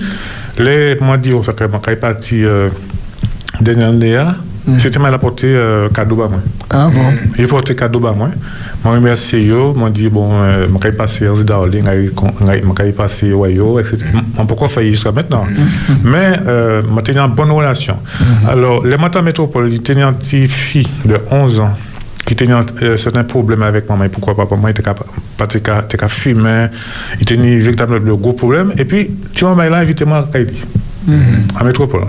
les mots dit, on s'appelle, parti, euh, dernière hein, c'était mal apporté euh, cadeau à moi. Ah bon? Il faut apporter cadeau à moi. Moi, remercie yo, moi dit bon, euh, je vais passer en Darling, je vais passer Wayo, etc. On peut pas faire jusqu'à maintenant? Mais, euh, je tenais une bonne relation. Alors, les matins métropole, il tenait une petite fille de 11 ans qui tenait euh, certains problèmes avec maman. Pourquoi papa, moi, il était pas de fumer, il tenait véritablement de gros problèmes. Et puis, tu m'as là, invité moi à à métropole.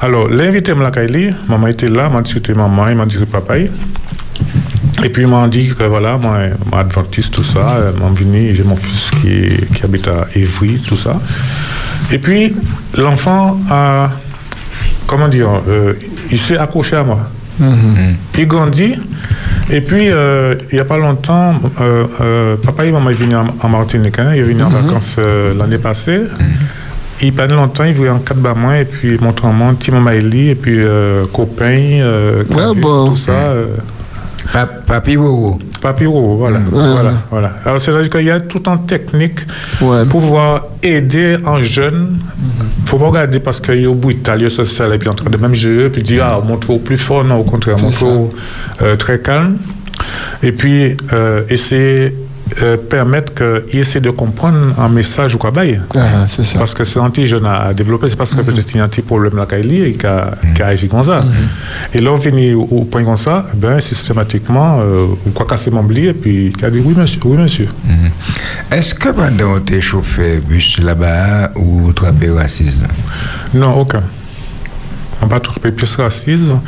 Alors, l'invité m'a Kaili, maman était là, m'a discuté maman, il m'a dit papa. Et puis, il m'a dit que voilà, moi, moi adventiste, tout ça, m'a venu, j'ai mon fils qui, qui habite à Évry, tout ça. Et puis, l'enfant a, comment dire, euh, il s'est accroché à moi. Il grandit. Et puis, euh, il n'y a pas longtemps, euh, papa et maman est venu en, en Martinique. hein, il est venu en vacances euh, l'année passée. Il pendant longtemps, il voulait en quatre bas moi, et puis mon maman, petit maman Eli, et puis euh, copain, euh, Cabu, tout ça. euh, Papi Wowo. Papi Wowo, voilà. voilà, voilà. Alors, c'est-à-dire qu'il y a tout en technique pour pouvoir aider un jeune. Il ne faut pas regarder parce qu'il est au bout de il est social, et puis en train de même jeu, puis dire, ah, montre au plus fort, non, au contraire, montre au euh, très calme. Et puis, euh, essayer euh, permettre qu'il essaie de comprendre un message ou quoi bail. Parce que c'est un petit jeune à, développer, c'est parce que peut-être il y a un petit problème là qu'il et qui a, qui a agi comme ça. Et là, on finit au, au point comme ça, ben, systématiquement, euh, on croit casser mon blier, et puis il a dit oui, monsieur. Oui, monsieur. Est-ce que pendant tes chauffeurs bus là-bas ou tu as racisme? Non, aucun. Trouver plus racisme.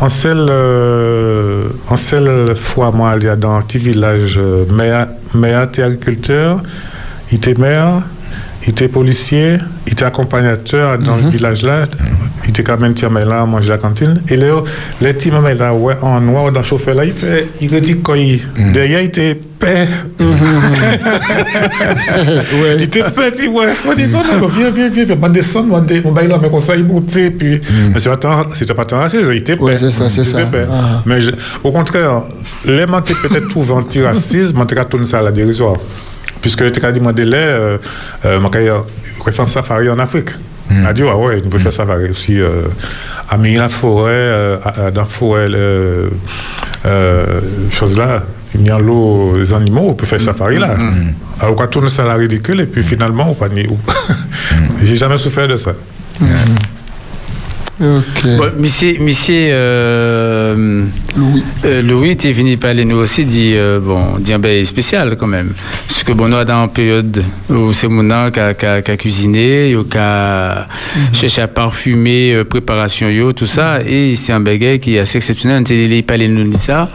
En seule, euh, en seule fois, moi, il y a dans un petit village, euh, maire, maire était agriculteur, il était maire, il était policier, il était accompagnateur dans le village là. il était quand même là manger à la cantine. Et là les petits là ouais en noir dans le chauffeur là il fait il dit quand il derrière il était paix il était petit ouais. On dit non non viens viens viens viens on descend on dé- on baille là mais comme ça il montait puis mais c'est pas tant c'était pas tant raciste il était Ouais, paix c'est ça, c'est ça. Ah. mais je- au contraire les qui peut-être trouvent anti-racisme on t'a tourné ça à la dérisoire puisque le TK demandé a- il fait un safari en Afrique. Il a dit ah ouais il peut faire safari aussi euh, à la forêt euh, à- dans la forêt euh, euh, chose là. Il y a l'eau les animaux on peut faire safari là. Alors quand tourne ça à la ridicule et puis finalement on pas ni j'ai jamais souffert de ça Ok. Bon, monsieur, monsieur euh, Louis, euh, Louis t'es venu parler nous aussi dit euh, bon dit un ben spécial quand même. Parce que bon nous dans une période où c'est mon nom qui a, cuisiné qui a cherché à parfumer euh, préparation yo tout ça. Et c'est un bagage qui est assez exceptionnel. On t'a parlé nous dit ça.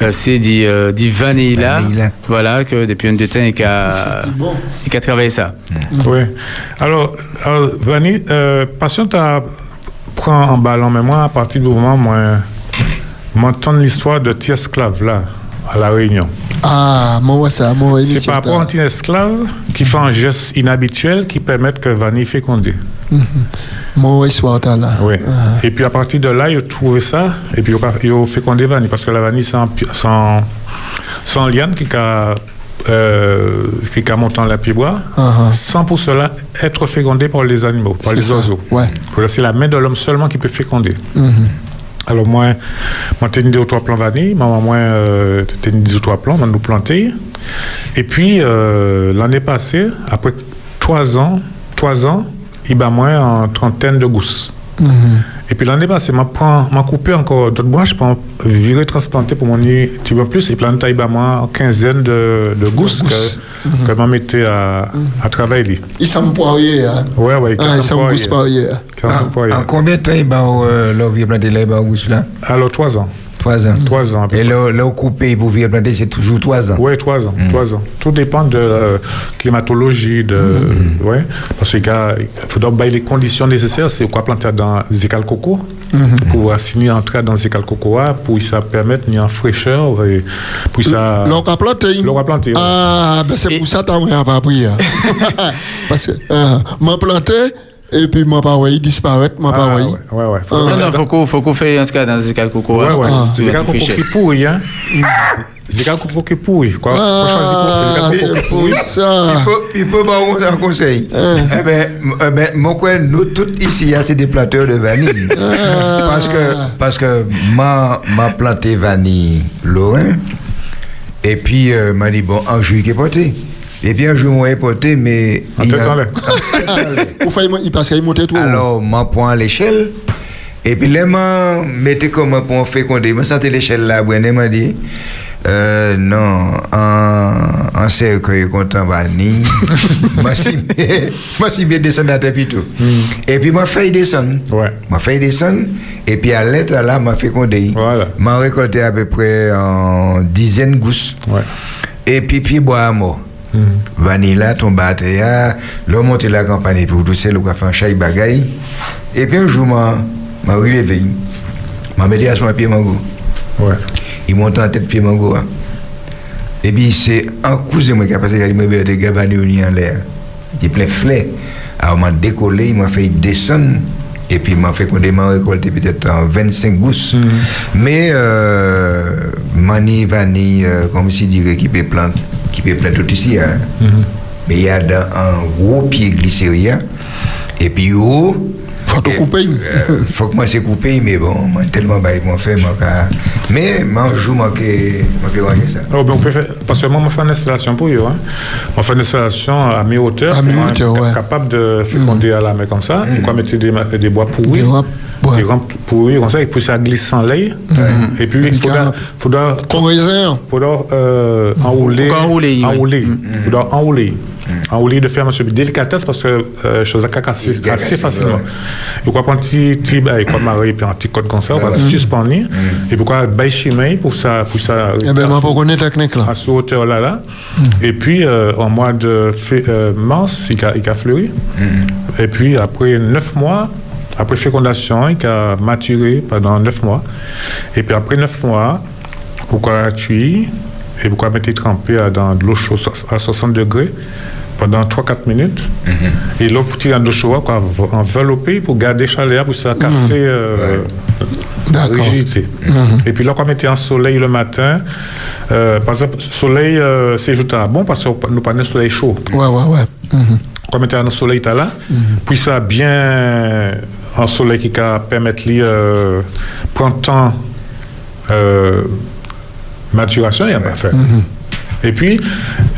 Euh, c'est dit euh, dit vanilla, voilà que depuis un temps il a il a travaillé ça. Oui. Alors, alors euh, passion, tu prend en ballon, mais moi, à partir du moment où moi, m'entendre l'histoire de tes esclaves là, à La Réunion. Ah, moi, ça, moi, C'est par rapport à un petit esclave qui fait un geste inhabituel qui permet que Vanny féconde. Moi, là. Oui. Et puis à partir de là, ils ont trouvé ça, et puis ils ont fécondé Vanny, parce que la vanille, c'est en- c'est en liane qui a, euh, qui a monté la pied bois, Uh-huh. sans pour cela être fécondé par les animaux, par les ça, oiseaux. ouais. C'est la main de l'homme seulement qui peut féconder. Mhm. Alors moi, moi j'ai deux ou trois plants vanille, maman moi euh, j'ai une deux ou trois plants, on nous planter. Et puis euh, l'année passée, après trois ans, trois ans, il bat moi en trentaine de gousses. Et puis l'année passée, m'a prend, m'a coupé encore d'autres branches pour virer transplanter pour mon nid petit peu plus. Et puis l'année il bat moi en quinzaine de, de gousses que, Mhm. que m'a mettais à, à travailler. Il s'en poirier, hein. Ouais, ouais, Ah, il s'en pousse poirier. En combien de temps il va là, vous planter les barbous là? Alors, trois ans. Trois ans. Trois ans. Et là, là, au coupé pour venir planter, c'est toujours trois ans. Oui, trois ans, trois ans. Tout dépend de euh, climatologie, de, ouais, parce qu'il faut bailler les conditions nécessaires. C'est quoi planter dans Zécal Coco Mhm. pour assigner entrer dans Zécal Coco pour ça permettre une fraîcheur et pour ça. L'on a planté. L'on a planté. ouais. Ah, ben c'est pour ça que t'as pas appris. Parce que, euh, m'a planté, et puis m'a pas ouais, il disparaît, m'a pas Ah, ouais. ouais, ouais, ouais. Ah. non non faut qu'on faut qu'on fait tout cas dans ce cas coco Ouais, hein. ouais. Tout Zécal Coco identifié. qui pourrit, hein. Zécal Coco qui pourrit. Quoi. Ah, Faut pour- c'est pour ça. Il faut, il faut pas un conseil. Eh ben, eh ben, moi, quoi, nous tous ici, hein, c'est des planteurs de vanille. parce que, parce que ma, ma planté vanille Lorrain. Et puis, euh, m'a dit, bon, un qui est porté. Et puis, un jour, moi, porté, mais. En il tête a- en l'air. Ou faille, il passe qu'il monte tout. Alors, m'a point à l'échelle. Et puis, là, m'a mettez comme pour en féconder. M'a senti l'échelle là, Brené m'a dit. Euh, non, en, en vanille. M'a si bien- m'a si bien descendu à tête plutôt. Et puis, m'a fait descendre. Ouais. M'a fait descendre. Et puis, à l'être là, m'a fécondé. Voilà. M'a récolté à peu près en dizaines gousses. Ouais. Et puis, puis, bois à mort. Vanilla, ton batteria, l'homme monte la campagne pour tout seul, ou fait un chai bagaille. Et puis un jour, m'a m'a relevé. M'a mis à son pied mango. Ouais. Il monte en tête pied mango. hein. Et puis c'est un cousin moi qui a passé, il m'a dit, des gars en l'air. Il est plein de fleurs. Alors m'a décollé, il m'a fait descendre. Et puis m'a fait qu'on m'a récolté peut-être en 25 gousses. Mais euh, mani vanille, euh, comme si dirait, qui peut planter, qui peut planter tout ici. hein. Mais il y a dans un gros pied glycéria. Et puis haut. Faut que couper. faut que moi c'est coupé, mais bon, moi tellement bah, ils m'ont fait, moi, mais moi un jour, moi, que moi, que ranger ça. Oh, ben, on peut faire, parce que moi, je fais une installation pour eux. Hein. On fait une installation à mi-hauteur. À mi-hauteur, ouais. capable de féconder à la main comme ça. Pourquoi mettre des, des bois pourris Des rampes pourris comme ça, et puis ça glisse sans lait. Et puis, il faudra, faudra, faudra euh, enrouler. Faut enrouler, oui. enrouler. Faudra enrouler. Enrouler de faire monsieur délicatesse parce que euh, chose à casser assez facilement. ouais. Et quoi, prendre un petit, petit, bah, quoi, marrer, puis un petit code comme ça, on va Ouais. le suspendre. Et pourquoi, bail chimie pour ça, pour ça. Eh ben, m'a pas connaître la technique là. à cette hauteur-là. Là. Et puis, euh, en mois de euh, mars, il a, il a fleuri. Et puis, après neuf mois, après fécondation, il a maturé pendant 9 mois. Et puis après 9 mois, pourquoi cuire et pourquoi mettre trempé à- dans de l'eau chaude à 60 degrés pendant 3-4 minutes. Et l'eau pour tirer l'eau chaude, quoi, envelopper pour garder chaleur, pour ça casser euh, la rigidité. Et puis là, quand on mettait en soleil le matin, euh, par exemple, soleil, euh, c'est juste bon parce que nous pas de soleil chaud. Ouais, ouais, ouais. Mhm. Quand on mettait en soleil, t'as là, puis ça bien en soleil qui va permettre de euh, prendre temps euh, maturation, il n'y a pas fait. Et puis,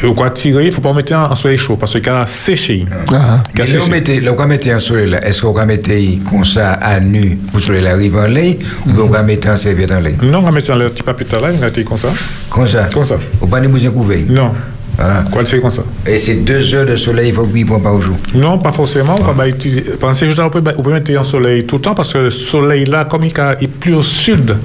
au quoi tirer, il ne faut pas mettre en soleil chaud parce qu'il a séché. Il a Mais séché. là, on mettait, en soleil là, est-ce qu'on va mettre comme ça à nu pour le soleil arrive en lait ou bien on va mettre en serviette en lait Non, on va mettre un petit papier là, on va mettre comme ça. Comme ça Comme ça. Ou pas de bouger couvert Non. Ah. Quoi, comme ça Et c'est deux heures de soleil, il faut qu'il prend pas au jour. Non, pas forcément. Va utiliser. Pensez juste, on peut, on peut mettre en soleil tout le temps parce que le soleil là, comme il est plus au sud,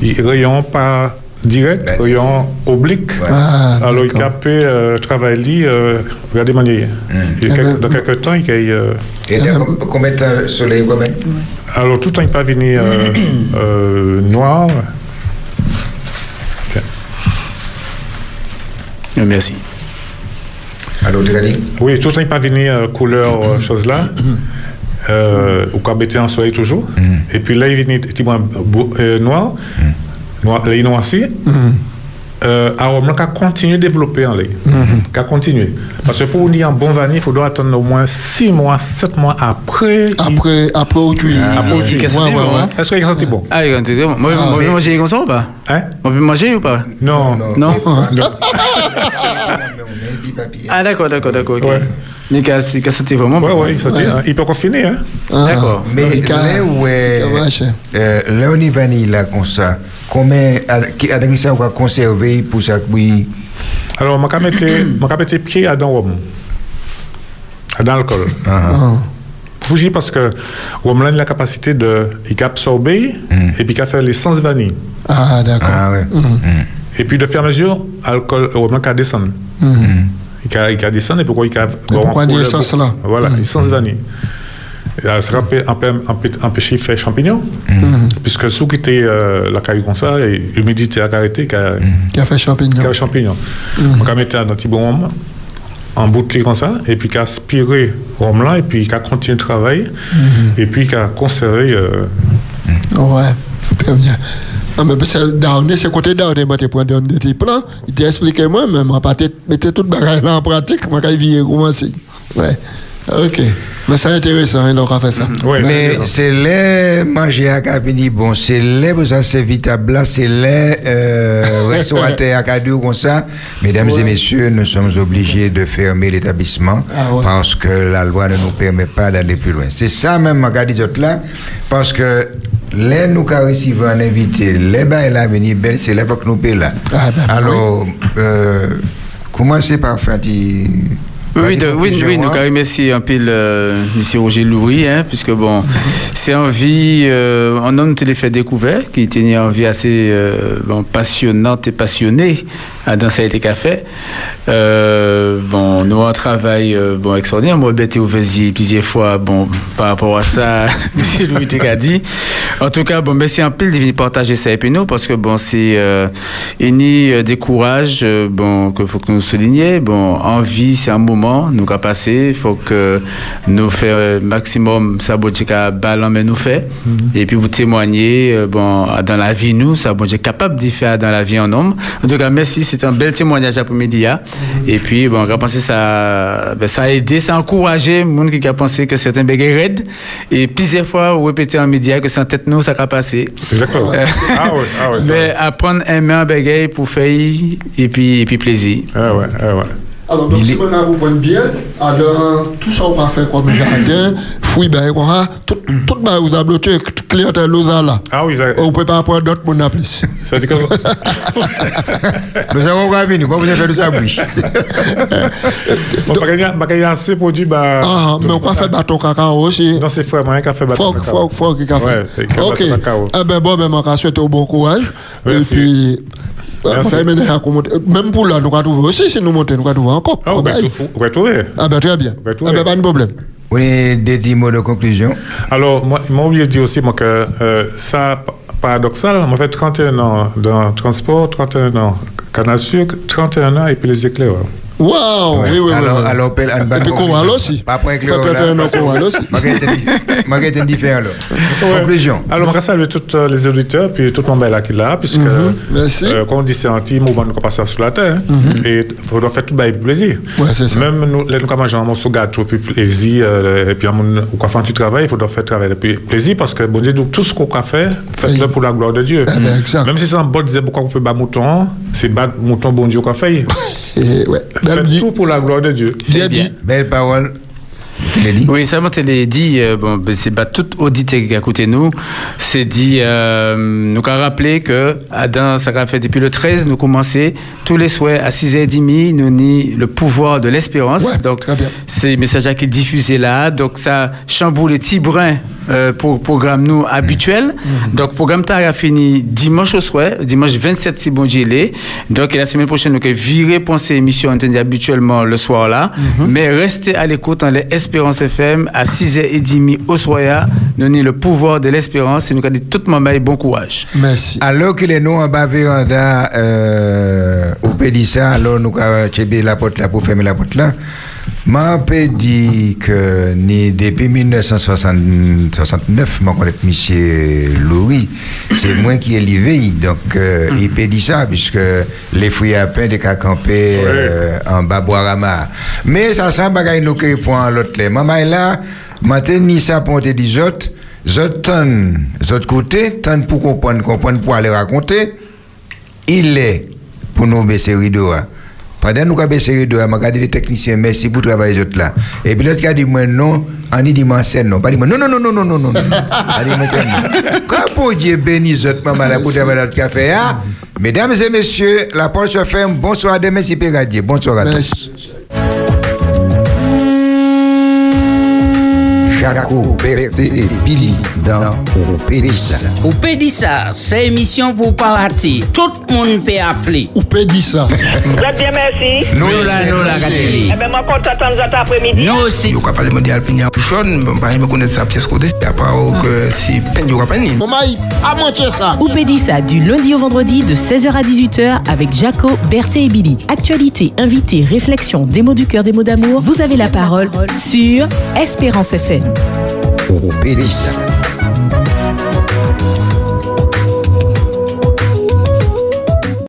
il rayon pas direct, rayon oblique. Ah, Alors il a pu euh, travailler, euh, regardez manière. Et quel- dans quelques temps, il y a. euh, Et là, com- combien de temps le soleil combien alors tout le temps, il peut venir euh, euh, noir. Merci. Alors, dit Oui, tout le temps, il peut venir euh, couleur euh, chose là. Euh, ou quoi mettre en soleil toujours. Et puis là, il vient petit peu bou- euh, noir. noir. Là, il est noirci. Euh, arôme qui continue à développer en lait. Qui continue. Parce que pour dire un bon vanille, il faudra attendre au moins 6 mois, 7 mois après. Après, après au cuir. Après au Ouais, ouais, bon, ouais. hein Est-ce qu'il est senti bon Ah, il est intégré. Moi, moi, je peux manger comme ça ou pas? Hein? On peut manger ou pas? Non. Non Mais on papier. Ah, d'accord, d'accord, d'accord. ok. Mais il a il a senti vraiment? Ouais, bon. ouais, il sortit. hein. Il peut encore finir. Hein? Ah. D'accord. Mais il ca- là il on y vanille là comme ça. Combien. ad- Qui a ça on va conserver pour ça que oui. Alors, je vais mettre pied dans l'homme. Dans l'alcool. Ah, Fougi parce que l'homme a la capacité de il absorber et puis il faire l'essence vanille. Ah, d'accord. Ah ouais. Et puis de faire mesure, l'alcool, l'homme a descendre. Il a, il a descendre et pourquoi il a. pourquoi dire essence là Voilà, Mhm. essence vanille. Et alors, Ça peut empê- empê- empêcher de faire champignon. Mhm. Puisque sous qui était euh, la caille comme ça, et l'humidité a arrêté, qui a Qui a fait champignon. qui a champignon. Mhm. On va mettre dans un petit bon rhum, en bouteille comme ça, et puis qui a aspiré rhum là, et puis qui a continué de travailler, et puis qui a conservé. euh, Ouais, très bien. Ah, mais c'est côté Downey, moi, tu prends Downey de type là. Il t'a expliqué moi, mais moi, pas mettre toute bagage là en pratique, moi, quand il vient commencer. Ouais. Ok. Mais c'est intéressant, hein, donc, on fait ça. Mais c'est les manger à cabini bon, c'est les pour ça c'est là, c'est les euh, restaurateurs à cadeau comme ça. Mesdames et messieurs, nous sommes obligés de fermer l'établissement Ah ouais. parce que la loi ne nous permet pas d'aller plus loin. C'est ça même ma dit là parce que les nous qui recevons un invité, les bains là venir belle, c'est là que nous là. Ah, ben, Alors euh, commencez par faire des Oui, de- oui, oui, nous hein. remercier un peu le monsieur Roger Loury, hein, puisque bon, c'est une vie, euh, un homme te fait découvert, qui était une vie assez euh, bon, passionnante et passionnée dans ça a été café. Euh, bon, nous on travaille euh, bon extraordinaire. Moi, bête au plusieurs fois. Bon, par rapport à ça, monsieur Louis dit. En tout cas, bon, merci un peu de venir partager ça avec nous parce que bon, c'est euh, une euh, des courages, euh, bon, qu'il faut que nous soulignions. Bon, en vie, c'est un moment, nous qu'à passer. Il faut que nous fassions maximum ça, qu'à ballon, mais nous fait. Et puis vous témoigner, euh, bon, dans la vie, nous, ça, bon, capable d'y faire dans la vie en homme. En tout cas, merci, c'est un bel témoignage après-midi. hein. Et puis, bon, on pensé ça, ben, ça a aidé, ça a encouragé, le monde qui a pensé que certains bégayent raide. Et plusieurs fois, on répétait en média que c'est en tête nous, ça a passé. Exactement. Euh, ah ah Mais apprendre à aimer un bégaye pour faire et puis, et puis plaisir. Ah ouais, ah ouais. Alors, donc, si vous comprenez bien, alors, tout ça, on va faire comme jardin, fouille, ben, quoi, hein, tout, tout, ben, vous avez bloqué, clientèle, vous avez là. Ah oui, ça... On peut pas apprendre d'autres en plus. Ça dit que... Nous avons nous, pas vous avez fait de ça, oui. Bon, pas gagner- assez produit, bah. Ah, mais on va faire bâton cacao aussi. Non, c'est frère, moi, qui a fait bâton Faut, cacao. faut, faut qu'il a fait. A Ok. Eh ben bon, ben, on va souhaiter au bon courage. Et puis, euh, on à même pour là, nous allons trouver aussi, si nous montons, nous allons trouver encore. Ah, on va Ah, ben, tout- on va trouver. Ah ben très bien. Ah ben pas de problème. Oui, des petits mots de conclusion. Alors, moi, moi oublié de dire aussi moi, que euh, ça, pa- paradoxal, moi, fait 31 ans dans le transport, 31 ans canne à sucre, 31 ans et puis les éclairs. Waouh, Ouais. oui, oui, alors, oui. alors, appelle Anne Et puis Coral aussi. Pas après Fait 31 ans Coral aussi. Marguerite différent là. Ouais. Conclusion. Alors, je vais saluer tous euh, les auditeurs, puis tout le monde là qui est là, puisque, Mhm, merci. euh, comme on dit, c'est un petit mouvement de passage sur la terre. hein. Mhm. Et il faudra faire tout avec plaisir. Ouais, c'est ça. Même nous, les nous, quand mangeons un morceau de gâteau, puis plaisir, euh, et puis on quand on fait un petit travail, il faudra faire travail avec plaisir, parce que, bon Dieu, tout ce qu'on a fait, faites-le pour la gloire de Dieu. Eh ben, exact. Même si c'est un bot disait pourquoi on peut battre mouton, c'est battre mouton, bon Dieu, qu'on fait. Et, ouais. Faites tout pour la gloire de Dieu. Bien. Belle parole. Oui, ça m'a été dit, euh, bon, ben, c'est pas tout auditeur qui a écouté nous, c'est dit, euh, nous avons rappelé que dans ça a fait depuis le 13, nous commençons tous les soirs à 6h30, nous ni le pouvoir de l'espérance. donc, c'est le message qui est diffusé là, donc ça chamboule les petits brins euh, pour programme nous habituel. Donc, programme ta a fini dimanche au soir, dimanche 27 si bon Dieu l'est. Donc, et la semaine prochaine, nous allons virer penser émission, on habituellement le soir là. Mais restez à l'écoute dans les Espérance FM à 6h30 au. Nous avons le pouvoir de l'espérance et nous avons dit tout le monde bon courage. Merci. Alors que les noms en bas véranda euh, au Pédissa, alors nous avons tchébé la porte là pour fermer la porte là. M'a dit que ni depuis 1969, mon connaît monsieur Louis, c'est moi qui ai livré, donc euh, il peut dire ça, puisque les fruits à pain de campé euh, en bas Boirama. Mais ça sent bagaille nous qui point l'autre. Maman est là, matin ni ça pour te dire autres, autres côté, tonnes pour comprendre, comprendre pour aller raconter, il est pour nous baisser rideau. Pendant nous avons baissé rideau, je regarde les techniciens, merci pour les autres là. Et puis l'autre qui a dit, non, on dit, moi c'est non. Pas dit, non, non, non, non, non, non, non. non. C'est. Quand pour Dieu bénisse maman, travailler notre café, hein? Mesdames et messieurs, la porte se ferme. Bonsoir demain, Péradier. Bonsoir à. Jaco, Berté et Billy dans Pédissa. Ou Pédissa, c'est émission pour parler. Tout le monde peut appeler. Ou Pédissa. Vous êtes bien, merci. Nous là, nous là, Catherine. Eh bien, moi, content de vous attendre après-midi. Nous aussi. Ka pale mondial puis a jaune, bah il me connaît ça pièce côté, c'est pas que si yo ka pas. Maman, à manger ça. Ou Pédissa du lundi au vendredi de 16h à 18h avec Jaco, Berthé et Billy. Actualité, invité, réflexion, des mots du cœur, des mots d'amour. Vous avez la parole sur Espérance FM. Pédissa.